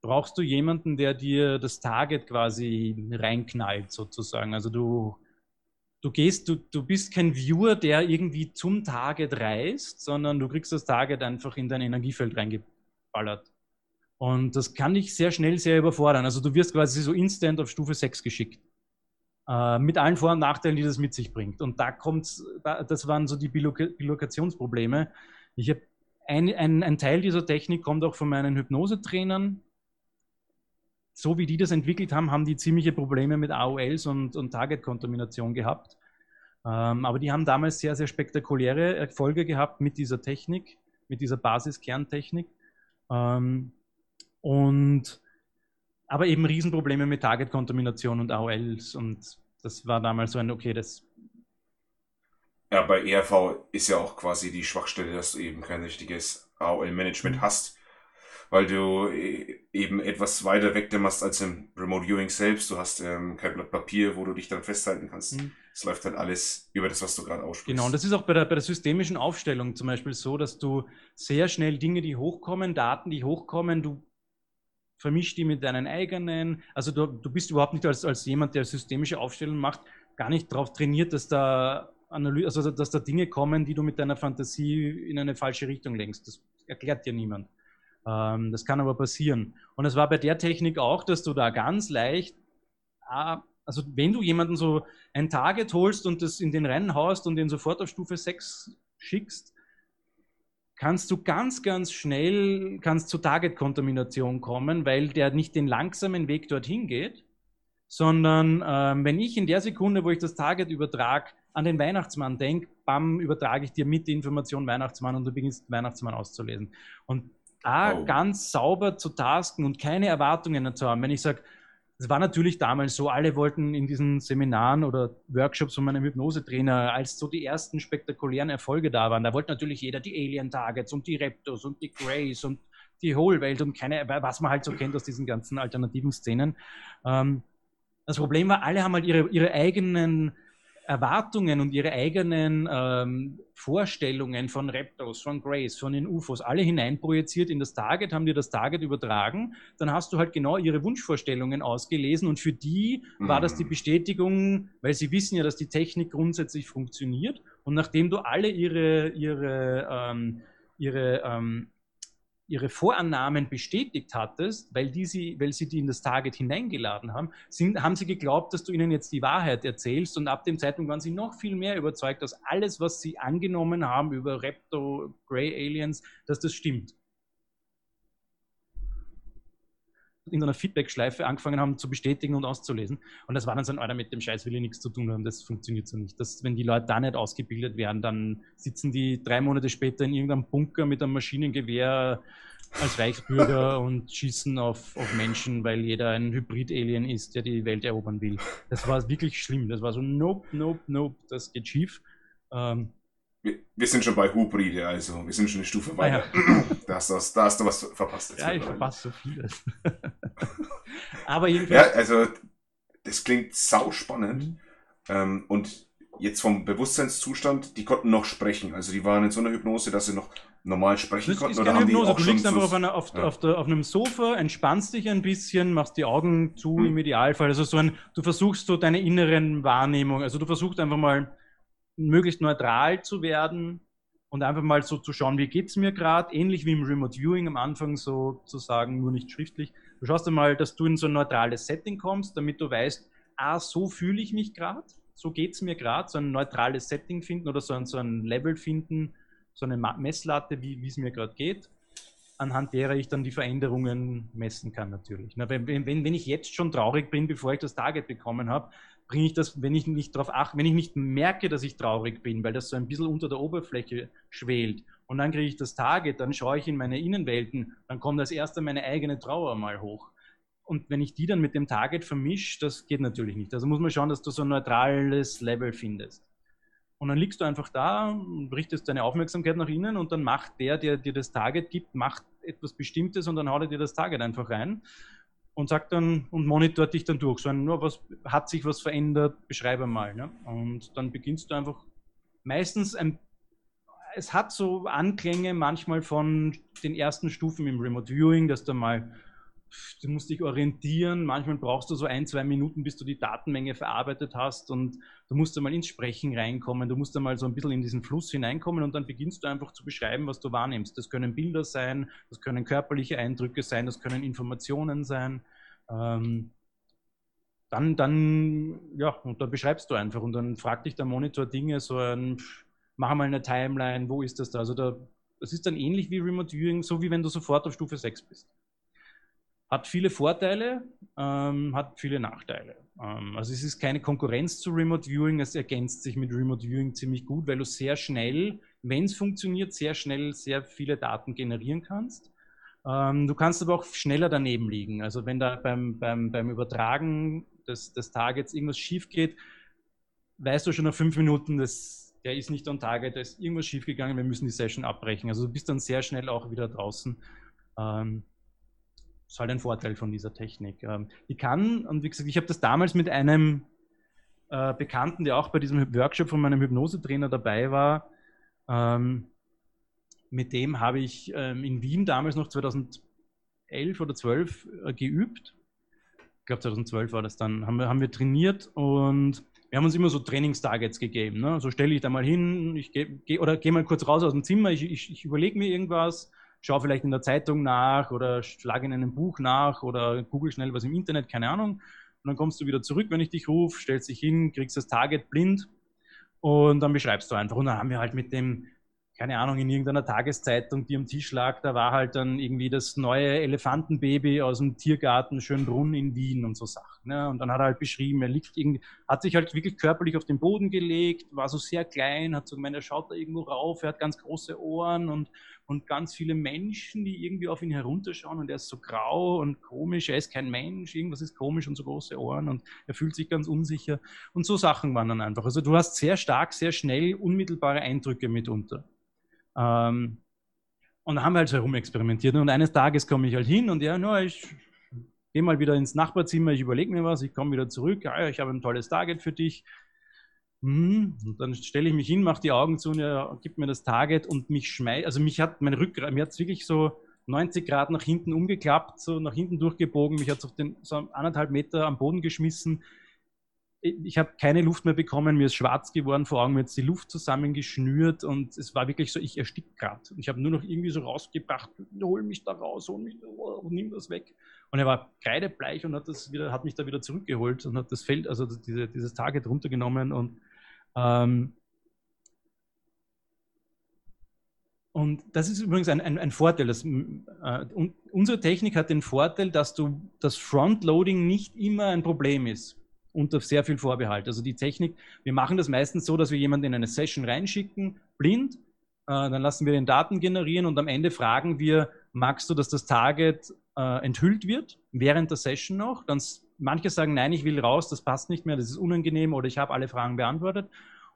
brauchst du jemanden, der dir das Target quasi reinknallt, sozusagen. Also du, du gehst, du, du bist kein Viewer, der irgendwie zum Target reist, sondern du kriegst das Target einfach in dein Energiefeld reingeballert. Und das kann dich sehr schnell sehr überfordern. Also du wirst quasi so instant auf Stufe 6 geschickt. Äh, mit allen Vor- und Nachteilen, die das mit sich bringt. Und da kommt, da, das waren so die Bilokationsprobleme. Ich habe ein, ein, ein, Teil dieser Technik kommt auch von meinen Hypnosetrainern. So wie die das entwickelt haben, haben die ziemliche Probleme mit AOLs und, und Target-Kontamination gehabt. Ähm, aber die haben damals sehr, sehr spektakuläre Erfolge gehabt mit dieser Technik, mit dieser Basis-Kerntechnik. Ähm, und aber eben Riesenprobleme mit Target-Kontamination und AOLs und das war damals so ein, okay, das. Ja, bei ERV ist ja auch quasi die Schwachstelle, dass du eben kein richtiges AOL-Management mhm. hast, weil du e, eben etwas weiter wegdämmerst als im Remote Viewing selbst. Du hast ähm, kein Blatt Papier, wo du dich dann festhalten kannst. Mhm. Es läuft dann alles über das, was du gerade aussprichst. Genau, und das ist auch bei der, bei der systemischen Aufstellung zum Beispiel so, dass du sehr schnell Dinge, die hochkommen, Daten, die hochkommen, du vermisch die mit deinen eigenen. Also du, du bist überhaupt nicht als, als jemand, der systemische Aufstellungen macht, gar nicht darauf trainiert, dass da Analyse, also dass da Dinge kommen, die du mit deiner Fantasie in eine falsche Richtung lenkst. Das erklärt dir niemand. Ähm, das kann aber passieren. Und es war bei der Technik auch, dass du da ganz leicht, ah, also wenn du jemanden so ein Target holst und das in den Rennen haust und den sofort auf Stufe 6 schickst, kannst du ganz, ganz schnell kannst zu Target-Kontamination kommen, weil der nicht den langsamen Weg dorthin geht, sondern ähm, wenn ich in der Sekunde, wo ich das Target übertrage, an den Weihnachtsmann denke, bam, übertrage ich dir mit die Information Weihnachtsmann und du beginnst Weihnachtsmann auszulesen. Und da oh. ganz sauber zu tasken und keine Erwartungen zu haben. Wenn ich sage, es war natürlich damals so, alle wollten in diesen Seminaren oder Workshops von meinem Hypnosetrainer, als so die ersten spektakulären Erfolge da waren, da wollte natürlich jeder die Alien Targets und die Raptors und die Grays und die Hohlwelt und keine, was man halt so kennt aus diesen ganzen alternativen Szenen. Ähm, das Problem war, alle haben halt ihre, ihre eigenen Erwartungen und ihre eigenen ähm, Vorstellungen von Reptos, von Grace, von den UFOs, alle hineinprojiziert in das Target, haben dir das Target übertragen. Dann hast du halt genau ihre Wunschvorstellungen ausgelesen und für die mhm. war das die mhm. Bestätigung, weil sie wissen ja, dass die Technik grundsätzlich funktioniert. Und nachdem du alle ihre, ihre, ähm, ihre ähm, ihre Vorannahmen bestätigt hattest, weil, die sie, weil sie die in das Target hineingeladen haben, sind, haben sie geglaubt, dass du ihnen jetzt die Wahrheit erzählst und ab dem Zeitpunkt waren sie noch viel mehr überzeugt, dass alles, was sie angenommen haben über Repto, Grey Aliens, dass das stimmt. In einer Feedback-Schleife angefangen haben zu bestätigen und auszulesen. Und das war dann so ein, Alter, mit dem Scheiß will ich nichts zu tun haben, das funktioniert so nicht. Das, wenn die Leute da nicht ausgebildet werden, dann sitzen die drei Monate später in irgendeinem Bunker mit einem Maschinengewehr als Reichsbürger und schießen auf, auf Menschen, weil jeder ein Hybrid-Alien ist, der die Welt erobern will. Das war wirklich schlimm. Das war so, nope, nope, nope, das geht schief. Ähm, wir, wir, sind schon bei Hybride, also wir sind schon eine Stufe weiter. Ah, ja. da, hast du, da hast du was verpasst. Jetzt ja, ich verpasse so vieles. Aber jedenfalls. Ja, also das klingt sau spannend. Mhm. Ähm, und jetzt vom Bewusstseinszustand, die konnten noch sprechen. Also die waren in so einer Hypnose, dass sie noch normal sprechen das konnten. Ist oder haben Hypnose. Die auch du liegst einfach auf, einer, auf, ja. auf, der, auf, einem Sofa, entspannst dich ein bisschen, machst die Augen zu hm. im Idealfall. Also so ein, du versuchst so deine inneren Wahrnehmung, also du versuchst einfach mal möglichst neutral zu werden und einfach mal so zu schauen, wie geht es mir gerade, ähnlich wie im Remote Viewing am Anfang so zu sagen, nur nicht schriftlich. Du schaust einmal, dass du in so ein neutrales Setting kommst, damit du weißt, ah, so fühle ich mich gerade, so geht es mir gerade, so ein neutrales Setting finden oder so ein, so ein Level finden, so eine Messlatte, wie es mir gerade geht, anhand derer ich dann die Veränderungen messen kann natürlich. Na, wenn, wenn, wenn ich jetzt schon traurig bin, bevor ich das Target bekommen habe, bringe ich das, wenn ich nicht darauf achte, wenn ich nicht merke, dass ich traurig bin, weil das so ein bisschen unter der Oberfläche schwelt und dann kriege ich das Target, dann schaue ich in meine Innenwelten, dann kommt als erster meine eigene Trauer mal hoch. Und wenn ich die dann mit dem Target vermische, das geht natürlich nicht. Also muss man schauen, dass du so ein neutrales Level findest. Und dann liegst du einfach da, richtest deine Aufmerksamkeit nach innen und dann macht der, der dir das Target gibt, macht etwas Bestimmtes und dann haut er dir das Target einfach rein und sagt dann und monitort dich dann durch. So ein, nur was hat sich was verändert, beschreibe mal. Ne? Und dann beginnst du einfach meistens ein es hat so Anklänge manchmal von den ersten Stufen im Remote Viewing, dass du mal du musst dich orientieren. Manchmal brauchst du so ein, zwei Minuten, bis du die Datenmenge verarbeitet hast und du musst einmal ins Sprechen reinkommen. Du musst einmal so ein bisschen in diesen Fluss hineinkommen und dann beginnst du einfach zu beschreiben, was du wahrnimmst. Das können Bilder sein, das können körperliche Eindrücke sein, das können Informationen sein. Ähm, dann, dann, ja, und dann beschreibst du einfach und dann fragt dich der Monitor Dinge, so ein, mach mal eine Timeline, wo ist das da? Also da, das ist dann ähnlich wie Remote Viewing, so wie wenn du sofort auf Stufe 6 bist. Hat viele Vorteile, ähm, hat viele Nachteile. Ähm, also es ist keine Konkurrenz zu Remote Viewing, es ergänzt sich mit Remote Viewing ziemlich gut, weil du sehr schnell, wenn es funktioniert, sehr schnell sehr viele Daten generieren kannst. Ähm, du kannst aber auch schneller daneben liegen. Also wenn da beim, beim, beim Übertragen des, des Targets irgendwas schief geht, weißt du schon nach fünf Minuten, dass der ist nicht on Target, da ist irgendwas schief gegangen, wir müssen die Session abbrechen. Also du bist dann sehr schnell auch wieder draußen. Ähm, das ist halt ein Vorteil von dieser Technik. Ähm, die kann, und wie gesagt, ich habe das damals mit einem äh, Bekannten, der auch bei diesem Workshop von meinem Hypnosetrainer dabei war, ähm, mit dem habe ich ähm, in Wien damals noch 2011 oder 12 äh, geübt. Ich glaube 2012 war das dann. Haben wir, haben wir trainiert und wir haben uns immer so Trainingstargets gegeben. Ne? So stelle ich da mal hin, ich gehe geh, oder gehe mal kurz raus aus dem Zimmer, ich, ich, ich überlege mir irgendwas, schaue vielleicht in der Zeitung nach oder schlage in einem Buch nach oder google schnell was im Internet, keine Ahnung. Und dann kommst du wieder zurück, wenn ich dich rufe, stellst dich hin, kriegst das Target blind und dann beschreibst du einfach. Und dann haben wir halt mit dem keine Ahnung, in irgendeiner Tageszeitung, die am Tisch lag, da war halt dann irgendwie das neue Elefantenbaby aus dem Tiergarten Schönbrunn in Wien und so Sachen. Ne? Und dann hat er halt beschrieben, er liegt irgendwie, hat sich halt wirklich körperlich auf den Boden gelegt, war so sehr klein, hat so gemeint, er schaut da irgendwo rauf, er hat ganz große Ohren und, und ganz viele Menschen, die irgendwie auf ihn herunterschauen und er ist so grau und komisch, er ist kein Mensch, irgendwas ist komisch und so große Ohren und er fühlt sich ganz unsicher. Und so Sachen waren dann einfach. Also du hast sehr stark, sehr schnell unmittelbare Eindrücke mitunter. Ähm, Und da haben wir halt so herumexperimentiert. Und eines Tages komme ich halt hin und ja, no, ich gehe mal wieder ins Nachbarzimmer, ich überlege mir was, ich komme wieder zurück, ja, ich habe ein tolles Target für dich. Hm, und dann stelle ich mich hin, mache die Augen zu und er gibt mir das Target und mich schmeißt, also mich hat mein Rückgrat, mir hat es wirklich so 90 Grad nach hinten umgeklappt, so nach hinten durchgebogen, mich hat es auf den so anderthalb Meter am Boden geschmissen. Ich habe keine Luft mehr bekommen, mir ist schwarz geworden vor Augen, mir hat die Luft zusammengeschnürt und es war wirklich so, ich erstick gerade. Und ich habe nur noch irgendwie so rausgebracht, hol mich da raus, hol mich, oh, nimm das weg. Und er war kreidebleich und hat, das wieder, hat mich da wieder zurückgeholt und hat das Feld, also diese, dieses Target runtergenommen und ähm, und das ist übrigens ein, ein, ein Vorteil. Dass, äh, unsere Technik hat den Vorteil, dass du das Frontloading nicht immer ein Problem ist unter sehr viel Vorbehalt. Also die Technik, wir machen das meistens so, dass wir jemanden in eine Session reinschicken, blind, äh, dann lassen wir den Daten generieren und am Ende fragen wir, magst du, dass das Target äh, enthüllt wird, während der Session noch? Dann manche sagen, nein, ich will raus, das passt nicht mehr, das ist unangenehm oder ich habe alle Fragen beantwortet.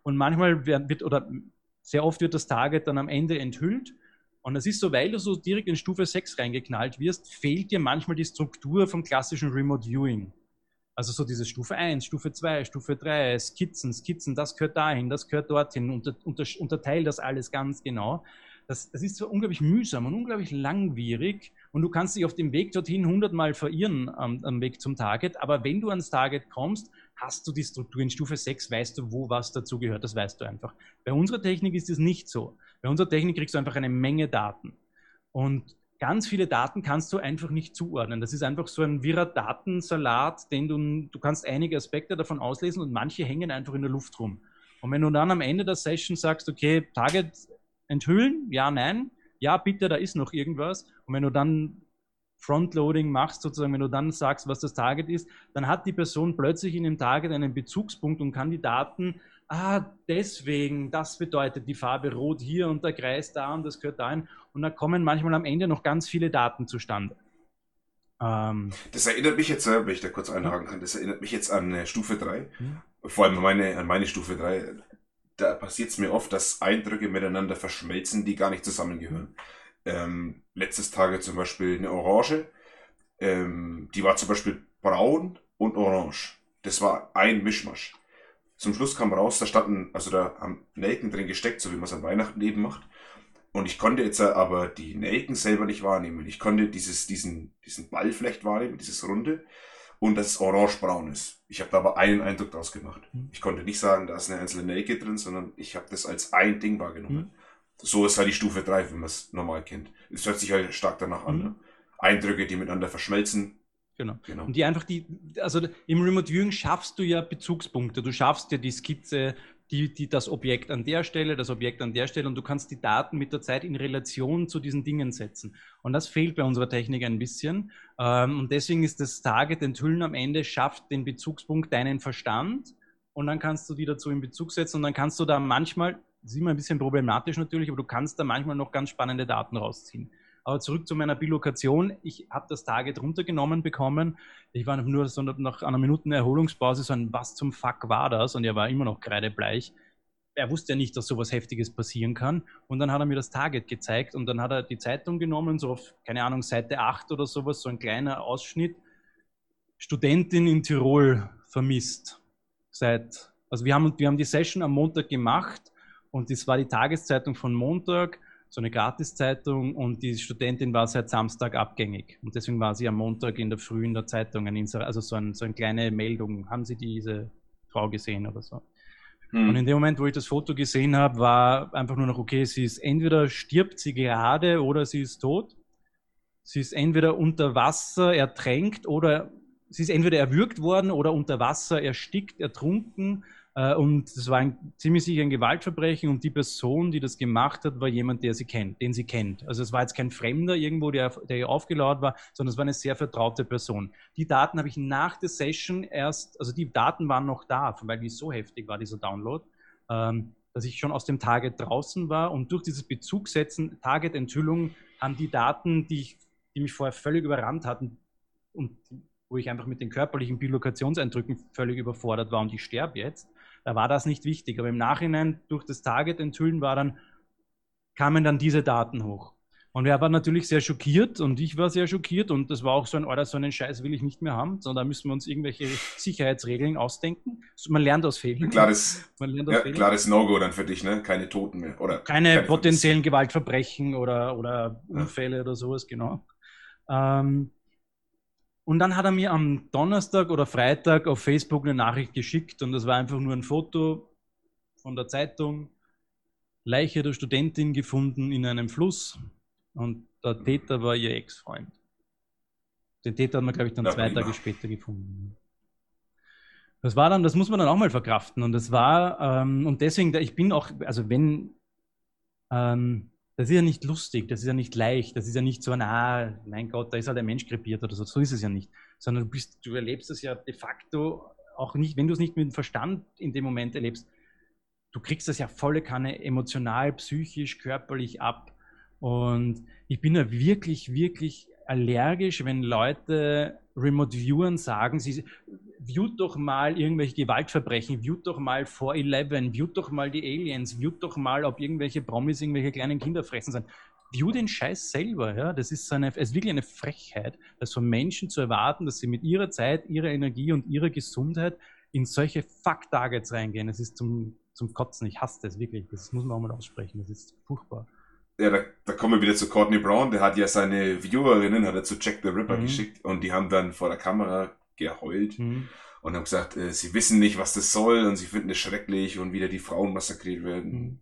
Und manchmal wird, oder sehr oft wird das Target dann am Ende enthüllt. Und das ist so, weil du so direkt in Stufe 6 reingeknallt wirst, fehlt dir manchmal die Struktur vom klassischen Remote Viewing. Also so diese Stufe 1, Stufe 2, Stufe 3, Skizzen, Skizzen, das gehört dahin, das gehört dorthin, unter, unter, unterteil das alles ganz genau. Das, das ist so unglaublich mühsam und unglaublich langwierig und du kannst dich auf dem Weg dorthin hundertmal verirren am, am, Weg zum Target, aber wenn du ans Target kommst, hast du die Struktur in Stufe 6, weißt du, wo was dazu gehört, das weißt du einfach. Bei unserer Technik ist es nicht so. Bei unserer Technik kriegst du einfach eine Menge Daten und ganz viele Daten kannst du einfach nicht zuordnen. Das ist einfach so ein wirrer Datensalat, den du, du kannst einige Aspekte davon auslesen und manche hängen einfach in der Luft rum. Und wenn du dann am Ende der Session sagst, okay, Target enthüllen, ja, nein, ja, bitte, da ist noch irgendwas. Und wenn du dann Frontloading machst, sozusagen, wenn du dann sagst, was das Target ist, dann hat die Person plötzlich in dem Target einen Bezugspunkt und kann die Daten, ah, deswegen, das bedeutet die Farbe rot hier und der Kreis da und das gehört dahin. Und da kommen manchmal am Ende noch ganz viele Daten zustande. Ähm, das erinnert mich jetzt, äh, wenn ich da kurz einhaken kann, das erinnert mich jetzt an äh, Stufe 3, hm? vor allem meine, an meine Stufe 3 da passiert es mir oft, dass Eindrücke miteinander verschmelzen, die gar nicht zusammengehören. Ähm, letztes Tage zum Beispiel eine Orange, ähm, die war zum Beispiel braun und orange. Das war ein Mischmasch. Zum Schluss kam raus, da standen, also da haben Nelken drin gesteckt, so wie man es an Weihnachten eben macht. Und ich konnte jetzt aber die Nelken selber nicht wahrnehmen. Ich konnte dieses, diesen, diesen Ball vielleicht wahrnehmen, dieses Runde und dass es orange-braun ist. Ich habe da aber einen Eindruck draus gemacht. Mhm. Ich konnte nicht sagen, da ist eine einzelne Nelke drin, sondern ich habe das als ein Ding wahrgenommen. Mhm. So ist halt die Stufe 3, wenn man es normal kennt. Es hört sich halt stark danach an. Mhm. Ne? Eindrücke, die miteinander verschmelzen. Genau. genau. Und die einfach die, also im Remote Viewing schaffst du ja Bezugspunkte. Du schaffst ja die Skizze, die, die, das Objekt an der Stelle, das Objekt an der Stelle und du kannst die Daten mit der Zeit in Relation zu diesen Dingen setzen. Und das fehlt bei unserer Technik ein bisschen. Ähm, und deswegen ist das Target enthüllen am Ende, schafft den Bezugspunkt deinen Verstand und dann kannst du die dazu in Bezug setzen und dann kannst du da manchmal, das ist immer ein bisschen problematisch natürlich, aber du kannst da manchmal noch ganz spannende Daten rausziehen. Aber zurück zu meiner Bilokation. Ich habe das Target runtergenommen bekommen. Ich war nur so nach einer Minute Erholungspause so ein, was zum Fuck war das? Und er war immer noch kreidebleich. Er wusste ja nicht, dass sowas Heftiges passieren kann. Und dann hat er mir das Target gezeigt und dann hat er die Zeitung genommen, so auf, keine Ahnung, Seite 8 oder sowas, so ein kleiner Ausschnitt. Studentin in Tirol vermisst. Seit, also wir haben, wir haben die Session am Montag gemacht und das war die Tageszeitung von Montag so eine Gratiszeitung und die Studentin war seit Samstag abgängig. Und deswegen war sie am Montag in der Früh in der Zeitung, also so, ein, so eine kleine Meldung. Haben Sie diese Frau gesehen oder so? Hm. Und in dem Moment, wo ich das Foto gesehen habe, war einfach nur noch, okay, sie ist entweder stirbt sie gerade oder sie ist tot. Sie ist entweder unter Wasser ertränkt oder sie ist entweder erwürgt worden oder unter Wasser erstickt, ertrunken und es war ein, ziemlich sicher ein Gewaltverbrechen und die Person, die das gemacht hat, war jemand, der sie kennt, den sie kennt. Also es war jetzt kein Fremder irgendwo, der, der ihr aufgelauert war, sondern es war eine sehr vertraute Person. Die Daten habe ich nach der Session erst, also die Daten waren noch da, weil die so heftig war, dieser Download, ähm, dass ich schon aus dem Target draußen war und durch dieses Bezugsetzen, Target-Enthüllung, haben die Daten, die, ich, die mich vorher völlig überrannt hatten und wo ich einfach mit den körperlichen Bilokationseindrücken völlig überfordert war und ich sterbe jetzt, da war das nicht wichtig. Aber im Nachhinein durch das Target enthüllen war dann, kamen dann diese Daten hoch. Und er war natürlich sehr schockiert und ich war sehr schockiert und das war auch so ein, oder so einen Scheiß will ich nicht mehr haben, sondern da müssen wir uns irgendwelche Sicherheitsregeln ausdenken. Man lernt aus Fehlern. Klares, ja, klares No-Go dann für dich, ne? Keine Toten mehr. Oder keine, keine potenziellen Gewaltverbrechen oder, oder Unfälle ja. oder sowas, genau. Ähm, und dann hat er mir am Donnerstag oder Freitag auf Facebook eine Nachricht geschickt und das war einfach nur ein Foto von der Zeitung. Leiche der Studentin gefunden in einem Fluss und der Täter war ihr Ex-Freund. Den Täter hat man, glaube ich, dann zwei Tage später gefunden. Das war dann, das muss man dann auch mal verkraften. Und das war, ähm, und deswegen, ich bin auch, also wenn, ähm, das ist ja nicht lustig, das ist ja nicht leicht, das ist ja nicht so ein, ah, mein Gott, da ist halt ein Mensch krepiert oder so, so ist es ja nicht. Sondern du bist, du erlebst es ja de facto auch nicht, wenn du es nicht mit dem Verstand in dem Moment erlebst, du kriegst das ja volle Kanne emotional, psychisch, körperlich ab. Und ich bin ja wirklich, wirklich allergisch, wenn Leute Remote Viewern sagen, sie viewt doch mal irgendwelche Gewaltverbrechen, viewt doch mal 4-11, viewt doch mal die Aliens, viewt doch mal, ob irgendwelche Promis irgendwelche kleinen Kinder fressen sind. View den Scheiß selber, ja. Das ist, so eine, ist wirklich eine Frechheit, das von Menschen zu erwarten, dass sie mit ihrer Zeit, ihrer Energie und ihrer Gesundheit in solche Fuck-Targets reingehen. Es ist zum, zum Kotzen. Ich hasse das wirklich. Das muss man auch mal aussprechen. Das ist furchtbar ja, da, da kommen wir wieder zu Courtney Brown. Der hat ja seine Viewerinnen, hat er zu Jack the Ripper mhm. geschickt und die haben dann vor der Kamera geheult mhm. und haben gesagt, äh, sie wissen nicht, was das soll und sie finden es schrecklich und wieder die Frauen massakriert werden. Mhm.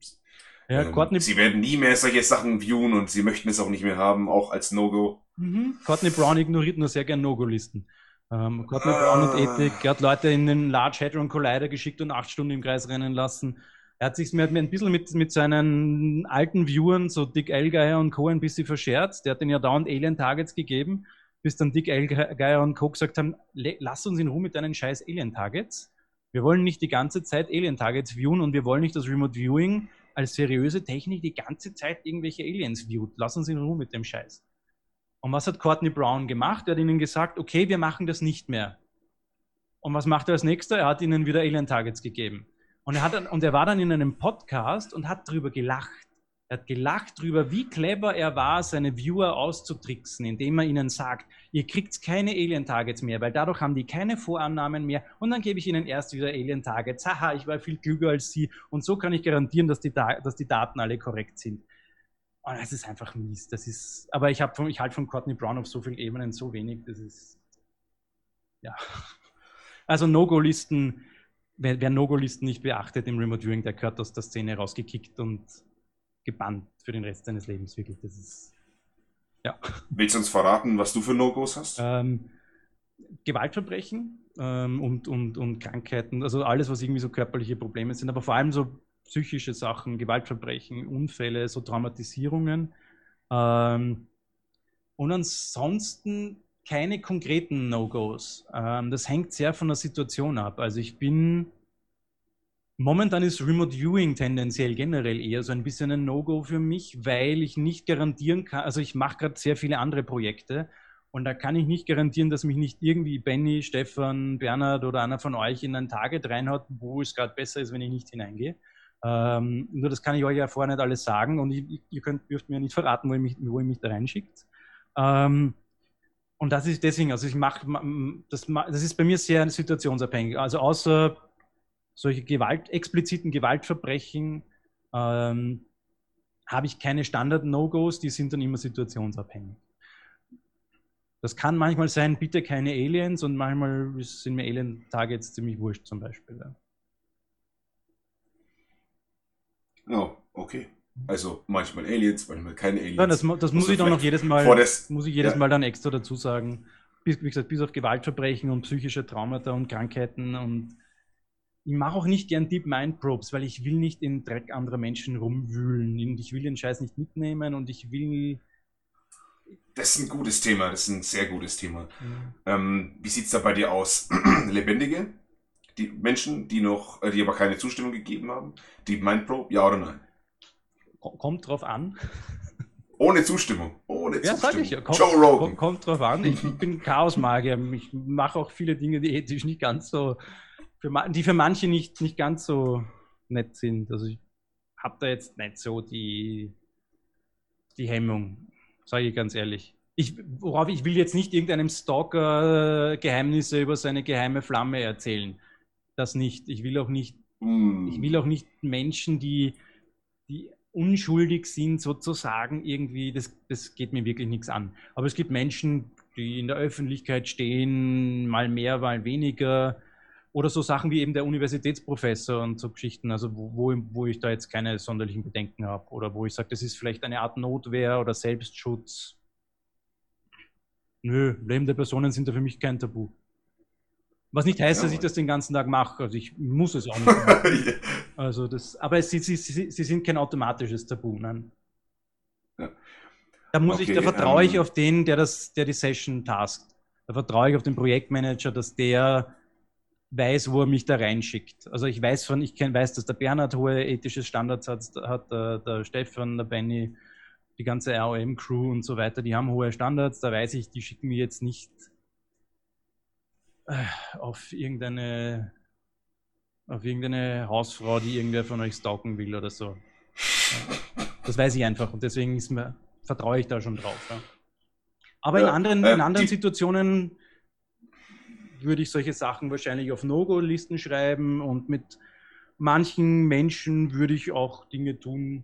Ja, ähm, Courtney sie werden nie mehr solche Sachen viewen und sie möchten es auch nicht mehr haben, auch als No-Go. Mhm. Courtney Brown ignoriert nur sehr gern No-Go-Listen. Ähm, Courtney ah. Brown und Ethik, er hat Leute in den Large Hadron Collider geschickt und acht Stunden im Kreis rennen lassen. Er hat sich mir ein bisschen mit, mit seinen alten Viewern, so Dick Elgeier und Co. ein bisschen verscherzt. Der hat den ja dauernd Alien-Targets gegeben, bis dann Dick Elgeier und Co. gesagt haben, lass uns in Ruhe mit deinen scheiß Alien-Targets. Wir wollen nicht die ganze Zeit Alien-Targets viewen und wir wollen nicht, dass Remote Viewing als seriöse Technik die ganze Zeit irgendwelche Aliens viewt. Lass uns in Ruhe mit dem Scheiß. Und was hat Courtney Brown gemacht? Er hat ihnen gesagt, okay, wir machen das nicht mehr. Und was macht er als nächster? Er hat ihnen wieder Alien-Targets gegeben. Und er, hat, und er war dann in einem Podcast und hat darüber gelacht. Er hat gelacht darüber, wie clever er war, seine Viewer auszutricksen, indem er ihnen sagt, ihr kriegt keine Alien-Targets mehr, weil dadurch haben die keine Vorannahmen mehr und dann gebe ich ihnen erst wieder Alien-Targets. Haha, ich war viel klüger als sie und so kann ich garantieren, dass die, dass die Daten alle korrekt sind. Und das ist einfach mies. Das ist, aber ich, ich halte von Courtney Brown auf so vielen Ebenen so wenig, das ist, ja. Also No-Go-Listen, wer, wer No-Go-Listen nicht beachtet im Remote Viewing, der gehört aus der Szene rausgekickt und gebannt für den Rest seines Lebens. Wirklich, das ist. Ja. Willst du uns verraten, was du für No-Gos hast? Ähm, Gewaltverbrechen ähm, und, und, und Krankheiten, also alles, was irgendwie so körperliche Probleme sind, aber vor allem so psychische Sachen, Gewaltverbrechen, Unfälle, so Traumatisierungen. Ähm, und ansonsten keine konkreten No-Gos. Ähm, das hängt sehr von der Situation ab. Also ich bin, momentan ist Remote Viewing tendenziell generell eher so ein bisschen ein No-Go für mich, weil ich nicht garantieren kann, also ich mache gerade sehr viele andere Projekte und da kann ich nicht garantieren, dass mich nicht irgendwie Benny, Stefan, Bernhard oder einer von euch in ein Target reinhaut, wo es gerade besser ist, wenn ich nicht hineingehe. Ähm, nur das kann ich euch ja vorher nicht alles sagen und ich, ihr könnt, dürft mir nicht verraten, wo ihr mich, wo ihr mich da reinschickt. Ähm, und das ist deswegen, also ich mache, das, das ist bei mir sehr situationsabhängig. Also außer solche Gewalt, expliziten Gewaltverbrechen ähm, habe ich keine Standard-No-Gos, die sind dann immer situationsabhängig. Das kann manchmal sein, bitte keine Aliens und manchmal sind mir Alien-Targets ziemlich wurscht zum Beispiel. Ja. Oh, okay. Also manchmal Aliens, manchmal keine Aliens. Ja, das, das muss ich dann noch jedes Mal, das, muss ich jedes ja. Mal dann extra dazu sagen. Bis, wie gesagt, bis auf Gewaltverbrechen und psychische Traumata und Krankheiten und ich mache auch nicht gern Deep Mind Probes, weil ich will nicht im Dreck anderer Menschen rumwühlen und ich will den Scheiß nicht mitnehmen und ich will. Das ist ein gutes Thema, das ist ein sehr gutes Thema. Mhm. Ähm, wie sieht es da bei dir aus? Lebendige? Die Menschen, die noch, äh, die aber keine Zustimmung gegeben haben? Deep Mind Probe, ja oder nein? Kommt drauf an. Ohne Zustimmung. Ohne ja, Zustimmung. Sag ich ja. Kommt, Joe Rogan. Kommt, drauf an. Ich, ich bin Chaosmagier. Ich mache auch viele Dinge, die ethisch nicht ganz so, für, die für manche nicht, nicht ganz so nett sind. Also ich habe da jetzt nicht so die, die Hemmung. sage ich ganz ehrlich. Ich, worauf ich will jetzt nicht irgendeinem Stalker Geheimnisse über seine geheime Flamme erzählen. Das nicht. Ich will auch nicht, mm. ich will auch nicht Menschen, die, die unschuldig sind, sozusagen irgendwie, das, das geht mir wirklich nichts an. Aber es gibt Menschen, die in der Öffentlichkeit stehen, mal mehr, mal weniger. Oder so Sachen wie eben der Universitätsprofessor und so Geschichten, also wo, wo ich da jetzt keine sonderlichen Bedenken habe. Oder wo ich sage, das ist vielleicht eine Art Notwehr oder Selbstschutz. Nö, lebende Personen sind da für mich kein Tabu. Was nicht heißt, dass ich das den ganzen Tag mache. Also ich muss es auch nicht. Machen. also das, aber sie, sie, sie, sie sind kein automatisches Tabu, nein. Ja. Da muss okay, ich, da vertraue ähm, ich auf den, der das, der die Session taskt. Da vertraue ich auf den Projektmanager, dass der weiß, wo er mich da reinschickt. Also ich weiß von, ich kenn, weiß, dass der Bernhard hohe ethische Standards hat, hat der, der Stefan, der Benny, die ganze ROM-Crew und so weiter, die haben hohe Standards. Da weiß ich, die schicken mir jetzt nicht äh, auf irgendeine auf irgendeine Hausfrau, die irgendwer von euch stalken will oder so. Das weiß ich einfach und deswegen ist mir, vertraue ich da schon drauf. Ja. Aber ja, in anderen, äh, in anderen Situationen würde ich solche Sachen wahrscheinlich auf No-Go-Listen schreiben und mit manchen Menschen würde ich auch Dinge tun,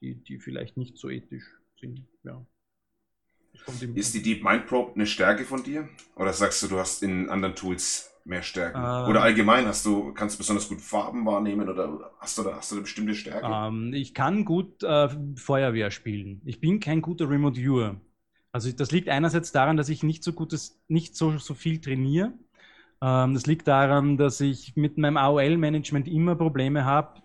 die, die vielleicht nicht so ethisch sind. Ja. Ist die Deep Mind Probe eine Stärke von dir? Oder sagst du, du hast in anderen Tools mehr Stärken? Ähm, oder allgemein hast du, kannst du besonders gut Farben wahrnehmen oder hast du da, hast du eine bestimmte Stärke? Ähm, ich kann gut äh, Feuerwehr spielen. Ich bin kein guter Remote Viewer. Also das liegt einerseits daran, dass ich nicht so gutes, nicht so, so viel trainiere. Ähm, das liegt daran, dass ich mit meinem AOL-Management immer Probleme habe.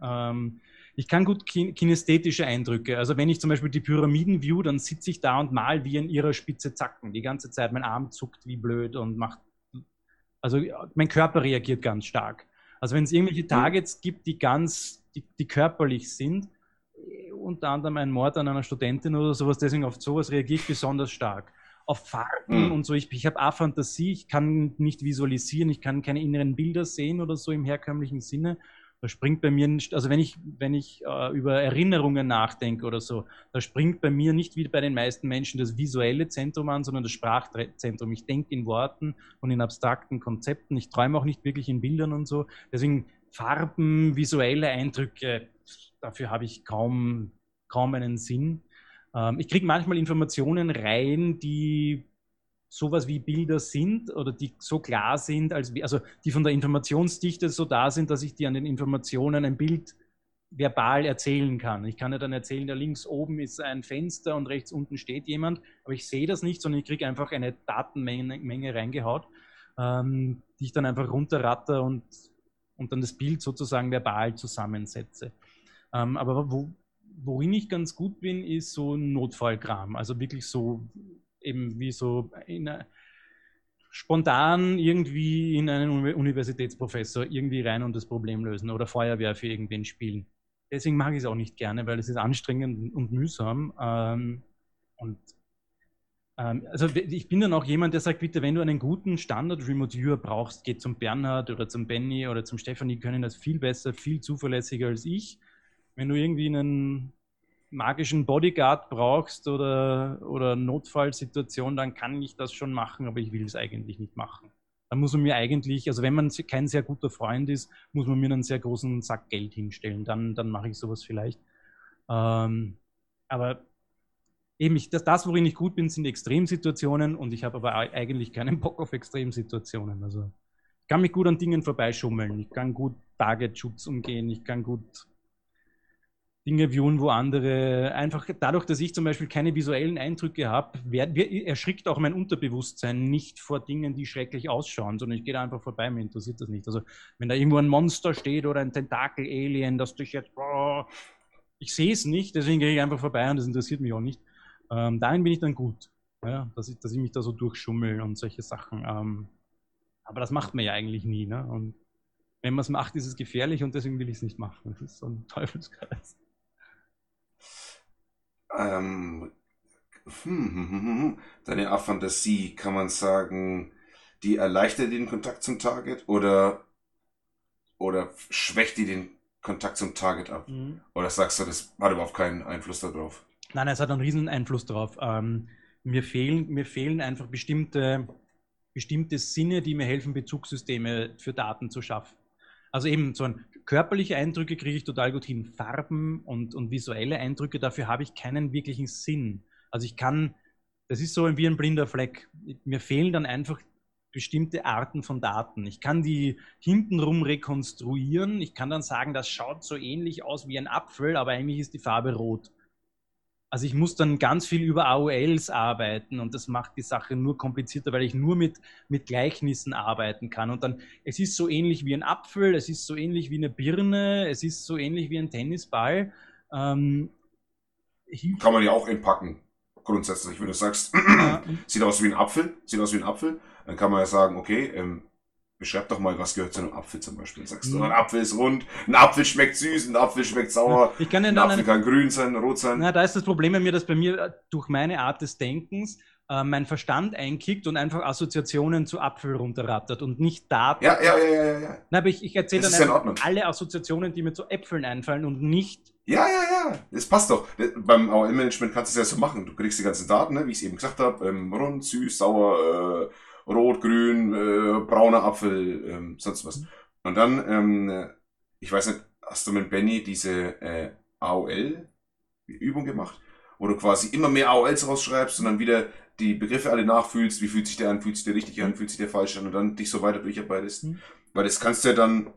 Ähm, ich kann gut kinästhetische Eindrücke. Also wenn ich zum Beispiel die Pyramiden view, dann sitze ich da und mal wie in ihrer Spitze zacken. Die ganze Zeit, mein Arm zuckt wie blöd und macht, also mein Körper reagiert ganz stark. Also wenn es irgendwelche mhm. Targets gibt, die ganz, die, die körperlich sind, unter anderem ein Mord an einer Studentin oder sowas, deswegen auf sowas reagiere ich besonders stark. Auf Farben mhm. und so, ich, ich habe auch Fantasie, ich kann nicht visualisieren, ich kann keine inneren Bilder sehen oder so im herkömmlichen Sinne. Da springt bei mir, also wenn ich, wenn ich äh, über Erinnerungen nachdenke oder so, da springt bei mir nicht wie bei den meisten Menschen das visuelle Zentrum an, sondern das Sprachzentrum. Ich denke in Worten und in abstrakten Konzepten. Ich träume auch nicht wirklich in Bildern und so. Deswegen Farben, visuelle Eindrücke, dafür habe ich kaum, kaum einen Sinn. Ähm, ich kriege manchmal Informationen rein, die sowas wie Bilder sind oder die so klar sind, als, also die von der Informationsdichte so da sind, dass ich dir an den Informationen ein Bild verbal erzählen kann. Ich kann ja dann erzählen, da links oben ist ein Fenster und rechts unten steht jemand, aber ich sehe das nicht, sondern ich kriege einfach eine Datenmenge Menge reingehaut, ähm, die ich dann einfach runterratter und, und dann das Bild sozusagen verbal zusammensetze. Ähm, aber wo, worin ich ganz gut bin, ist so Notfallkram, also wirklich so eben wie so in, spontan irgendwie in einen Universitätsprofessor irgendwie rein und das Problem lösen oder Feuerwehr für irgendwen spielen. Deswegen mag ich es auch nicht gerne, weil es ist anstrengend und mühsam. Ähm, und ähm, also ich bin dann auch jemand, der sagt, bitte, wenn du einen guten Standard-Remote-Viewer brauchst, geh zum Bernhard oder zum Benny oder zum Stefan, die können das viel besser, viel zuverlässiger als ich. Wenn du irgendwie einen magischen Bodyguard brauchst oder, oder Notfallsituation, dann kann ich das schon machen, aber ich will es eigentlich nicht machen. Da muss man mir eigentlich, also wenn man kein sehr guter Freund ist, muss man mir einen sehr großen Sack Geld hinstellen. Dann, dann mache ich sowas vielleicht. Ähm, aber eben, ich, das, das, worin ich gut bin, sind Extremsituationen und ich habe aber eigentlich keinen Bock auf Extremsituationen. Also ich kann mich gut an Dingen vorbeischummeln. Ich kann gut Targetschutz umgehen. Ich kann gut Dinge viewen, wo andere einfach dadurch, dass ich zum Beispiel keine visuellen Eindrücke habe, erschrickt auch mein Unterbewusstsein nicht vor Dingen, die schrecklich ausschauen, sondern ich gehe da einfach vorbei, mir interessiert das nicht. Also wenn da irgendwo ein Monster steht oder ein Tentakel-Alien, das dich jetzt, oh, ich sehe es nicht, deswegen gehe ich einfach vorbei und das interessiert mich auch nicht. Ähm, dahin bin ich dann gut, ja, dass, ich, dass ich mich da so durchschummel und solche Sachen. Ähm, aber das macht man ja eigentlich nie. Ne? Und wenn man es macht, ist es gefährlich und deswegen will ich es nicht machen. Das ist so ein Teufelskreis ähm, hm, hm, hm, deine Art Fantasie, kann man sagen, die erleichtert den Kontakt zum Target oder, oder schwächt die den Kontakt zum Target ab? Mhm. Oder sagst du, das hat überhaupt keinen Einfluss darauf? Nein, es hat einen riesen Einfluss drauf. Ähm, mir, fehlen, mir fehlen einfach bestimmte, bestimmte Sinne, die mir helfen, Bezugssysteme für Daten zu schaffen. Also eben so ein körperliche Eindrücke kriege ich total gut hin. Farben und, und visuelle Eindrücke, dafür habe ich keinen wirklichen Sinn. Also ich kann, das ist so wie ein blinder Fleck. Mir fehlen dann einfach bestimmte Arten von Daten. Ich kann die hintenrum rekonstruieren. Ich kann dann sagen, das schaut so ähnlich aus wie ein Apfel, aber eigentlich ist die Farbe rot. Also ich muss dann ganz viel über AOLs arbeiten und das macht die Sache nur komplizierter, weil ich nur mit, mit Gleichnissen arbeiten kann. Und dann, es ist so ähnlich wie ein Apfel, es ist so ähnlich wie eine Birne, es ist so ähnlich wie ein Tennisball. Ähm, kann man ja auch entpacken, grundsätzlich, wenn du sagst, ja. sieht aus wie ein Apfel, sieht aus wie ein Apfel, dann kann man ja sagen, okay, ähm, beschreib doch mal, was gehört zu einem Apfel zum Beispiel. Sagst du, mhm. ein Apfel ist rund, ein Apfel schmeckt süß, ein Apfel schmeckt sauer, ich kann ein Apfel kann grün sein, rot sein. Na, da ist das Problem bei mir, dass bei mir äh, durch meine Art des Denkens äh, mein Verstand einkickt und einfach Assoziationen zu Apfel runterrattert und nicht Daten. Ja, ja, ja, ja. ja. Na, aber ich, ich erzähle dann einfach alle Assoziationen, die mir zu Äpfeln einfallen und nicht ja, ja, ja, das passt doch. Beim AOL-Management kannst du es ja so machen. Du kriegst die ganzen Daten, ne, wie ich es eben gesagt habe, ähm, rund, süß, sauer, äh, rot, grün, äh, brauner Apfel, ähm, sonst was. Und dann, ähm, ich weiß nicht, hast du mit Benny diese äh, AOL-Übung gemacht, wo du quasi immer mehr AOLs rausschreibst und dann wieder die Begriffe alle nachfühlst, wie fühlt sich der an, fühlt sich der richtig an, fühlt sich der falsch an und dann dich so weiter durcharbeitest. Mhm. Weil das kannst du ja dann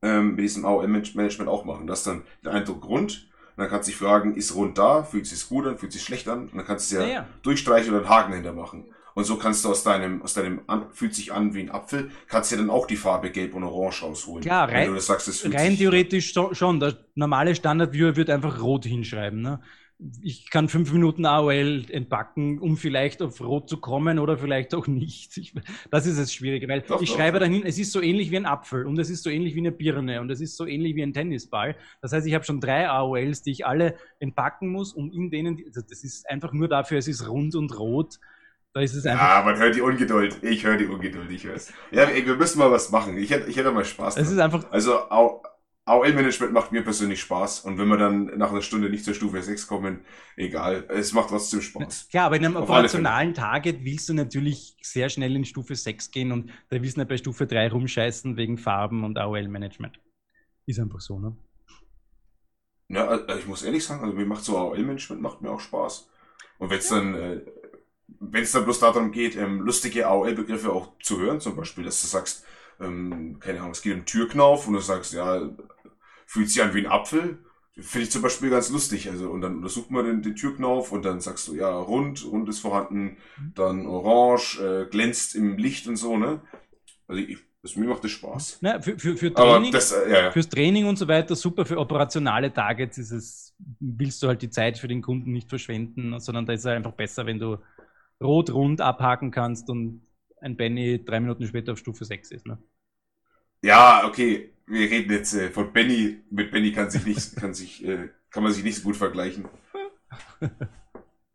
ähm, mit diesem AOL-Management auch machen. Das dann der Eindruck rund, und dann kannst du dich fragen, ist rund da, fühlt sich gut an, fühlt sich schlecht an, und dann kannst du ja, ja, ja. durchstreichen oder einen Haken hinter machen. Und so kannst du aus deinem, aus deinem, an, fühlt sich an wie ein Apfel, kannst dir dann auch die Farbe Gelb und Orange rausholen. Klar, rein, sagst, rein theoretisch schon. Der normale Standard-Viewer wird einfach rot hinschreiben. Ne? Ich kann fünf Minuten AOL entpacken, um vielleicht auf Rot zu kommen oder vielleicht auch nicht. Ich, das ist das Schwierige, weil doch, ich doch. schreibe dahin, es ist so ähnlich wie ein Apfel und es ist so ähnlich wie eine Birne und es ist so ähnlich wie ein Tennisball. Das heißt, ich habe schon drei AOLs, die ich alle entpacken muss, um in denen, also das ist einfach nur dafür, es ist rund und rot da ist es einfach. Ja, man hört die Ungeduld. Ich höre die Ungeduld, ich höre es. Ja, ey, wir müssen mal was machen. Ich hätte, ich hätte mal Spaß. Es ist einfach. Also, AOL-Management macht mir persönlich Spaß. Und wenn wir dann nach einer Stunde nicht zur Stufe 6 kommen, egal. Es macht trotzdem Spaß. Ja, aber in einem Auf operationalen Target willst du natürlich sehr schnell in Stufe 6 gehen und da willst du nicht bei Stufe 3 rumscheißen wegen Farben und AOL-Management. Ist einfach so, ne? Ja, also ich muss ehrlich sagen, also mir macht so AOL-Management macht mir auch Spaß. Und wenn es ja. dann äh, wenn es dann bloß darum geht, ähm, lustige AOL-Begriffe auch zu hören, zum Beispiel, dass du sagst, ähm, keine Ahnung, es geht um Türknauf und du sagst, ja, fühlt sich an wie ein Apfel, finde ich zum Beispiel ganz lustig. Also, und dann untersucht man den, den Türknauf und dann sagst du, ja, rund, rund ist vorhanden, dann orange, äh, glänzt im Licht und so, ne? Also ich, das, mir macht das Spaß. Na, für, für, für Training, das, äh, ja, ja. Fürs Training und so weiter super, für operationale Targets ist es, willst du halt die Zeit für den Kunden nicht verschwenden, sondern da ist es einfach besser, wenn du rot rund abhaken kannst und ein Benny drei Minuten später auf Stufe 6 ist. Ne? Ja, okay. Wir reden jetzt äh, von Benny. Mit Benny kann sich nicht, kann sich, äh, kann man sich nicht so gut vergleichen.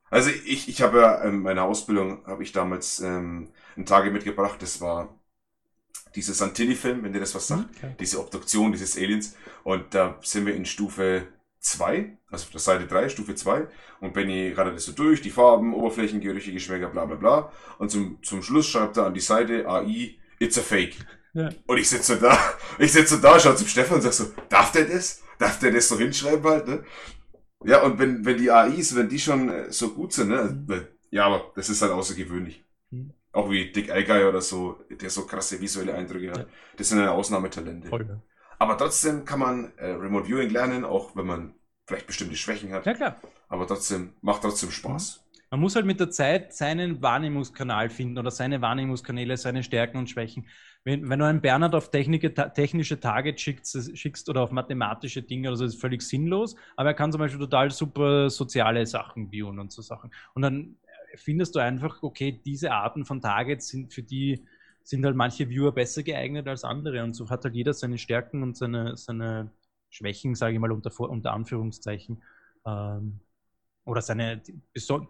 Also ich, ich habe ja in meiner Ausbildung habe ich damals ähm, ein Tage mitgebracht. Das war dieser Santilli-Film, wenn dir das was sagt. Okay. Diese Obduktion dieses Aliens. Und da sind wir in Stufe 2, also auf der Seite 3, Stufe 2. Und Benny rattert es so durch, die Farben, Oberflächen, Gerüche, Geschmäcker, bla bla bla. Und zum, zum Schluss schreibt er an die Seite AI, it's a fake. Ja. Und ich sitze da, ich sitze da, schau zum Stefan und sag so, darf der das? Darf der das so hinschreiben halt, ne? Ja, und wenn, wenn die AIs, wenn die schon äh, so gut sind, ne? Mhm. Ja, aber das ist halt außergewöhnlich. Mhm. Auch wie Dick Allgeier oder so, der so krasse visuelle Eindrücke hat. Ja. Das sind eine Ausnahmetalente. Voll, ne? Aber trotzdem kann man äh, Remote Viewing lernen, auch wenn man vielleicht bestimmte Schwächen hat. Ja, klar. Aber trotzdem, macht trotzdem Spaß. Man muss halt mit der Zeit seinen Wahrnehmungskanal finden oder seine Wahrnehmungskanäle, seine Stärken und Schwächen. Wenn, wenn du einen Bernhard auf Technik, technische Targets schickst, schickst oder auf mathematische Dinge, also das ist völlig sinnlos, aber er kann zum Beispiel total super soziale Sachen viewen und so Sachen. Und dann findest du einfach, okay, diese Arten von Targets sind für die sind halt manche Viewer besser geeignet als andere. Und so hat halt jeder seine Stärken und seine, seine Schwächen, sage ich mal unter, unter Anführungszeichen. Ähm, oder seine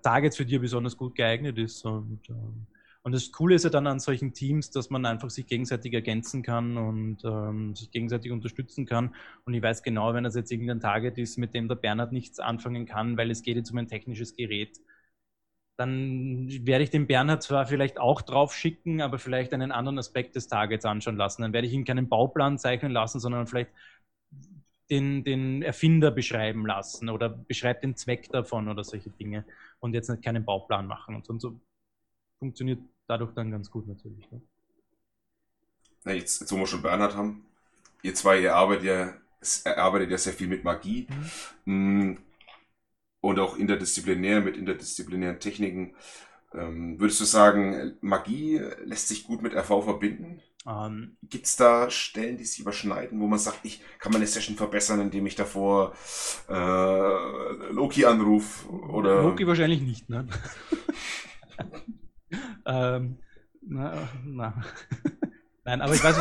Targets, für die er besonders gut geeignet ist. Und, ähm, Und das Coole ist ja dann an solchen Teams, dass man einfach sich gegenseitig ergänzen kann und ähm, sich gegenseitig unterstützen kann. Und ich weiß genau, wenn das jetzt irgendein Target ist, mit dem der Bernhard nichts anfangen kann, weil es geht jetzt um ein technisches Gerät, dann werde ich den Bernhard zwar vielleicht auch drauf schicken, aber vielleicht einen anderen Aspekt des Targets anschauen lassen. Dann werde ich ihn keinen Bauplan zeichnen lassen, sondern vielleicht den, den Erfinder beschreiben lassen oder beschreibt den Zweck davon oder solche Dinge und jetzt nicht keinen Bauplan machen. Und so, und so funktioniert dadurch dann ganz gut natürlich. Ne? Na, jetzt, jetzt, wo wir schon Bernhard haben, ihr zwei, ihr arbeitet ja, arbeitet ja sehr viel mit Magie. Mhm. Und auch interdisziplinär mit interdisziplinären Techniken. Ähm, würdest du sagen, Magie lässt sich gut mit RV verbinden? Ähm, Gibt es da Stellen, die sich überschneiden, wo man sagt, ich kann meine Session verbessern, indem ich davor äh, Loki anrufe? Oder? Loki wahrscheinlich nicht, ne? ähm, na, na. Nein, aber ich weiß,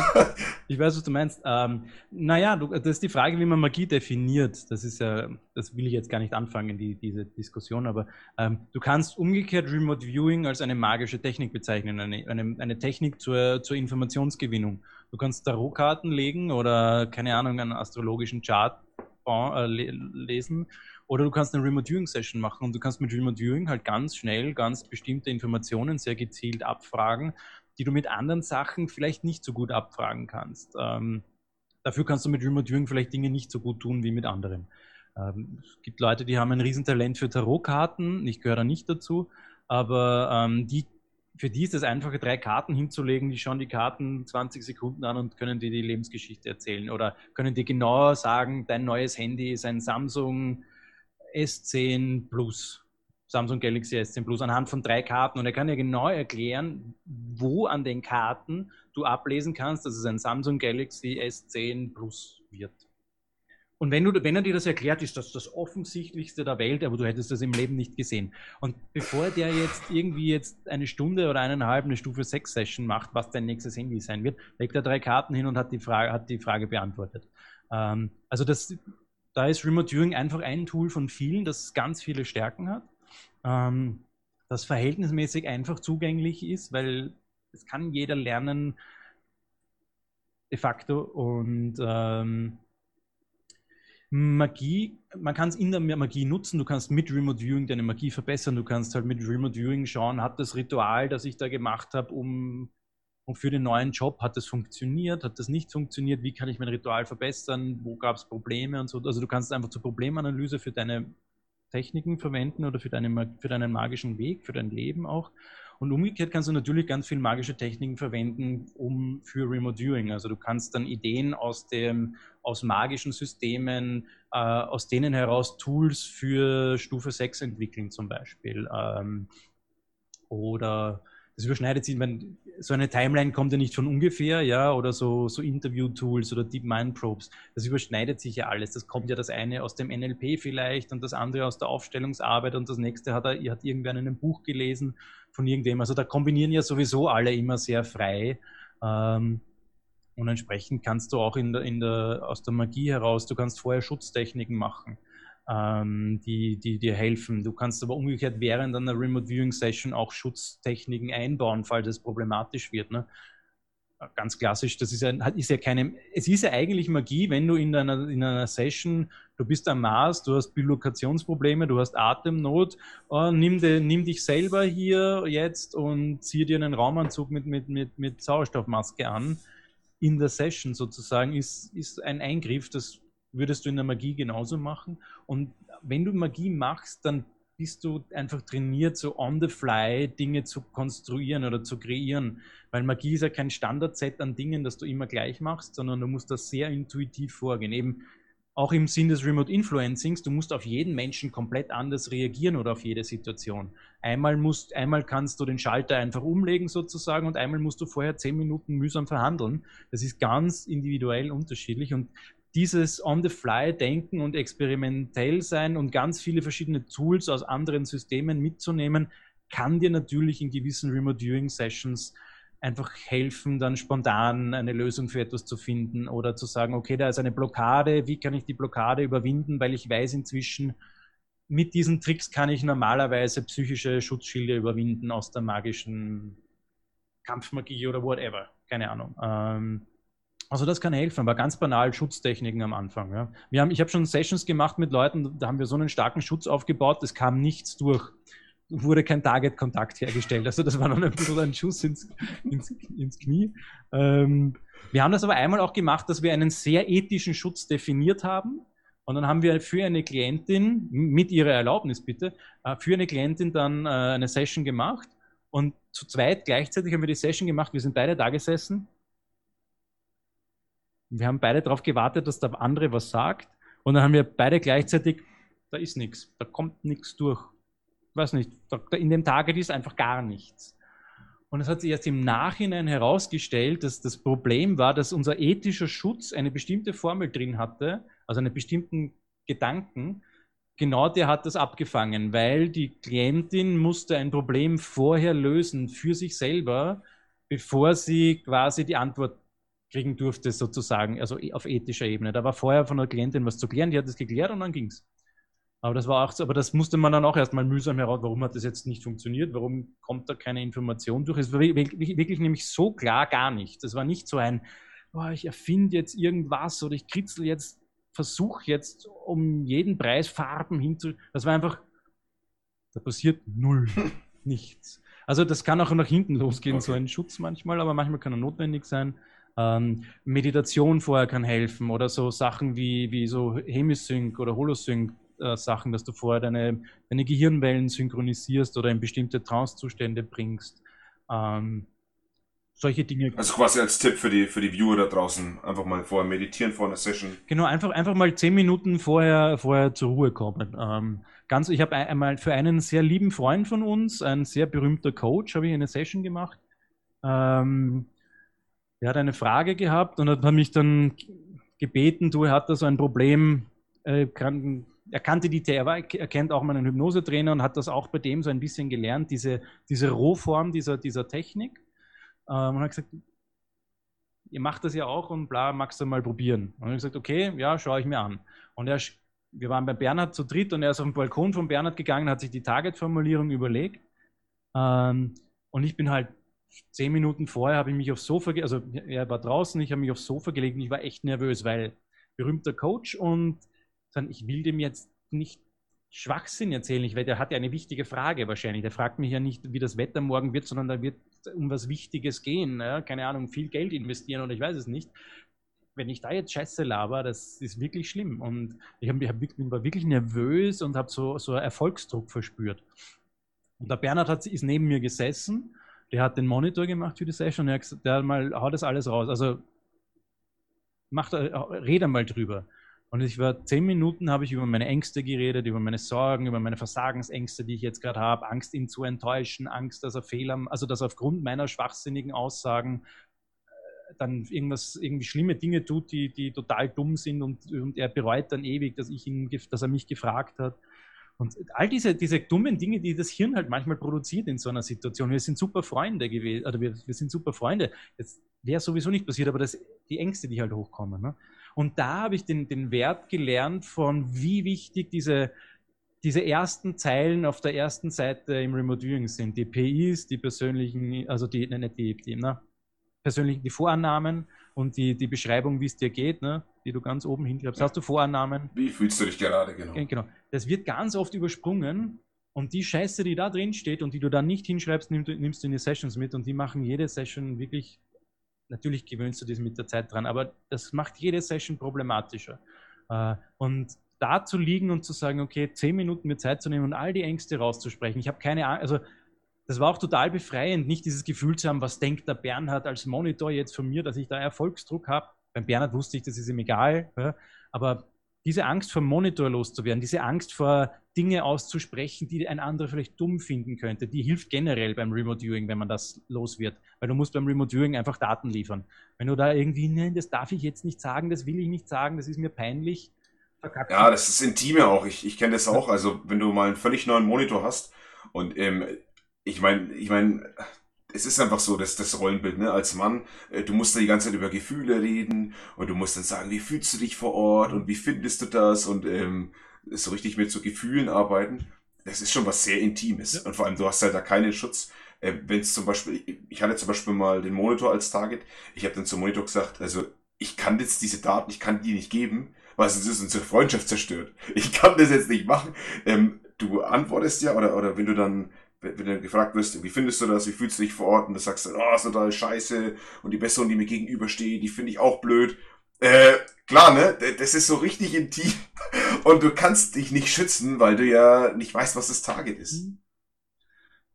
ich weiß was du meinst. Ähm, naja, du, das ist die Frage, wie man Magie definiert. Das ist ja, das will ich jetzt gar nicht anfangen, die, diese Diskussion, aber ähm, du kannst umgekehrt Remote Viewing als eine magische Technik bezeichnen, eine, eine, eine Technik zur, zur Informationsgewinnung. Du kannst Tarotkarten legen oder, keine Ahnung, einen astrologischen Chart äh, lesen oder du kannst eine Remote Viewing Session machen und du kannst mit Remote Viewing halt ganz schnell ganz bestimmte Informationen sehr gezielt abfragen die du mit anderen Sachen vielleicht nicht so gut abfragen kannst. Ähm, dafür kannst du mit Remote Viewing vielleicht Dinge nicht so gut tun wie mit anderen. Ähm, es gibt Leute, die haben ein Riesentalent für Tarotkarten, ich gehöre da nicht dazu, aber ähm, die, für die ist es einfacher, drei Karten hinzulegen, die schauen die Karten 20 Sekunden an und können dir die Lebensgeschichte erzählen oder können dir genauer sagen, dein neues Handy ist ein Samsung S10 Plus Samsung Galaxy S10 Plus anhand von drei Karten und er kann ja genau erklären, wo an den Karten du ablesen kannst, dass es ein Samsung Galaxy S10 Plus wird. Und wenn, du, wenn er dir das erklärt, ist das das Offensichtlichste der Welt, aber du hättest das im Leben nicht gesehen. Und bevor der jetzt irgendwie jetzt eine Stunde oder eineinhalb eine Stufe 6 Session macht, was dein nächstes Handy sein wird, legt er drei Karten hin und hat die Frage, hat die Frage beantwortet. Ähm, also das, da ist Remote Viewing einfach ein Tool von vielen, das ganz viele Stärken hat ähm, das verhältnismäßig einfach zugänglich ist, weil es kann jeder lernen de facto. Und ähm, Magie, man kann es in der Magie nutzen, du kannst mit Remote Viewing deine Magie verbessern, du kannst halt mit Remote Viewing schauen, hat das Ritual, das ich da gemacht habe, um, um für den neuen Job, hat das funktioniert, hat das nicht funktioniert, wie kann ich mein Ritual verbessern, wo gab es Probleme und so. Also du kannst einfach zur Problemanalyse für deine Techniken verwenden oder für, deine, für deinen magischen Weg, für dein Leben auch. Und umgekehrt kannst du natürlich ganz viele magische Techniken verwenden, um für Remote Viewing. Also du kannst dann Ideen aus dem, aus magischen Systemen, äh, aus denen heraus Tools für Stufe 6 entwickeln zum Beispiel. Ähm, oder das überschneidet sich, wenn so eine Timeline kommt ja nicht von ungefähr, ja, oder so, so Interview-Tools oder Deep Mind Probes. Das überschneidet sich ja alles. Das kommt ja das eine aus dem NLP vielleicht und das andere aus der Aufstellungsarbeit und das nächste hat er, hat irgendwer in einem Buch gelesen von irgendwem. Also da kombinieren ja sowieso alle immer sehr frei. Ähm, und entsprechend kannst du auch in der, in der, aus der Magie heraus, du kannst vorher Schutztechniken machen ähm, die, die dir helfen. Du kannst aber umgekehrt während einer Remote Viewing Session auch Schutztechniken einbauen, falls es problematisch wird. Ne? Ganz klassisch, das ist ja, ist ja keine, es ist ja eigentlich Magie, wenn du in einer, in einer Session, du bist am Mars, du hast Bilokationsprobleme, du hast Atemnot, oh, nimm, de, nimm dich selber hier jetzt und zieh dir einen Raumanzug mit, mit, mit, mit Sauerstoffmaske an. In der Session sozusagen ist, ist ein Eingriff, das würdest du in der Magie genauso machen. Und wenn du Magie machst, dann bist du einfach trainiert, so on the fly Dinge zu konstruieren oder zu kreieren. Weil Magie ist ja kein Standardset an Dingen, das du immer gleich machst, sondern du musst das sehr intuitiv vorgehen. Eben auch im Sinn des Remote Influencings, du musst auf jeden Menschen komplett anders reagieren oder auf jede Situation. Einmal, musst, einmal kannst du den Schalter einfach umlegen sozusagen und einmal musst du vorher zehn Minuten mühsam verhandeln. Das ist ganz individuell unterschiedlich und dieses On-the-Fly-Denken und experimentell sein und ganz viele verschiedene Tools aus anderen Systemen mitzunehmen, kann dir natürlich in gewissen Remote Viewing Sessions einfach helfen, dann spontan eine Lösung für etwas zu finden oder zu sagen, okay, da ist eine Blockade, wie kann ich die Blockade überwinden, weil ich weiß inzwischen, mit diesen Tricks kann ich normalerweise psychische Schutzschilde überwinden aus der magischen Kampfmagie oder whatever. Keine Ahnung. Ähm, also das kann helfen, aber ganz banal Schutztechniken am Anfang. Ja. Wir haben, ich habe schon Sessions gemacht mit Leuten, da haben wir so einen starken Schutz aufgebaut, es kam nichts durch. Wurde kein Target-Kontakt hergestellt. Also das war noch ein bisschen ein Schuss ins, ins, ins Knie. Ähm, wir haben das aber einmal auch gemacht, dass wir einen sehr ethischen Schutz definiert haben. Und dann haben wir für eine Klientin, mit ihrer Erlaubnis bitte, äh, für eine Klientin dann äh, eine Session gemacht. Und zu zweit gleichzeitig haben wir die Session gemacht. Wir sind beide da gesessen wir haben beide darauf gewartet, dass der andere was sagt. Und dann haben wir beide gleichzeitig, da ist nichts, da kommt nichts durch. Ich weiß nicht, in dem Target ist einfach gar nichts. Und es hat sich erst im Nachhinein herausgestellt, dass das Problem war, dass unser ethischer Schutz eine bestimmte Formel drin hatte, also einen bestimmten Gedanken. Genau der hat das abgefangen, weil die Klientin musste ein Problem vorher lösen für sich selber, bevor sie quasi die Antwort kriegen durfte, sozusagen, also auf ethischer Ebene. Da war vorher von der Klientin was zu klären, die hat das geklärt und dann ging es. Aber das war auch so, aber das musste man dann auch erstmal mühsam heraus, warum hat das jetzt nicht funktioniert, warum kommt da keine Information durch. Es war wirklich, wirklich nämlich so klar gar nicht. Das war nicht so ein, oh, ich erfinde jetzt irgendwas oder ich kritzel jetzt, versuche jetzt um jeden Preis Farben hinzu. Das war einfach, da passiert null, nichts. Also das kann auch nach hinten losgehen, okay. so ein Schutz manchmal, aber manchmal kann er notwendig sein. Ähm, Meditation vorher kann helfen oder so Sachen wie, wie so Hemisync oder Holosync äh, Sachen, dass du vorher deine, deine Gehirnwellen synchronisierst oder in bestimmte Trance-Zustände bringst. Ähm, solche Dinge. Also quasi als Tipp für die, für die Viewer da draußen, einfach mal vorher meditieren vor einer Session. Genau, einfach, einfach mal zehn Minuten vorher, vorher zur Ruhe kommen. Ähm, ganz, ich habe einmal für einen sehr lieben Freund von uns, ein sehr berühmter Coach, habe ich eine Session gemacht. Ähm, er hat eine Frage gehabt und hat mich dann gebeten, du, er hat da so ein Problem, äh, er kannte die, er, er kennt auch meinen Hypnosetrainer und hat das auch bei dem so ein bisschen gelernt, diese, diese Rohform dieser, dieser Technik. Ähm, und hat gesagt, ihr macht das ja auch und bla, magst du mal probieren? Und ich gesagt, okay, ja, schaue ich mir an. Und er, wir waren bei Bernhard zu dritt und er ist auf den Balkon von Bernhard gegangen, hat sich die Target-Formulierung überlegt. Ähm, und ich bin halt zehn Minuten vorher habe ich mich aufs Sofa, also er war draußen, ich habe mich aufs Sofa gelegt und ich war echt nervös, weil berühmter Coach und ich will dem jetzt nicht Schwachsinn erzählen, weil der hat ja eine wichtige Frage wahrscheinlich. Der fragt mich ja nicht, wie das Wetter morgen wird, sondern da wird um was Wichtiges gehen. Ja? Keine Ahnung, viel Geld investieren oder ich weiß es nicht. Wenn ich da jetzt Scheiße laber, das ist wirklich schlimm. Und ich, hab, ich hab, war wirklich nervös und habe so, so Erfolgsdruck verspürt. Und der Bernhard hat, ist neben mir gesessen der hat den Monitor gemacht für die Session und er hat gesagt, der mal, hau das alles raus. Also mach da, rede mal drüber. Und ich war zehn Minuten, habe ich über meine Ängste geredet, über meine Sorgen, über meine Versagensängste, die ich jetzt gerade habe, Angst, ihn zu enttäuschen, Angst, dass er Fehler, also dass er aufgrund meiner schwachsinnigen Aussagen äh, dann irgendwas, irgendwie schlimme Dinge tut, die, die total dumm sind und, und er bereut dann ewig, dass ich ihn, dass er mich gefragt hat. Und all diese, diese dummen Dinge, die das Hirn halt manchmal produziert in so einer Situation. Wir sind super Freunde gewesen, oder wir, wir sind super Freunde. Das wäre sowieso nicht passiert, aber das, die Ängste, die halt hochkommen. Ne? Und da habe ich den, den Wert gelernt von, wie wichtig diese, diese ersten Zeilen auf der ersten Seite im Remote Viewing sind. Die PIs, die persönlichen, also die, ne, nicht die, die, ne, persönlichen, die Vorannahmen und die, die Beschreibung, wie es dir geht, ne? die du ganz oben hinschreibst. Ja. Hast du Vorannahmen? Wie fühlst du dich gerade, genau. Genau. Das wird ganz oft übersprungen und die Scheiße, die da drin steht und die du dann nicht hinschreibst, nimmst, nimmst du in die Sessions mit und die machen jede Session wirklich, natürlich gewöhnst du dich mit der Zeit dran, aber das macht jede Session problematischer. Äh, und da zu liegen und zu sagen, okay, zehn Minuten mir Zeit zu nehmen und all die Ängste rauszusprechen. Ich habe keine Ahnung, also das war auch total befreiend, nicht dieses Gefühl zu haben, was denkt der Bernhard als Monitor jetzt von mir, dass ich da Erfolgsdruck habe. Beim Bernhard wusste ich, das ist ihm egal. Ja? Aber diese Angst vor Monitor loszuwerden, diese Angst vor Dinge auszusprechen, die ein anderer vielleicht dumm finden könnte, die hilft generell beim Remote Viewing, wenn man das los wird. Weil du musst beim Remote Viewing einfach Daten liefern. Wenn du da irgendwie, nein, das darf ich jetzt nicht sagen, das will ich nicht sagen, das ist mir peinlich. Verkackt. Ja, das ist intime auch. Ich, ich kenne das auch. Also, wenn du mal einen völlig neuen Monitor hast und ähm, ich meine, ich meine, es ist einfach so, dass das Rollenbild, ne, als Mann, äh, du musst da die ganze Zeit über Gefühle reden und du musst dann sagen, wie fühlst du dich vor Ort und wie findest du das und ähm, so richtig mit so Gefühlen arbeiten. Das ist schon was sehr Intimes. Ja. Und vor allem, du hast halt da keinen Schutz. Äh, Wenn es zum Beispiel, ich hatte zum Beispiel mal den Monitor als Target. Ich habe dann zum Monitor gesagt, also ich kann jetzt diese Daten, ich kann die nicht geben, weil sonst ist unsere Freundschaft zerstört. Ich kann das jetzt nicht machen. Ähm, du antwortest ja, oder, oder wenn du dann, wenn du gefragt wirst, wie findest du das, wie fühlst du dich vor Ort, und du sagst dann, oh, ist total scheiße, und die Person, die mir gegenübersteht, die finde ich auch blöd. Äh, klar, ne? Das ist so richtig intim. Und du kannst dich nicht schützen, weil du ja nicht weißt, was das Target ist. Mhm.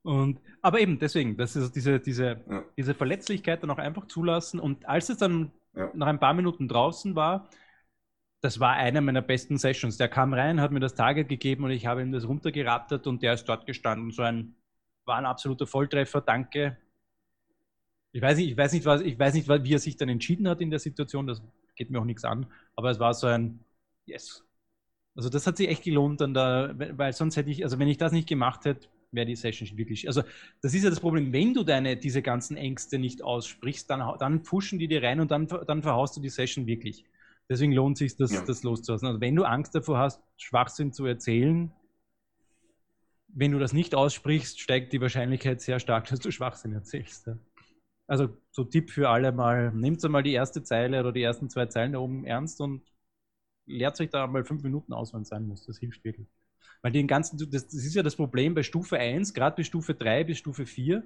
Und, aber eben, deswegen, das ist diese, diese, Ja. diese Verletzlichkeit dann auch einfach zulassen. Und als es dann Ja. nach ein paar Minuten draußen war, das war einer meiner besten Sessions. Der kam rein, hat mir das Target gegeben und ich habe ihm das runtergerattert und der ist dort gestanden. So ein, war ein absoluter Volltreffer, danke. Ich weiß nicht, ich weiß nicht, was, ich weiß nicht, wie er sich dann entschieden hat in der Situation, das geht mir auch nichts an, aber es war so ein Yes. Also das hat sich echt gelohnt, dann da, weil sonst hätte ich, also wenn ich das nicht gemacht hätte, wäre die Session wirklich. Also das ist ja das Problem, wenn du deine diese ganzen Ängste nicht aussprichst, dann, dann pushen die dir rein und dann, dann verhaust du die Session wirklich. Deswegen lohnt sich das, Ja. das loszulassen. Also wenn du Angst davor hast, Schwachsinn zu erzählen, wenn du das nicht aussprichst, steigt die Wahrscheinlichkeit sehr stark, dass du Schwachsinn erzählst. Ja. Also so Tipp für alle mal, nehmt einmal die erste Zeile oder die ersten zwei Zeilen da oben ernst und lehrt euch da mal fünf Minuten aus, wenn es sein muss. Das hilft wirklich. Weil den ganzen, das, das ist ja das Problem bei Stufe 1, gerade bis Stufe 3 bis Stufe 4,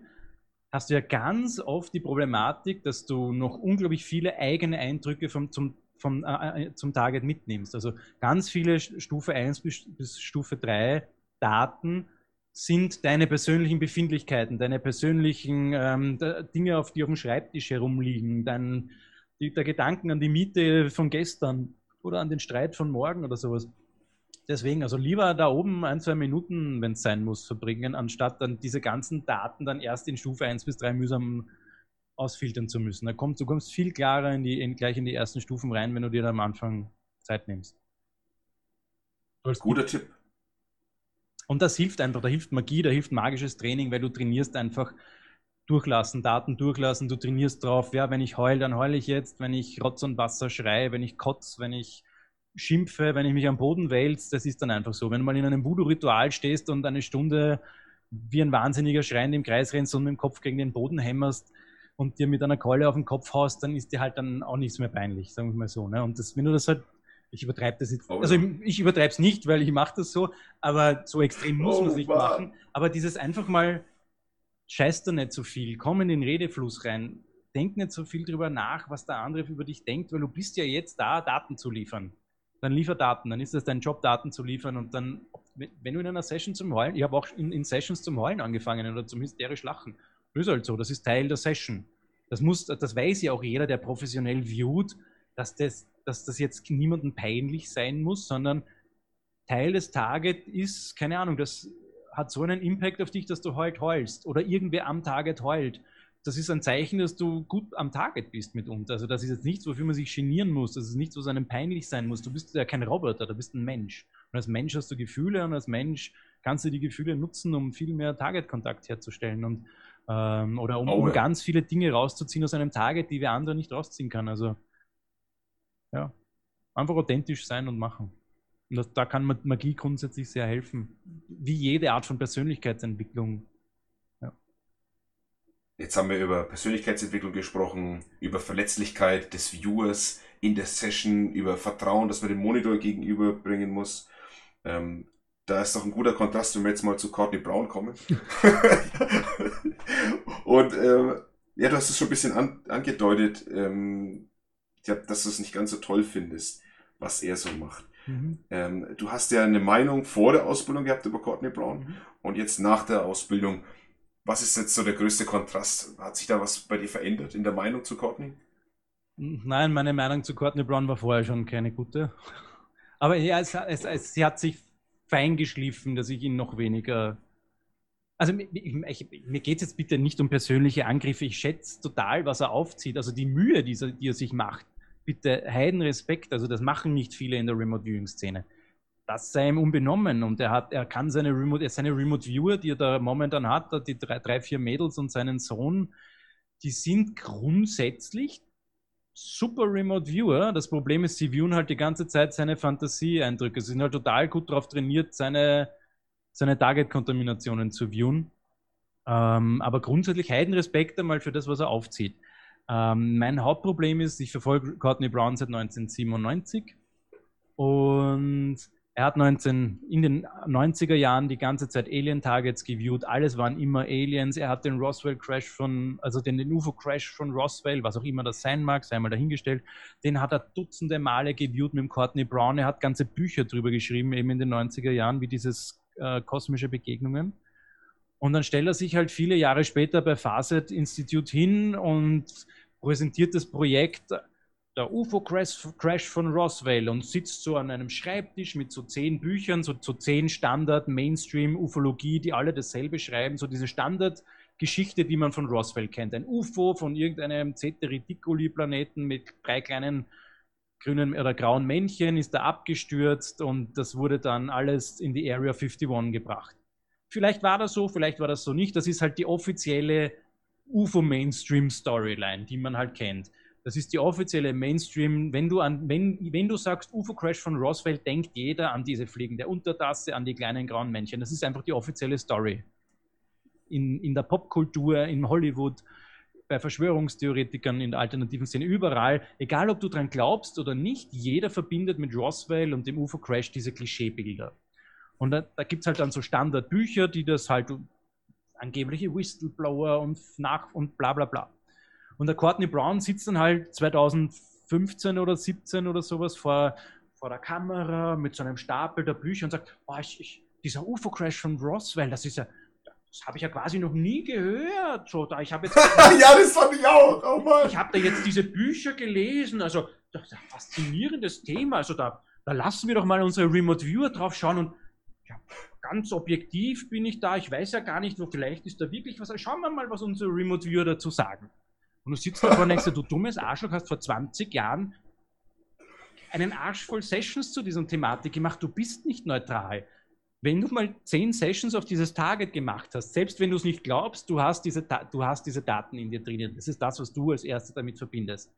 hast du ja ganz oft die Problematik, dass du noch unglaublich viele eigene Eindrücke vom, zum, vom, äh, äh, zum Target mitnimmst. Also ganz viele Stufe 1 bis, bis Stufe 3 Daten sind deine persönlichen Befindlichkeiten, deine persönlichen ähm, Dinge, auf die auf dem Schreibtisch herumliegen, dein, die, der Gedanken an die Miete von gestern oder an den Streit von morgen oder sowas. Deswegen, also lieber da oben ein, zwei Minuten, wenn es sein muss, verbringen, anstatt dann diese ganzen Daten dann erst in Stufe 1 bis 3 mühsam ausfiltern zu müssen. Da kommt, du kommst viel klarer in die, in, gleich in die ersten Stufen rein, wenn du dir da am Anfang Zeit nimmst. Guter Tipp. und das hilft einfach, da hilft Magie, da hilft magisches Training, weil du trainierst einfach durchlassen, Daten durchlassen, du trainierst drauf, ja, wenn ich heul, dann heule ich jetzt, wenn ich Rotz und Wasser schreie, wenn ich kotz, wenn ich schimpfe, wenn ich mich am Boden wälze, das ist dann einfach so. Wenn du mal in einem Voodoo-Ritual stehst und eine Stunde wie ein Wahnsinniger schreiend im Kreis rennst und mit dem Kopf gegen den Boden hämmerst und dir mit einer Keule auf den Kopf haust, dann ist dir halt dann auch nichts mehr peinlich, sagen wir mal so. Ne? Und das, wenn du das halt, ich übertreibe das jetzt, Oh, also ich, ich übertreibe es nicht, weil ich mache das so, aber so extrem muss Oh, man es nicht machen. Aber dieses einfach mal, scheiß da nicht so viel, komm in den Redefluss rein, denk nicht so viel drüber nach, was der andere über dich denkt, weil du bist ja jetzt da, Daten zu liefern. Dann liefer Daten, dann ist es dein Job, Daten zu liefern und dann, wenn wenn du in einer Session zum Heulen, ich habe auch in, in Sessions zum Heulen angefangen oder zum hysterisch lachen. Das ist halt so, das ist Teil der Session. Das muss, das weiß ja auch jeder, der professionell viewt, dass das, dass das jetzt niemandem peinlich sein muss, sondern Teil des Target ist, keine Ahnung, das hat so einen Impact auf dich, dass du heult heulst oder irgendwer am Target heult. Das ist ein Zeichen, dass du gut am Target bist mitunter. Also das ist jetzt nichts, wofür man sich genieren muss. Das ist nichts, was einem peinlich sein muss. Du bist ja kein Roboter, du bist ein Mensch. Und als Mensch hast du Gefühle und als Mensch kannst du die Gefühle nutzen, um viel mehr Target-Kontakt herzustellen und ähm, oder um, Oh um ja. ganz viele Dinge rauszuziehen aus einem Target, die wer andere nicht rausziehen kann. Also ja, einfach authentisch sein und machen. Und das, da kann Ma- Magie grundsätzlich sehr helfen. Wie jede Art von Persönlichkeitsentwicklung. Jetzt haben wir über Persönlichkeitsentwicklung gesprochen, über Verletzlichkeit des Viewers in der Session, über Vertrauen, das man dem Monitor gegenüberbringen muss. Ähm, da ist doch ein guter Kontrast, wenn wir jetzt mal zu Courtney Brown kommen. Und ähm, ja, du hast es schon ein bisschen an, angedeutet, ähm, ja, dass du es nicht ganz so toll findest, was er so macht. Ähm, du hast ja eine Meinung vor der Ausbildung gehabt über Courtney Brown und jetzt nach der Ausbildung. Was ist jetzt so der größte Kontrast? Hat sich da was bei dir verändert in der Meinung zu Courtney? Nein, meine Meinung zu Courtney Brown war vorher schon keine gute. Aber ja, es, es, es, sie hat sich fein geschliffen, dass ich ihn noch weniger. Also mi- ich, mir geht es jetzt bitte nicht um persönliche Angriffe. Ich schätze total, was er aufzieht. Also die Mühe, die, er- die er sich macht. Bitte heiden Respekt. Also das machen nicht viele in der Remote Viewing Szene. Das sei ihm unbenommen und er hat, er kann seine Remote, seine Remote Viewer, die er da momentan hat, die drei, drei, vier Mädels und seinen Sohn, die sind grundsätzlich super Remote Viewer. Das Problem ist, sie viewen halt die ganze Zeit seine Fantasieeindrücke. Sie sind halt total gut darauf trainiert, seine, seine Target-Kontaminationen zu viewen. Ähm, aber grundsätzlich Heidenrespekt einmal für das, was er aufzieht. Ähm, mein Hauptproblem ist, ich verfolge Courtney Brown seit 1997 und er hat 19, in den 90er Jahren die ganze Zeit Alien-Targets geviewt. Alles waren immer Aliens. Er hat den Roswell-Crash von, also den, den UFO-Crash von Roswell, was auch immer das sein mag, sei mal dahingestellt, den hat er dutzende Male geviewt mit dem Courtney Brown. Er hat ganze Bücher drüber geschrieben, eben in den 90er Jahren, wie dieses äh, kosmische Begegnungen. Und dann stellt er sich halt viele Jahre später bei Facet Institute hin und präsentiert das Projekt der UFO-Crash von Roswell und sitzt so an einem Schreibtisch mit so zehn Büchern, so, so zehn Standard-Mainstream-Ufologie, die alle dasselbe schreiben, so diese Standardgeschichte, die man von Roswell kennt. Ein UFO von irgendeinem Ceteridiculi-Planeten mit drei kleinen grünen oder grauen Männchen ist da abgestürzt und das wurde dann alles in die Area 51 gebracht. Vielleicht war das so, vielleicht war das so nicht. Das ist halt die offizielle UFO-Mainstream-Storyline, die man halt kennt. Das ist die offizielle Mainstream. Wenn du, an, wenn, wenn du sagst UFO-Crash von Roswell, denkt jeder an diese fliegende Untertasse, an die kleinen grauen Männchen. Das ist einfach die offizielle Story. In, in der Popkultur, in Hollywood, bei Verschwörungstheoretikern, in der alternativen Szene, überall, egal ob du dran glaubst oder nicht, jeder verbindet mit Roswell und dem UFO-Crash diese Klischeebilder. Und da, da gibt es halt dann so Standardbücher, die das halt angebliche Whistleblower und nach und bla bla bla. Und der Courtney Brown sitzt dann halt 2015 oder 17 oder sowas vor, vor der Kamera mit so einem Stapel der Bücher und sagt, oh, ich, ich, dieser UFO-Crash von Roswell, das ist ja, das habe ich ja quasi noch nie gehört. So, da, ich habe jetzt, ja, das fand ich auch. Oh ich habe da jetzt diese Bücher gelesen. Also, das ist ein faszinierendes Thema. Also, da, da lassen wir doch mal unsere Remote Viewer drauf schauen und ja, ganz objektiv bin ich da. Ich weiß ja gar nicht, wo vielleicht ist da wirklich was. Schauen wir mal, was unsere Remote Viewer dazu sagen. Und du sitzt da und denkst, du dummes Arschloch hast vor 20 Jahren einen Arsch voll Sessions zu dieser Thematik gemacht. Du bist nicht neutral. Wenn du mal 10 Sessions auf dieses Target gemacht hast, selbst wenn du es nicht glaubst, du hast, diese, du hast diese Daten in dir drinnen. Das ist das, was du als erstes damit verbindest.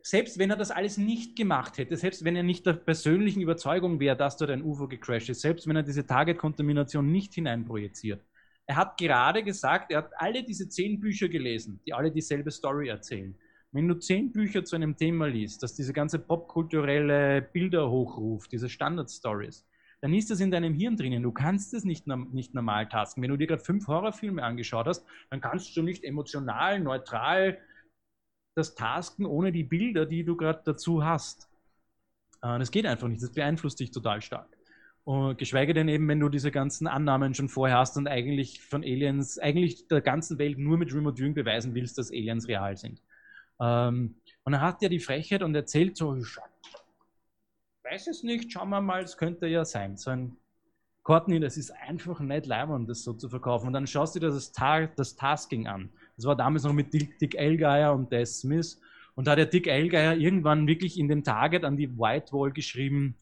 Selbst wenn er das alles nicht gemacht hätte, selbst wenn er nicht der persönlichen Überzeugung wäre, dass dort ein UFO gecrashed ist, selbst wenn er diese Target-Kontamination nicht hineinprojiziert, er hat gerade gesagt, er hat alle diese zehn Bücher gelesen, die alle dieselbe Story erzählen. Wenn du zehn Bücher zu einem Thema liest, das diese ganze popkulturelle Bilder hochruft, diese Standard-Stories, dann ist das in deinem Hirn drinnen. Du kannst es nicht, nicht normal tasken. Wenn du dir gerade fünf Horrorfilme angeschaut hast, dann kannst du nicht emotional, neutral das tasken ohne die Bilder, die du gerade dazu hast. Äh, das geht einfach nicht. Das beeinflusst dich total stark. Und geschweige denn eben, wenn du diese ganzen Annahmen schon vorher hast und eigentlich von Aliens, eigentlich der ganzen Welt nur mit Remote Viewing beweisen willst, dass Aliens real sind. Ähm, und er hat ja die Frechheit und erzählt so, ich weiß es nicht, schauen wir mal, es könnte ja sein. So ein Courtney, das ist einfach nicht leibend, das so zu verkaufen. Und dann schaust du dir das, Ta das Tasking an. Das war damals noch mit Dick, Dick Elgeier und Des Smith. Und da hat der Dick Elgeier irgendwann wirklich in dem Target an die White Wall geschrieben,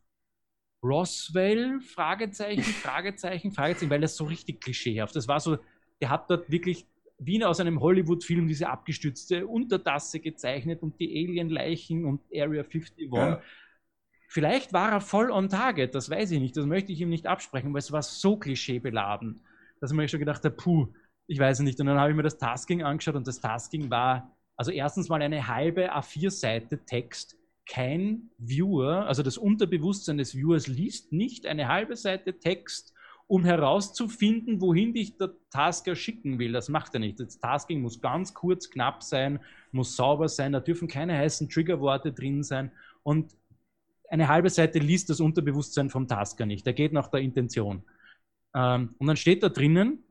Roswell, Fragezeichen, Fragezeichen, Fragezeichen, weil das so richtig klischeehaft. Das war so, der hat dort wirklich wie aus einem Hollywood-Film diese abgestützte Untertasse gezeichnet und die Alien-Leichen und Area 51. Ja. Vielleicht war er voll on target, das weiß ich nicht, das möchte ich ihm nicht absprechen, weil es war so klischeebeladen, dass man schon gedacht hat, puh, ich weiß nicht. Und dann habe ich mir das Tasking angeschaut und das Tasking war, also erstens mal eine halbe A4-Seite Text kein Viewer, also das Unterbewusstsein des Viewers liest nicht eine halbe Seite Text, um herauszufinden, wohin dich der Tasker schicken will. Das macht er nicht. Das Tasking muss ganz kurz, knapp sein, muss sauber sein, da dürfen keine heißen Triggerworte drin sein und eine halbe Seite liest das Unterbewusstsein vom Tasker nicht. Der geht nach der Intention. Ähm, und dann steht da drinnen,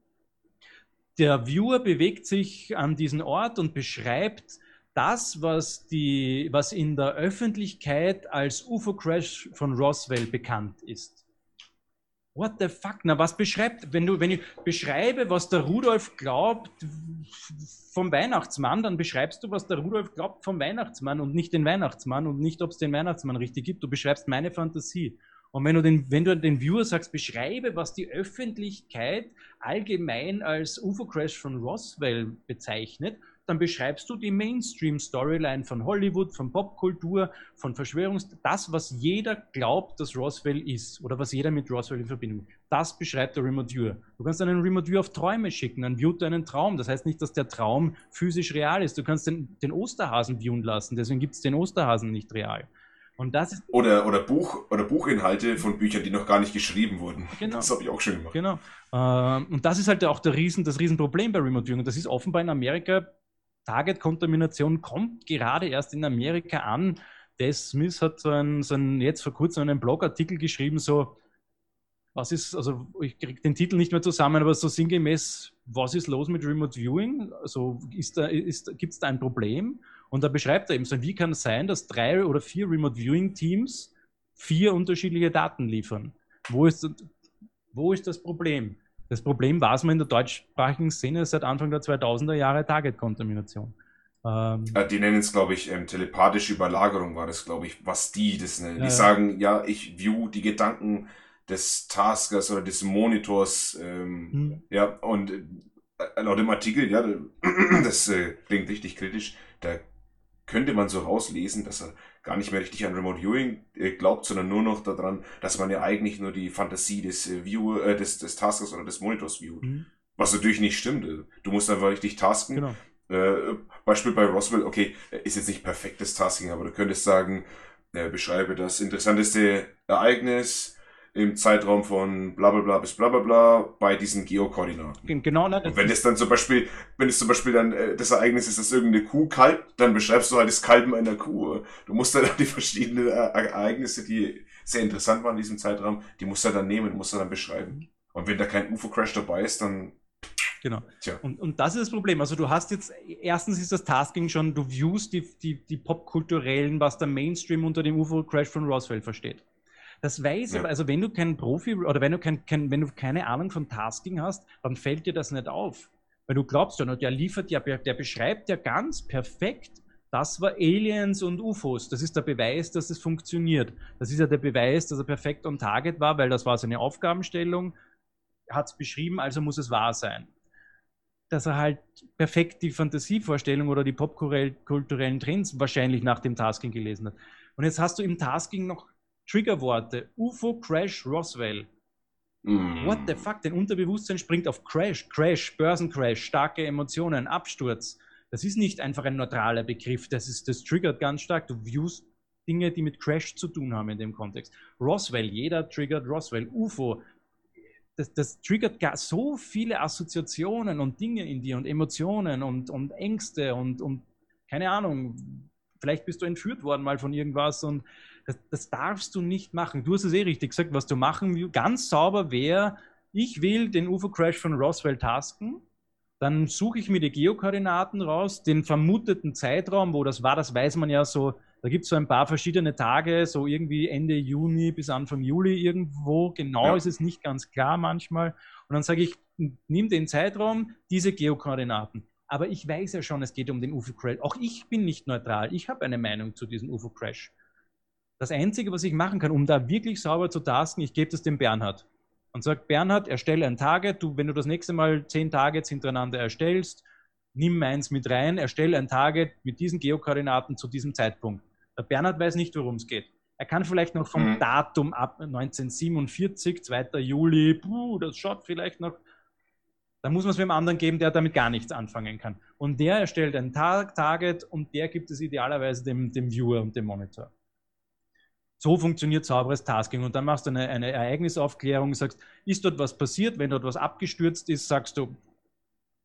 der Viewer bewegt sich an diesen Ort und beschreibt das, was, die, was in der Öffentlichkeit als UFO-Crash von Roswell bekannt ist. What the fuck? Na, was beschreibt, wenn du, wenn ich beschreibe, was der Rudolf glaubt vom Weihnachtsmann, dann beschreibst du, was der Rudolf glaubt vom Weihnachtsmann und nicht den Weihnachtsmann und nicht, ob es den Weihnachtsmann richtig gibt. Du beschreibst meine Fantasie. Und wenn du den, wenn du den Viewer sagst, beschreibe, was die Öffentlichkeit allgemein als UFO-Crash von Roswell bezeichnet, dann beschreibst du die Mainstream-Storyline von Hollywood, von Popkultur, von Verschwörungs... Das, was jeder glaubt, dass Roswell ist oder was jeder mit Roswell in Verbindung das beschreibt der Remote Viewer. Du kannst einen Remote Viewer auf Träume schicken, dann viewt einen Traum. Das heißt nicht, dass der Traum physisch real ist. Du kannst den, den Osterhasen viewen lassen, deswegen gibt es den Osterhasen nicht real. Und das ist oder, oder, Buch, oder Buchinhalte von Büchern, die noch gar nicht geschrieben wurden. Genau. Das habe ich auch schon gemacht. Genau. Ähm, und das ist halt auch der Riesen, das Riesenproblem bei Remote Viewing. Das ist offenbar in Amerika, Target-Kontamination kommt gerade erst in Amerika an. Des Smith hat so einen, so einen, jetzt vor kurzem einen Blogartikel geschrieben, so, was ist, also ich kriege den Titel nicht mehr zusammen, aber so sinngemäß, was ist los mit Remote Viewing? Also da, gibt es da ein Problem? Und da beschreibt er eben so, wie kann es sein, dass drei oder vier Remote Viewing Teams vier unterschiedliche Daten liefern? Wo ist, wo ist das Problem? Das Problem war es mal in der deutschsprachigen Szene seit Anfang der 2000er Jahre Target-Kontamination. Ähm, äh, die nennen es, glaube ich, ähm, telepathische Überlagerung war das, glaube ich, was die das nennen. Die ja, sagen, ja, ich view die Gedanken des Taskers oder des Monitors. Ähm, hm. Ja, und äh, laut dem Artikel, ja, das äh, klingt richtig kritisch, da könnte man so rauslesen, dass er gar nicht mehr richtig an Remote Viewing äh, glaubt, sondern nur noch daran, dass man ja eigentlich nur die Fantasie des äh, Viewer, äh, des, des Taskers oder des Monitors viewt. Mhm. Was natürlich nicht stimmt. Du musst einfach richtig tasken. Genau. Äh, Beispiel bei Roswell, okay, ist jetzt nicht perfektes Tasking, aber du könntest sagen, äh, beschreibe das interessanteste Ereignis, im Zeitraum von bla bla bla bis bla bla bla bei diesen Geokoordinaten. Genau. Ne, und wenn es dann zum Beispiel, wenn es zum Beispiel dann äh, das Ereignis ist, dass irgendeine Kuh kalbt, dann beschreibst du halt das Kalben einer Kuh. Du musst dann die verschiedenen äh, Ereignisse, die sehr interessant waren in diesem Zeitraum, die musst du dann nehmen, musst du dann beschreiben. Und wenn da kein UFO-Crash dabei ist, dann Genau. Tja. Und, und das ist das Problem. Also du hast jetzt, erstens ist das Tasking schon, du viewst die, die, die popkulturellen, was der Mainstream unter dem UFO-Crash von Roswell versteht. Das weiß ich, ja. also wenn du kein Profi oder wenn du, kein, kein, wenn du keine Ahnung von Tasking hast, dann fällt dir das nicht auf. Weil du glaubst ja, noch, der liefert ja, der beschreibt ja ganz perfekt, das war Aliens und UFOs. Das ist der Beweis, dass es funktioniert. Das ist ja der Beweis, dass er perfekt on target war, weil das war seine Aufgabenstellung. Er hat es beschrieben, also muss es wahr sein. Dass er halt perfekt die Fantasievorstellung oder die popkulturellen Trends wahrscheinlich nach dem Tasking gelesen hat. Und jetzt hast du im Tasking noch Triggerworte. UFO, Crash, Roswell. Mm. What the fuck? Dein Unterbewusstsein springt auf Crash, Crash, Börsencrash, starke Emotionen, Absturz. Das ist nicht einfach ein neutraler Begriff. Das, ist, das triggert ganz stark. Du viewst Dinge, die mit Crash zu tun haben in dem Kontext. Roswell, jeder triggert Roswell. UFO, das, das, triggert gar so viele Assoziationen und Dinge in dir und Emotionen und, und Ängste und, und keine Ahnung, vielleicht bist du entführt worden mal von irgendwas und das, das darfst du nicht machen. Du hast es eh richtig gesagt, was du machen willst. Ganz sauber wäre, ich will den UFO-Crash von Roswell tasken, dann suche ich mir die Geokoordinaten raus, den vermuteten Zeitraum, wo das war, das weiß man ja so, da gibt es so ein paar verschiedene Tage, so irgendwie Ende Juni bis Anfang Juli irgendwo, genau ja. ist es nicht ganz klar manchmal. Und dann sage ich, nimm den Zeitraum, diese Geokoordinaten. Aber ich weiß ja schon, es geht um den UFO-Crash. Auch ich bin nicht neutral. Ich habe eine Meinung zu diesem UFO-Crash. Das Einzige, was ich machen kann, um da wirklich sauber zu tasken, ich gebe das dem Bernhard und sage, Bernhard, erstelle ein Target. Du, wenn du das nächste Mal zehn Targets hintereinander erstellst, nimm meins mit rein, erstelle ein Target mit diesen Geokoordinaten zu diesem Zeitpunkt. Der Bernhard weiß nicht, worum es geht. Er kann vielleicht noch vom mhm. Datum ab 1947, 2. Juli, puh, das schaut vielleicht noch. Da muss man es mit einem anderen geben, der damit gar nichts anfangen kann. Und der erstellt ein Target und der gibt es idealerweise dem, dem Viewer und dem Monitor. So funktioniert sauberes Tasking. Und dann machst du eine, eine Ereignisaufklärung, sagst, ist dort was passiert? Wenn dort was abgestürzt ist, sagst du,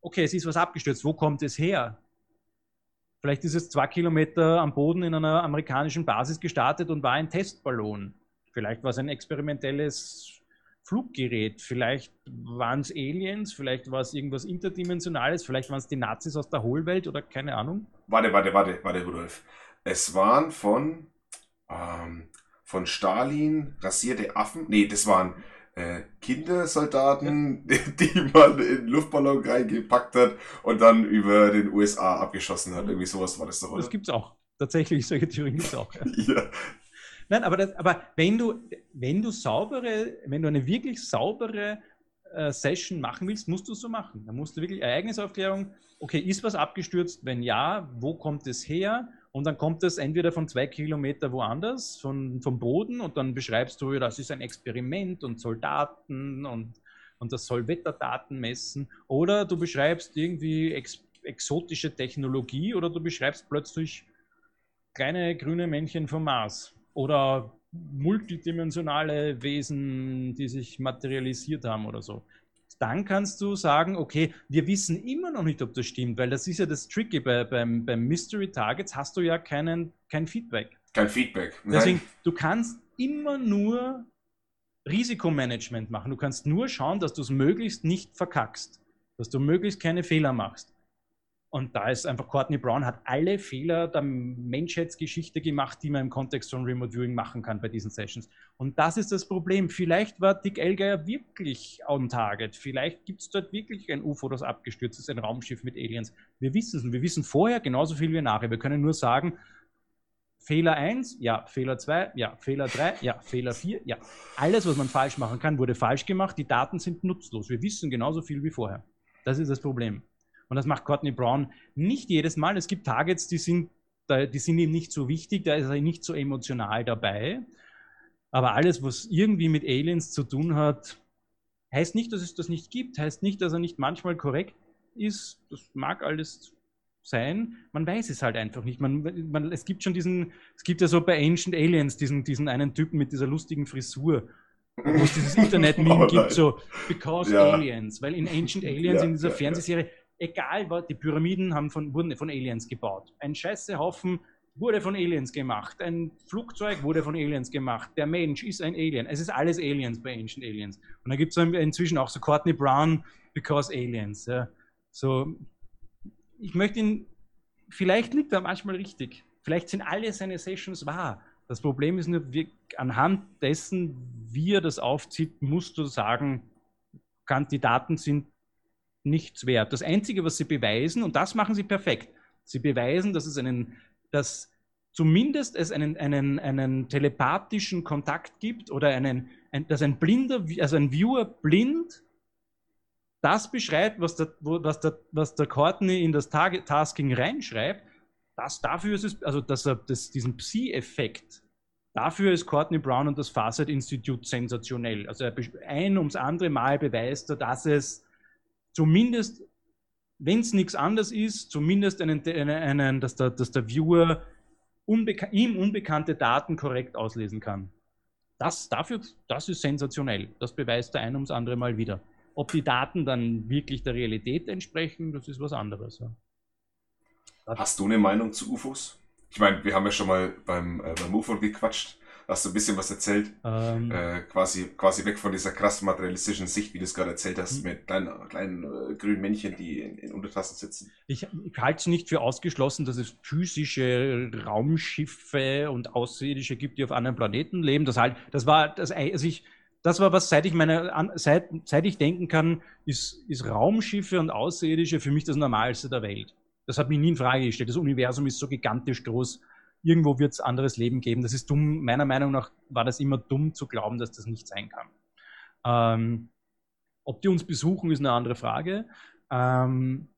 okay, es ist was abgestürzt, wo kommt es her? Vielleicht ist es zwei Kilometer am Boden in einer amerikanischen Basis gestartet und war ein Testballon. Vielleicht war es ein experimentelles Fluggerät, vielleicht waren es Aliens, vielleicht war es irgendwas Interdimensionales, vielleicht waren es die Nazis aus der Hohlwelt oder keine Ahnung. Warte, warte, warte, warte, Rudolf. Es waren von ähm, von Stalin rasierte Affen. Nee, das waren äh, Kindersoldaten, die, man in Luftballon reingepackt hat und dann über den USA abgeschossen hat. Irgendwie sowas war das doch, oder? Das gibt's auch. Tatsächlich, solche Theorien gibt es auch. Ja. ja. Nein, aber, das, aber wenn du, wenn du saubere, wenn du eine wirklich saubere äh, Session machen willst, musst du es so machen. Da musst du wirklich Ereignisaufklärung, okay, ist was abgestürzt? Wenn ja, wo kommt es her? Und dann kommt es entweder von zwei Kilometer woanders, von, vom Boden, und dann beschreibst du, das ist ein Experiment und Soldaten und, und das soll Wetterdaten messen. Oder du beschreibst irgendwie ex, exotische Technologie oder du beschreibst plötzlich kleine grüne Männchen vom Mars. Oder multidimensionale Wesen, die sich materialisiert haben oder so. Dann kannst du sagen, okay, wir wissen immer noch nicht, ob das stimmt, weil das ist ja das Tricky bei, beim, beim Mystery Targets hast du ja keinen, kein Feedback. Kein Feedback. Nein. Deswegen, du kannst immer nur Risikomanagement machen. Du kannst nur schauen, dass du es möglichst nicht verkackst, dass du möglichst keine Fehler machst. Und da ist einfach Courtney Brown hat alle Fehler der Menschheitsgeschichte gemacht, die man im Kontext von Remote Viewing machen kann bei diesen Sessions. Und das ist das Problem. Vielleicht war Dick Elgeier wirklich on target. Vielleicht gibt es dort wirklich ein UFO, das abgestürzt ist, ein Raumschiff mit Aliens. Wir wissen es und wir wissen vorher genauso viel wie nachher. Wir können nur sagen, Fehler 1, ja, Fehler 2, ja, Fehler 3, ja, Fehler 4, ja. Alles, was man falsch machen kann, wurde falsch gemacht. Die Daten sind nutzlos. Wir wissen genauso viel wie vorher. Das ist das Problem. Und das macht Courtney Brown nicht jedes Mal. Es gibt Targets, die sind, die sind ihm nicht so wichtig, da ist er nicht so emotional dabei. Aber alles, was irgendwie mit Aliens zu tun hat, heißt nicht, dass es das nicht gibt, heißt nicht, dass er nicht manchmal korrekt ist. Das mag alles sein. Man weiß es halt einfach nicht. Man, man, es gibt schon diesen, es gibt ja so bei Ancient Aliens diesen, diesen einen Typen mit dieser lustigen Frisur, wo es dieses Internet-Meme oh gibt, so Because ja. Aliens, weil in Ancient Aliens, ja, in dieser ja, Fernsehserie, egal was, die Pyramiden haben von, wurden von Aliens gebaut. Ein Scheißehaufen wurde von Aliens gemacht. Ein Flugzeug wurde von Aliens gemacht. Der Mensch ist ein Alien. Es ist alles Aliens bei Ancient Aliens. Und da gibt es inzwischen auch so Courtney Brown because Aliens. Ja. So, ich möchte ihn, vielleicht liegt er manchmal richtig. Vielleicht sind alle seine Sessions wahr. Das Problem ist nur, wir, anhand dessen, wie er das aufzieht, musst du sagen, Kandidaten sind nichts wert. Das Einzige, was sie beweisen, und das machen sie perfekt, sie beweisen, dass es einen, dass zumindest es einen, einen, einen telepathischen Kontakt gibt oder einen, ein, dass ein blinder, also ein Viewer blind das beschreibt, was der, was der, was der Courtney in das Tasking reinschreibt, das dafür ist es, also dass er das, diesen Psi-Effekt, dafür ist Courtney Brown und das Facet Institute sensationell. Also ein ums andere Mal beweist er, dass es zumindest, wenn es nichts anderes ist, zumindest einen, einen, dass, der, dass der Viewer unbeka ihm unbekannte Daten korrekt auslesen kann. Das, dafür, das ist sensationell. Das beweist er ein ums andere Mal wieder. Ob die Daten dann wirklich der Realität entsprechen, das ist was anderes. Ja. Hast du eine Meinung zu UFOs? Ich meine, wir haben ja schon mal beim, äh, beim UFO gequatscht hast du ein bisschen was erzählt. Ähm, äh, quasi, quasi weg von dieser krassen materialistischen Sicht, wie du es gerade erzählt hast, hm. mit kleinen, kleinen äh, grünen Männchen, die in, in Untertassen sitzen. Ich, ich halte es nicht für ausgeschlossen, dass es physische Raumschiffe und Außerirdische gibt, die auf anderen Planeten leben. Das halt, das war, das, also ich, das war was, seit ich meine, seit, seit ich denken kann, ist, ist Raumschiffe und Außerirdische für mich das Normalste der Welt. Das hat mich nie in Frage gestellt. Das Universum ist so gigantisch groß irgendwo wird es anderes Leben geben. Das ist dumm, meiner Meinung nach war das immer dumm zu glauben, dass das nicht sein kann. Ähm, ob die uns besuchen, ist eine andere Frage. Ähm,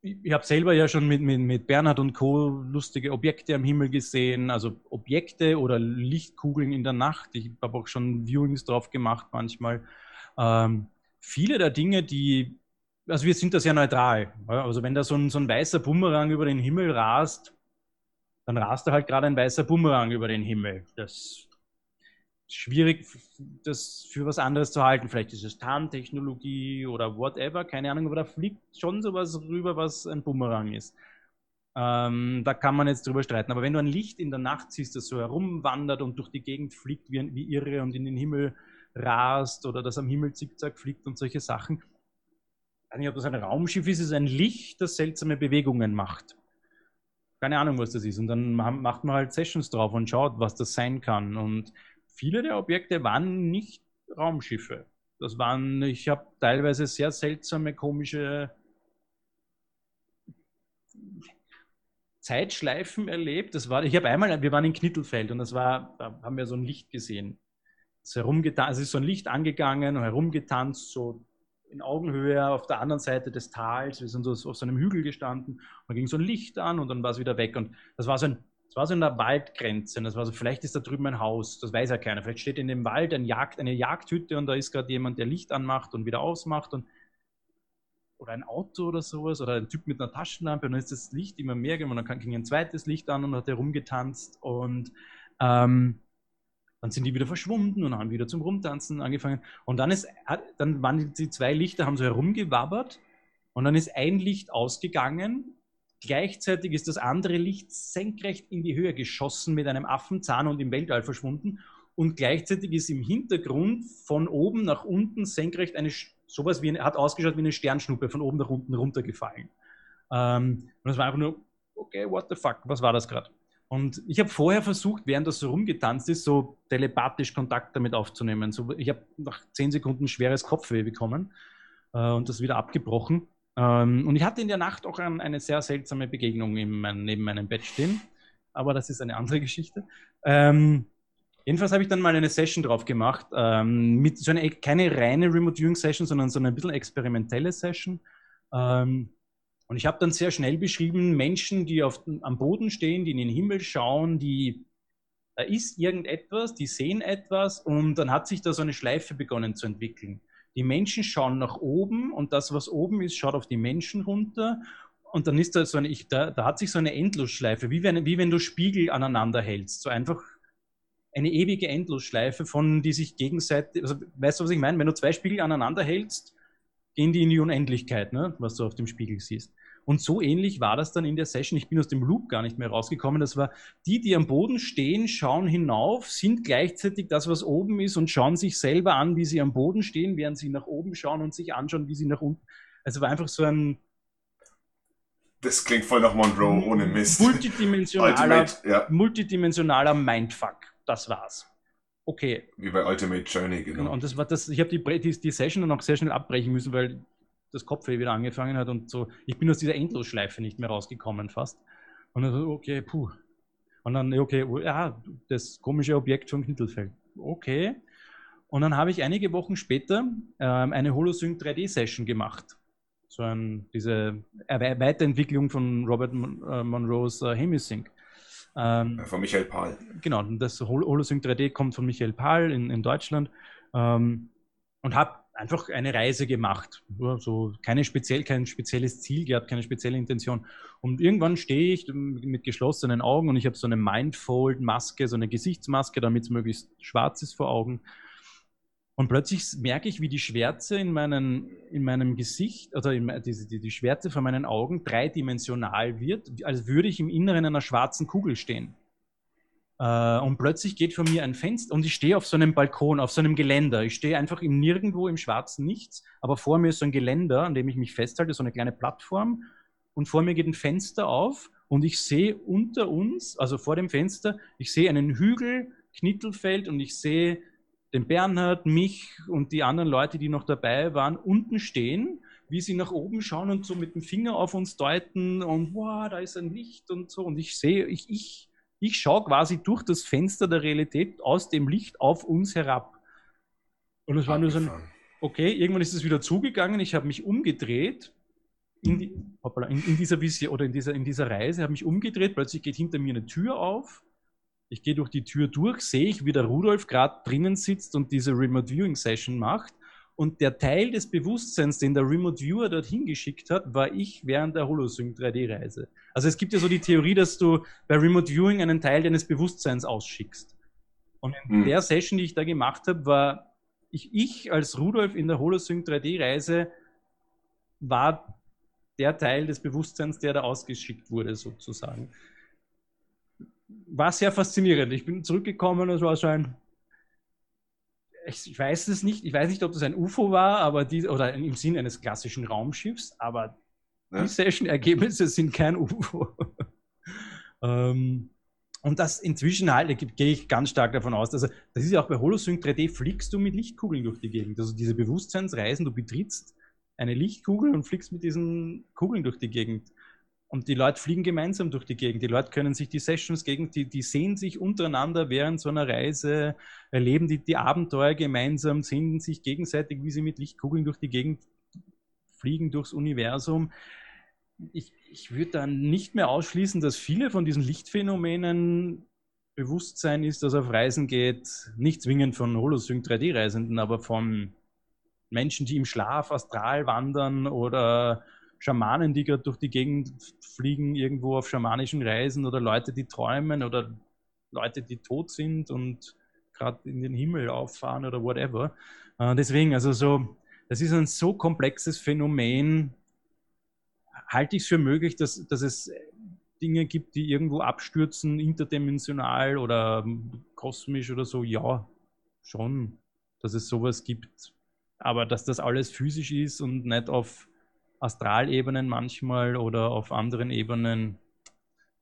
ich, habe selber ja schon mit, mit, mit Bernhard und Co. lustige Objekte am Himmel gesehen, also Objekte oder Lichtkugeln in der Nacht. Ich habe auch schon Viewings drauf gemacht manchmal. Ähm, viele der Dinge, die, also wir sind da sehr neutral. Also wenn da so ein, so ein weißer Bumerang über den Himmel rast, dann rast da halt gerade ein weißer Bumerang über den Himmel. Das ist schwierig, das für was anderes zu halten. Vielleicht ist es Tarntechnologie oder whatever, keine Ahnung, aber da fliegt schon sowas rüber, was ein Bumerang ist. Ähm, da kann man jetzt drüber streiten. Aber wenn du ein Licht in der Nacht siehst, das so herumwandert und durch die Gegend fliegt wie, wie irre und in den Himmel rast oder das am Himmel zickzack fliegt und solche Sachen, ich weiß nicht, ob das ein Raumschiff ist, es ist ein Licht, das seltsame Bewegungen macht keine Ahnung, was das ist. Und dann macht man halt Sessions drauf und schaut, was das sein kann. Und viele der Objekte waren nicht Raumschiffe. Das waren, ich habe teilweise sehr seltsame, komische Zeitschleifen erlebt. Das war, ich habe einmal, wir waren in Knittelfeld und das war, da haben wir so ein Licht gesehen. Es, herumgetan, es ist so ein Licht angegangen herumgetanzt, so in Augenhöhe auf der anderen Seite des Tals. Wir sind so auf so einem Hügel gestanden. Dann ging so ein Licht an und dann war es wieder weg. Und das war so ein das war so in der Waldgrenze. Das war so, vielleicht ist da drüben ein Haus, das weiß ja keiner. Vielleicht steht in dem Wald ein Jagd, eine Jagdhütte und da ist gerade jemand, der Licht anmacht und wieder ausmacht. Und, oder ein Auto oder sowas, oder ein Typ mit einer Taschenlampe und dann ist das Licht immer mehr geworden. Dann ging ein zweites Licht an und hat herumgetanzt. Und ähm, dann sind die wieder verschwunden und haben wieder zum Rumtanzen angefangen. Und dann, ist, dann waren die zwei Lichter, haben so herumgewabbert und dann ist ein Licht ausgegangen Gleichzeitig ist das andere Licht senkrecht in die Höhe geschossen mit einem Affenzahn und im Weltall verschwunden. Und gleichzeitig ist im Hintergrund von oben nach unten senkrecht eine, sowas wie hat ausgeschaut wie eine Sternschnuppe von oben nach unten runtergefallen. Ähm, und das war einfach nur, okay, what the fuck, was war das gerade? Und ich habe vorher versucht, während das so rumgetanzt ist, so telepathisch Kontakt damit aufzunehmen. So, ich habe nach zehn Sekunden schweres Kopfweh bekommen äh, und das wieder abgebrochen. Ähm, und ich hatte in der Nacht auch ein, eine sehr seltsame Begegnung mein, neben meinem Bett stehen. Aber das ist eine andere Geschichte. Ähm, jedenfalls habe ich dann mal eine Session drauf gemacht. Ähm, mit so eine, keine reine Remote Viewing Session, sondern so eine ein bisschen experimentelle Session. Ähm, und ich habe dann sehr schnell beschrieben, Menschen, die auf, am Boden stehen, die in den Himmel schauen, die da ist irgendetwas, die sehen etwas und dann hat sich da so eine Schleife begonnen zu entwickeln. Die Menschen schauen nach oben und das, was oben ist, schaut auf die Menschen runter. Und dann ist da so eine, ich, da, da hat sich so eine Endlosschleife, wie wenn, wie wenn du Spiegel aneinander hältst. So einfach eine ewige Endlosschleife, von die sich gegenseitig, also weißt du, was ich meine? Wenn du zwei Spiegel aneinander hältst, gehen die in die Unendlichkeit, ne? was du auf dem Spiegel siehst. Und so ähnlich war das dann in der Session. Ich bin aus dem Loop gar nicht mehr rausgekommen. Das war die, die am Boden stehen, schauen hinauf, sind gleichzeitig das, was oben ist und schauen sich selber an, wie sie am Boden stehen, während sie nach oben schauen und sich anschauen, wie sie nach unten. Also war einfach so ein. Das klingt voll nach Monroe ohne Mist. Multidimensionaler, ja. multidimensionaler Mindfuck. Das war's. Okay. Wie bei Ultimate Journey, genau. Und das war das, ich habe die, die, die Session dann auch sehr schnell abbrechen müssen, weil das Kopfweh wieder angefangen hat und so, ich bin aus dieser Endlosschleife nicht mehr rausgekommen fast. Und dann so, okay, puh. Und dann, okay, oh, ja, das komische Objekt von Knittelfeld. Okay. Und dann habe ich einige Wochen später ähm, eine Holosync 3D-Session gemacht. So ein, diese Weiterentwicklung von Robert Mon äh, Monroes äh, Hemisync. Ähm, von Michael Pahl. Genau, das Hol Holosync 3D kommt von Michael Pahl in, in Deutschland. Ähm, und habe einfach eine Reise gemacht. So keine speziell, kein spezielles Ziel gehabt, keine spezielle Intention. Und irgendwann stehe ich mit geschlossenen Augen und ich habe so eine Mindfold-Maske, so eine Gesichtsmaske, damit es möglichst schwarz ist vor Augen. Und plötzlich merke ich, wie die Schwärze in, meinen, in meinem Gesicht, oder in, die, die, die Schwärze von meinen Augen dreidimensional wird, als würde ich im Inneren einer schwarzen Kugel stehen. Äh, und plötzlich geht von mir ein Fenster und ich stehe auf so einem Balkon, auf so einem Geländer. Ich stehe einfach im Nirgendwo, im schwarzen Nichts, aber vor mir ist so ein Geländer, an dem ich mich festhalte, so eine kleine Plattform. Und vor mir geht ein Fenster auf und ich sehe unter uns, also vor dem Fenster, ich sehe einen Hügel, Knittelfeld und ich sehe den Bernhard, mich und die anderen Leute, die noch dabei waren, unten stehen, wie sie nach oben schauen und so mit dem Finger auf uns deuten und wow, da ist ein Licht und so. Und ich sehe, ich, ich ich schaue quasi durch das Fenster der Realität aus dem Licht auf uns herab. Und es war nur so ein, okay, irgendwann ist es wieder zugegangen, ich habe mich umgedreht in, die, hoppala, in, in, dieser Vision oder in dieser, in dieser Reise, habe mich umgedreht, plötzlich geht hinter mir eine Tür auf. Ich gehe durch die Tür durch, sehe ich, wie der Rudolf gerade drinnen sitzt und diese Remote Viewing Session macht. Und der Teil des Bewusstseins, den der Remote Viewer dorthin geschickt hat, war ich während der Holosync 3D-Reise. Also es gibt ja so die Theorie, dass du bei Remote Viewing einen Teil deines Bewusstseins ausschickst. Und in mhm. der Session, die ich da gemacht habe, war ich, ich als Rudolf in der Holosync 3D-Reise war der Teil des Bewusstseins, der da ausgeschickt wurde, sozusagen. War sehr faszinierend. Ich bin zurückgekommen und es war so ein, ich weiß es nicht, ich weiß nicht, ob das ein UFO war, aber die, oder im Sinn eines klassischen Raumschiffs, aber ja. die Session-Ergebnisse sind kein UFO. ähm, und das inzwischen halt, gehe ich ganz stark davon aus, also das ist ja auch bei Holosync 3D, fliegst du mit Lichtkugeln durch die Gegend. Also diese Bewusstseinsreisen, du betrittst eine Lichtkugel und fliegst mit diesen Kugeln durch die Gegend. Und die Leute fliegen gemeinsam durch die Gegend. Die Leute können sich die Sessions gegen, die, die sehen sich untereinander während so einer Reise, erleben die, die Abenteuer gemeinsam, sehen sich gegenseitig, wie sie mit Lichtkugeln durch die Gegend fliegen durchs Universum. Ich, ich würde dann nicht mehr ausschließen, dass viele von diesen Lichtphänomenen Bewusstsein ist, das auf Reisen geht, nicht zwingend von Holosync 3D-Reisenden, aber von Menschen, die im Schlaf astral wandern oder Schamanen, die gerade durch die Gegend fliegen, irgendwo auf schamanischen Reisen oder Leute, die träumen oder Leute, die tot sind und gerade in den Himmel auffahren oder whatever. Äh, deswegen, also so, das ist ein so komplexes Phänomen, halte ich es für möglich, dass, dass es Dinge gibt, die irgendwo abstürzen, interdimensional oder kosmisch oder so, ja, schon, dass es sowas gibt. Aber dass das alles physisch ist und nicht auf Astralebenen manchmal oder auf anderen Ebenen,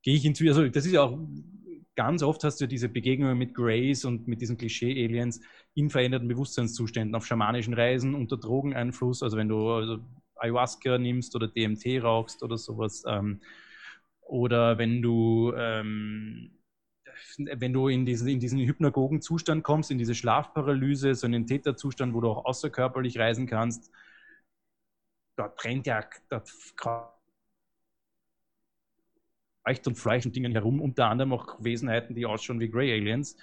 gehe ich inzwischen, also das ist ja auch ganz oft hast du diese Begegnungen mit Grace und mit diesen Klischee-Aliens in veränderten Bewusstseinszuständen, auf schamanischen Reisen, unter Drogeneinfluss, also wenn du also Ayahuasca nimmst oder DMT rauchst oder sowas. Ähm, oder wenn du, ähm, wenn du in diesen, in diesen hypnagogen Zustand kommst, in diese Schlafparalyse, so einen Täterzustand, wo du auch außerkörperlich reisen kannst, dort brennt ja, dort Leucht und Fleisch und Dingen herum, unter anderem auch Wesenheiten, die ausschauen wie Grey Aliens.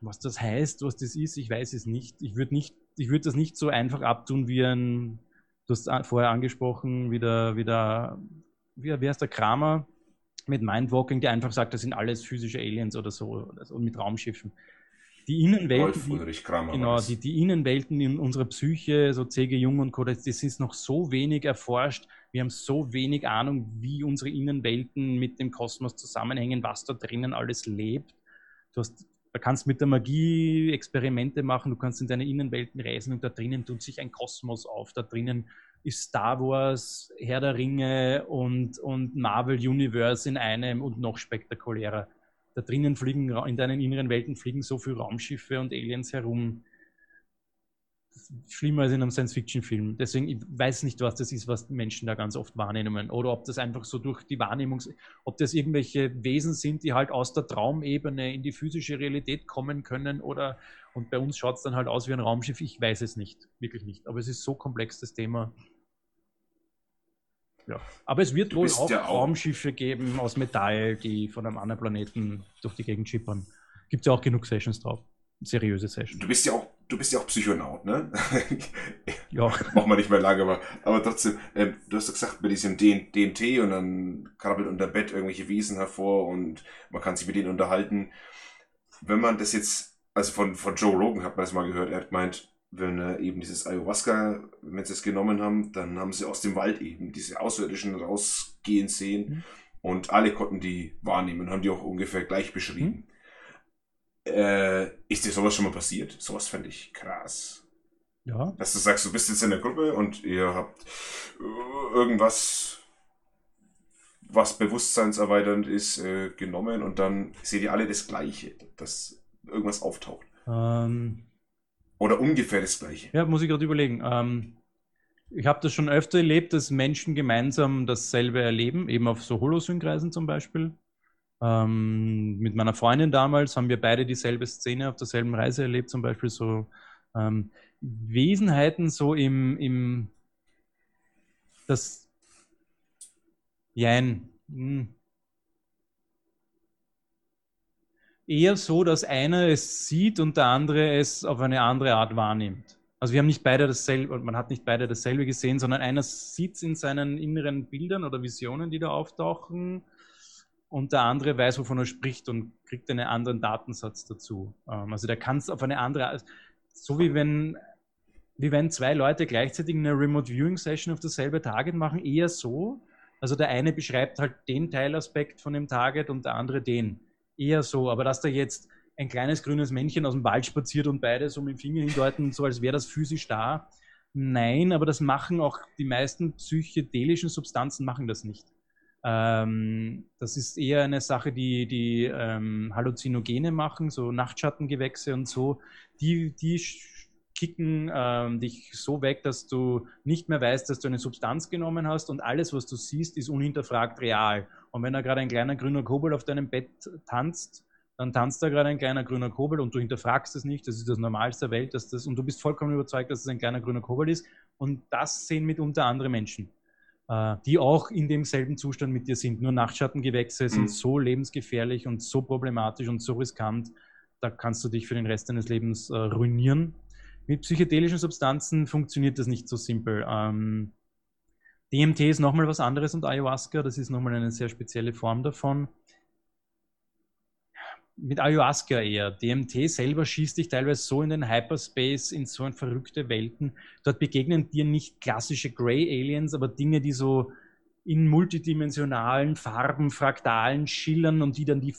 Was das heißt, was das ist, ich weiß es nicht. Ich würde nicht, ich würde das nicht so einfach abtun wie ein, du hast vorher angesprochen, wie der, wie der, wie, wie heißt der Kramer mit Mindwalking, der einfach sagt, das sind alles physische Aliens oder so, und mit Raumschiffen die Innenwelten, die, genau, die, die, Innenwelten in unserer Psyche, so C.G. Jung und Co., das ist noch so wenig erforscht. Wir haben so wenig Ahnung, wie unsere Innenwelten mit dem Kosmos zusammenhängen, was da drinnen alles lebt. Du hast, da kannst mit der Magie Experimente machen, du kannst in deine Innenwelten reisen und da drinnen tut sich ein Kosmos auf. Da drinnen ist Star Wars, Herr der Ringe und, und Marvel Universe in einem und noch spektakulärer da drinnen fliegen, in deinen inneren Welten fliegen so viele Raumschiffe und Aliens herum. Schlimmer als in einem Science-Fiction-Film. Deswegen, ich weiß nicht, was das ist, was Menschen da ganz oft wahrnehmen. Oder ob das einfach so durch die Wahrnehmung, ob das irgendwelche Wesen sind, die halt aus der Traumebene in die physische Realität kommen können. Oder, und bei uns schaut es dann halt aus wie ein Raumschiff. Ich weiß es nicht, wirklich nicht. Aber es ist so komplex, das Thema. Ja. Aber es wird wohl auch, ja Raumschiffe geben aus Metall, die von einem anderen Planeten durch die Gegend schippern. Gibt es ja auch genug Sessions drauf. Seriöse Sessions. Du bist ja auch, du bist ja auch Psychonaut, ne? ja. Machen wir nicht mehr lange, aber, aber trotzdem, äh, du hast gesagt, mit diesem DMT und dann krabbelt unter Bett irgendwelche Wesen hervor und man kann sich mit denen unterhalten. Wenn man das jetzt, also von, von Joe Rogan hat man das mal gehört, er hat gemeint, wenn äh, eben dieses Ayahuasca, wenn sie es genommen haben, dann haben sie aus dem Wald eben diese Außerirdischen rausgehen sehen mhm. und alle konnten die wahrnehmen, haben die auch ungefähr gleich beschrieben. Mhm. Äh, ist dir sowas schon mal passiert? Sowas fände ich krass. Ja. Dass du sagst, du bist jetzt in der Gruppe und ihr habt äh, irgendwas, was bewusstseinserweiternd ist, äh, genommen und dann seht ihr alle das Gleiche, dass irgendwas auftaucht. Ähm, oder ungefähr das Gleiche. Ja, muss ich gerade überlegen. Ähm, ich habe das schon öfter erlebt, dass Menschen gemeinsam dasselbe erleben, eben auf so Holosync-Reisen zum Beispiel. Ähm, mit meiner Freundin damals haben wir beide dieselbe Szene auf derselben Reise erlebt, zum Beispiel so ähm, Wesenheiten so im, im das Jein. Hm eher so, dass einer es sieht und der andere es auf eine andere Art wahrnimmt. Also wir haben nicht beide dasselbe, man hat nicht beide dasselbe gesehen, sondern einer sieht es in seinen inneren Bildern oder Visionen, die da auftauchen, und der andere weiß, wovon er spricht und kriegt einen anderen Datensatz dazu. Ähm, also der kann es auf eine andere, so wie wenn, wie wenn zwei Leute gleichzeitig eine Remote Viewing Session auf dasselbe Target machen, eher so. Also der eine beschreibt halt den Teilaspekt von dem Target und der andere den eher so. Aber dass da jetzt ein kleines grünes Männchen aus dem Wald spaziert und beide so mit dem Finger hindeuten, so als wäre das physisch da. Nein, aber das machen auch die meisten psychedelischen Substanzen machen das nicht. Ähm, das ist eher eine Sache, die die ähm, Halluzinogene machen, so Nachtschattengewächse und so. Die, die kicken ähm, dich so weg, dass du nicht mehr weißt, dass du eine Substanz genommen hast und alles, was du siehst, ist unhinterfragt real. Und wenn da gerade ein kleiner grüner Kobold auf deinem Bett tanzt, dann tanzt da gerade ein kleiner grüner Kobold und du hinterfragst es nicht, das ist das Normalste der Welt, dass das, und du bist vollkommen überzeugt, dass es ein kleiner grüner Kobold ist Und das sehen mitunter andere Menschen, äh, die auch in demselben Zustand mit dir sind. Nur Nachtschattengewächse mhm. sind so lebensgefährlich und so problematisch und so riskant, da kannst du dich für den Rest deines Lebens äh, ruinieren. Mit psychedelischen Substanzen funktioniert das nicht so simpel. Ähm, DMT ist nochmal was anderes und Ayahuasca, das ist nochmal eine sehr spezielle Form davon. Mit Ayahuasca eher. DMT selber schießt dich teilweise so in den Hyperspace, in so verrückte Welten. Dort begegnen dir nicht klassische Grey Aliens, aber Dinge, die so in multidimensionalen Farben, Fraktalen schillern und die dann die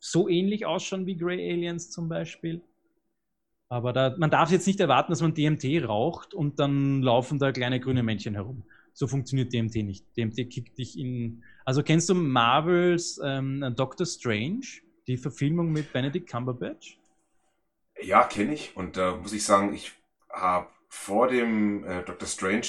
so ähnlich ausschauen wie Grey Aliens zum Beispiel. Aber da, man darf jetzt nicht erwarten, dass man DMT raucht und dann laufen da kleine grüne Männchen herum. So funktioniert DMT nicht. DMT kickt dich in. Also kennst du Marvels ähm, Doctor Strange, die Verfilmung mit Benedict Cumberbatch? Ja, kenne ich. Und da äh, muss ich sagen, ich habe vor dem äh, Doctor Strange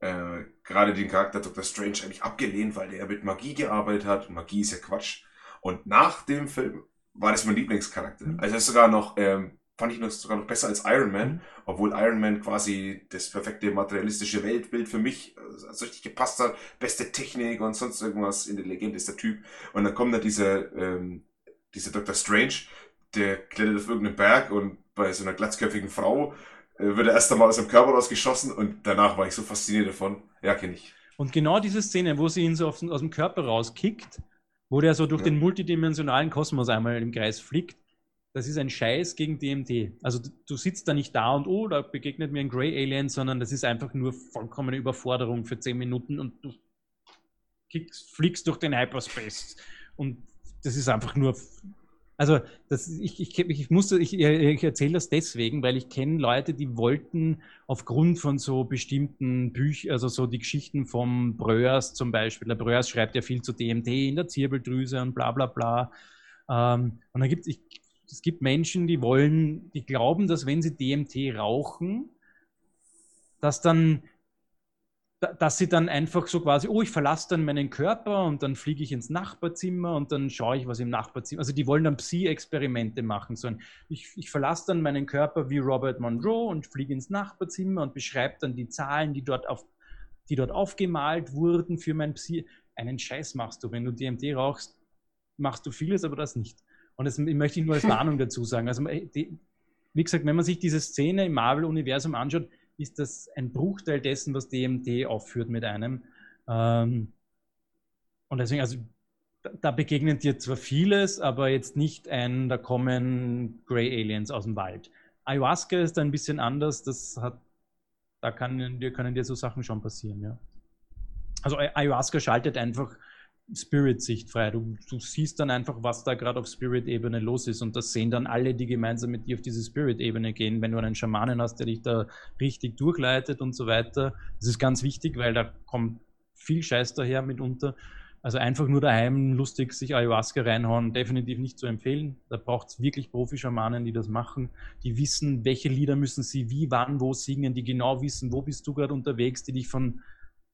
äh, gerade den Charakter Doctor Strange eigentlich abgelehnt, weil der mit Magie gearbeitet hat. Magie ist ja Quatsch. Und nach dem Film war das mein Lieblingscharakter. Mhm. Also ist sogar noch ähm, fand ich noch, sogar noch besser als Iron Man, obwohl Iron Man quasi das perfekte materialistische Weltbild für mich also richtig gepasst hat, beste Technik und sonst irgendwas, in der Legende ist der Typ. Und dann kommt da dieser, ähm, dieser Dr. Strange, der klettert auf irgendeinen Berg und bei so einer glatzköpfigen Frau äh, wird er erst einmal aus dem Körper rausgeschossen und danach war ich so fasziniert davon. Ja, kenne ich. Und genau diese Szene, wo sie ihn so aus dem Körper rauskickt, wo der so durch ja. den multidimensionalen Kosmos einmal im Kreis fliegt, das ist ein Scheiß gegen DMT. Also du, sitzt da nicht da und oh, da begegnet mir ein Grey Alien, sondern das ist einfach nur vollkommene Überforderung für 10 Minuten und du kickst, fliegst durch den Hyperspace. Und das ist einfach nur. Also, das, ich, ich, ich, musste, ich, ich erzähle das deswegen, weil ich kenne Leute, die wollten aufgrund von so bestimmten Büchern, also so die Geschichten vom Bröers zum Beispiel. Der Bröers schreibt ja viel zu DMT in der Zirbeldrüse und bla bla bla. Ähm, und dann gibt es, es gibt Menschen, die wollen, die glauben, dass wenn sie DMT rauchen, dass dann, dass sie dann einfach so quasi, oh, ich verlasse dann meinen Körper und dann fliege ich ins Nachbarzimmer und dann schaue ich, was im Nachbarzimmer, also die wollen dann Psi-Experimente machen, so ein, ich, ich verlasse dann meinen Körper wie Robert Monroe und fliege ins Nachbarzimmer und beschreibe dann die Zahlen, die dort auf, die dort aufgemalt wurden für mein Psi. Einen Scheiß machst du, wenn du DMT rauchst, machst du vieles, aber das nicht. Und das möchte ich nur als Warnung dazu sagen. Also, die, wie gesagt, wenn man sich diese Szene im Marvel-Universum anschaut, ist das ein Bruchteil dessen, was DMT aufführt mit einem. Ähm, und deswegen, also da begegnet dir zwar vieles, aber jetzt nicht ein, da kommen Grey Aliens aus dem Wald. Ayahuasca ist ein bisschen anders, das hat, da kann, können dir so Sachen schon passieren, ja. Also Ayahuasca schaltet einfach Spirit-Sicht frei. Du, du, siehst dann einfach, was da gerade auf Spirit-Ebene los ist. Und das sehen dann alle, die gemeinsam mit dir auf diese Spirit-Ebene gehen. Wenn du einen Schamanen hast, der dich da richtig durchleitet und so weiter. Das ist ganz wichtig, weil da kommt viel Scheiß daher mitunter. Also einfach nur daheim lustig sich Ayahuasca reinhauen, definitiv nicht zu empfehlen. Da braucht es wirklich Profi-Schamanen, die das machen. Die wissen, welche Lieder müssen sie wie, wann, wo singen, die genau wissen, wo bist du gerade unterwegs, die dich von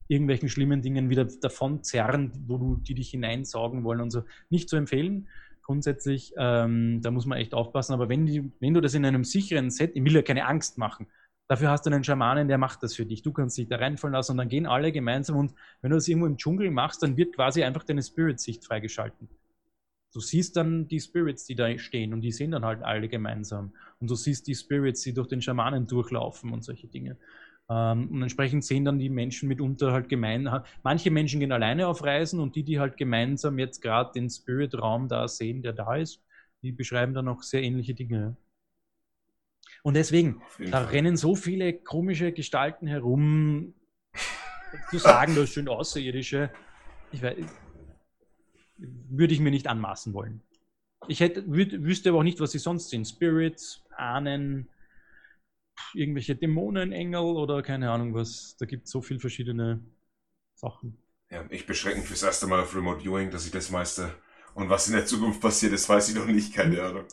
irgendwelchen schlimmen Dingen wieder davon zerren, wo du die dich hineinsaugen wollen und so. Nicht zu empfehlen. Grundsätzlich, ähm, da muss man echt aufpassen. Aber wenn, die, wenn du das in einem sicheren Set, ich will ja keine Angst machen. Dafür hast du einen Schamanen, der macht das für dich. Du kannst dich da reinfallen lassen und dann gehen alle gemeinsam. Und wenn du das irgendwo im Dschungel machst, dann wird quasi einfach deine Spirit-Sicht freigeschalten. Du siehst dann die Spirits, die da stehen und die sehen dann halt alle gemeinsam. Und du siehst die Spirits, die durch den Schamanen durchlaufen und solche Dinge. Ähm, und entsprechend sehen dann die Menschen mitunter halt gemein. Manche Menschen gehen alleine auf Reisen und die, die halt gemeinsam jetzt gerade den Spirit-Raum da sehen, der da ist, die beschreiben dann auch sehr ähnliche Dinge. Und deswegen, da Fall. rennen so viele komische Gestalten herum, zu sagen, das sind Außerirdische, ich weiß, würde ich mir nicht anmaßen wollen. Ich hätte, wüsste aber auch nicht, was sie sonst sind. Spirits, Ahnen, irgendwelche Dämonenengel oder keine Ahnung was. Da gibt es so viele verschiedene Sachen. Ja, ich beschränke mich fürs erste Mal auf Remote Viewing, dass ich das meiste. Und was in der Zukunft passiert, das weiß ich noch nicht, keine mhm. Ahnung.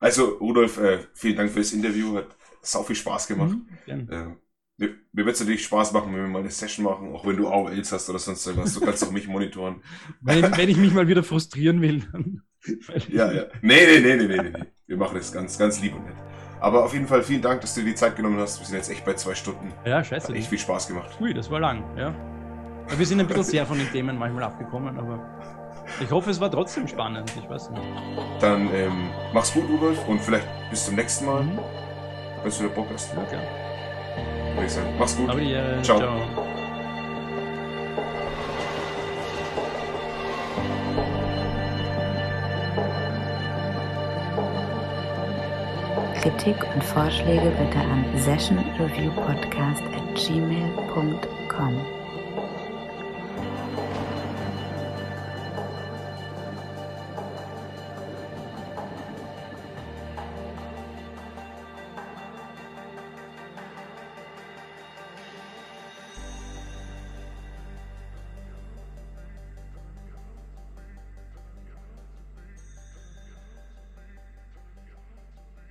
Also, Rudolf, äh, vielen Dank fürs Interview. Hat sau viel Spaß gemacht. Mhm, äh, mir, mir wird es natürlich Spaß machen, wenn wir mal eine Session machen, auch wenn du AOLs hast oder sonst irgendwas. Du kannst auch mich monitoren. wenn, wenn ich mich mal wieder frustrieren will. Dann ja, ja. Nee, nee, nee, nee, nee, nee. Wir machen das ganz, ganz lieb und nett. Aber auf jeden Fall vielen Dank, dass du dir die Zeit genommen hast. Wir sind jetzt echt bei zwei Stunden. Ja, scheiße. Hat echt viel Spaß gemacht. Ui, das war lang, ja. Wir sind ein bisschen sehr von den Themen manchmal abgekommen, aber ich hoffe, es war trotzdem spannend. Ich weiß nicht. Dann ähm, mach's gut, Rudolf, und vielleicht bis zum nächsten Mal, Mhm. wenn du wieder Bock hast. Ich sagen. Mach's gut. Aber äh, Ciao. ciao. Kritik und Vorschläge bitte an sessionreviewpodcast at gmail.com.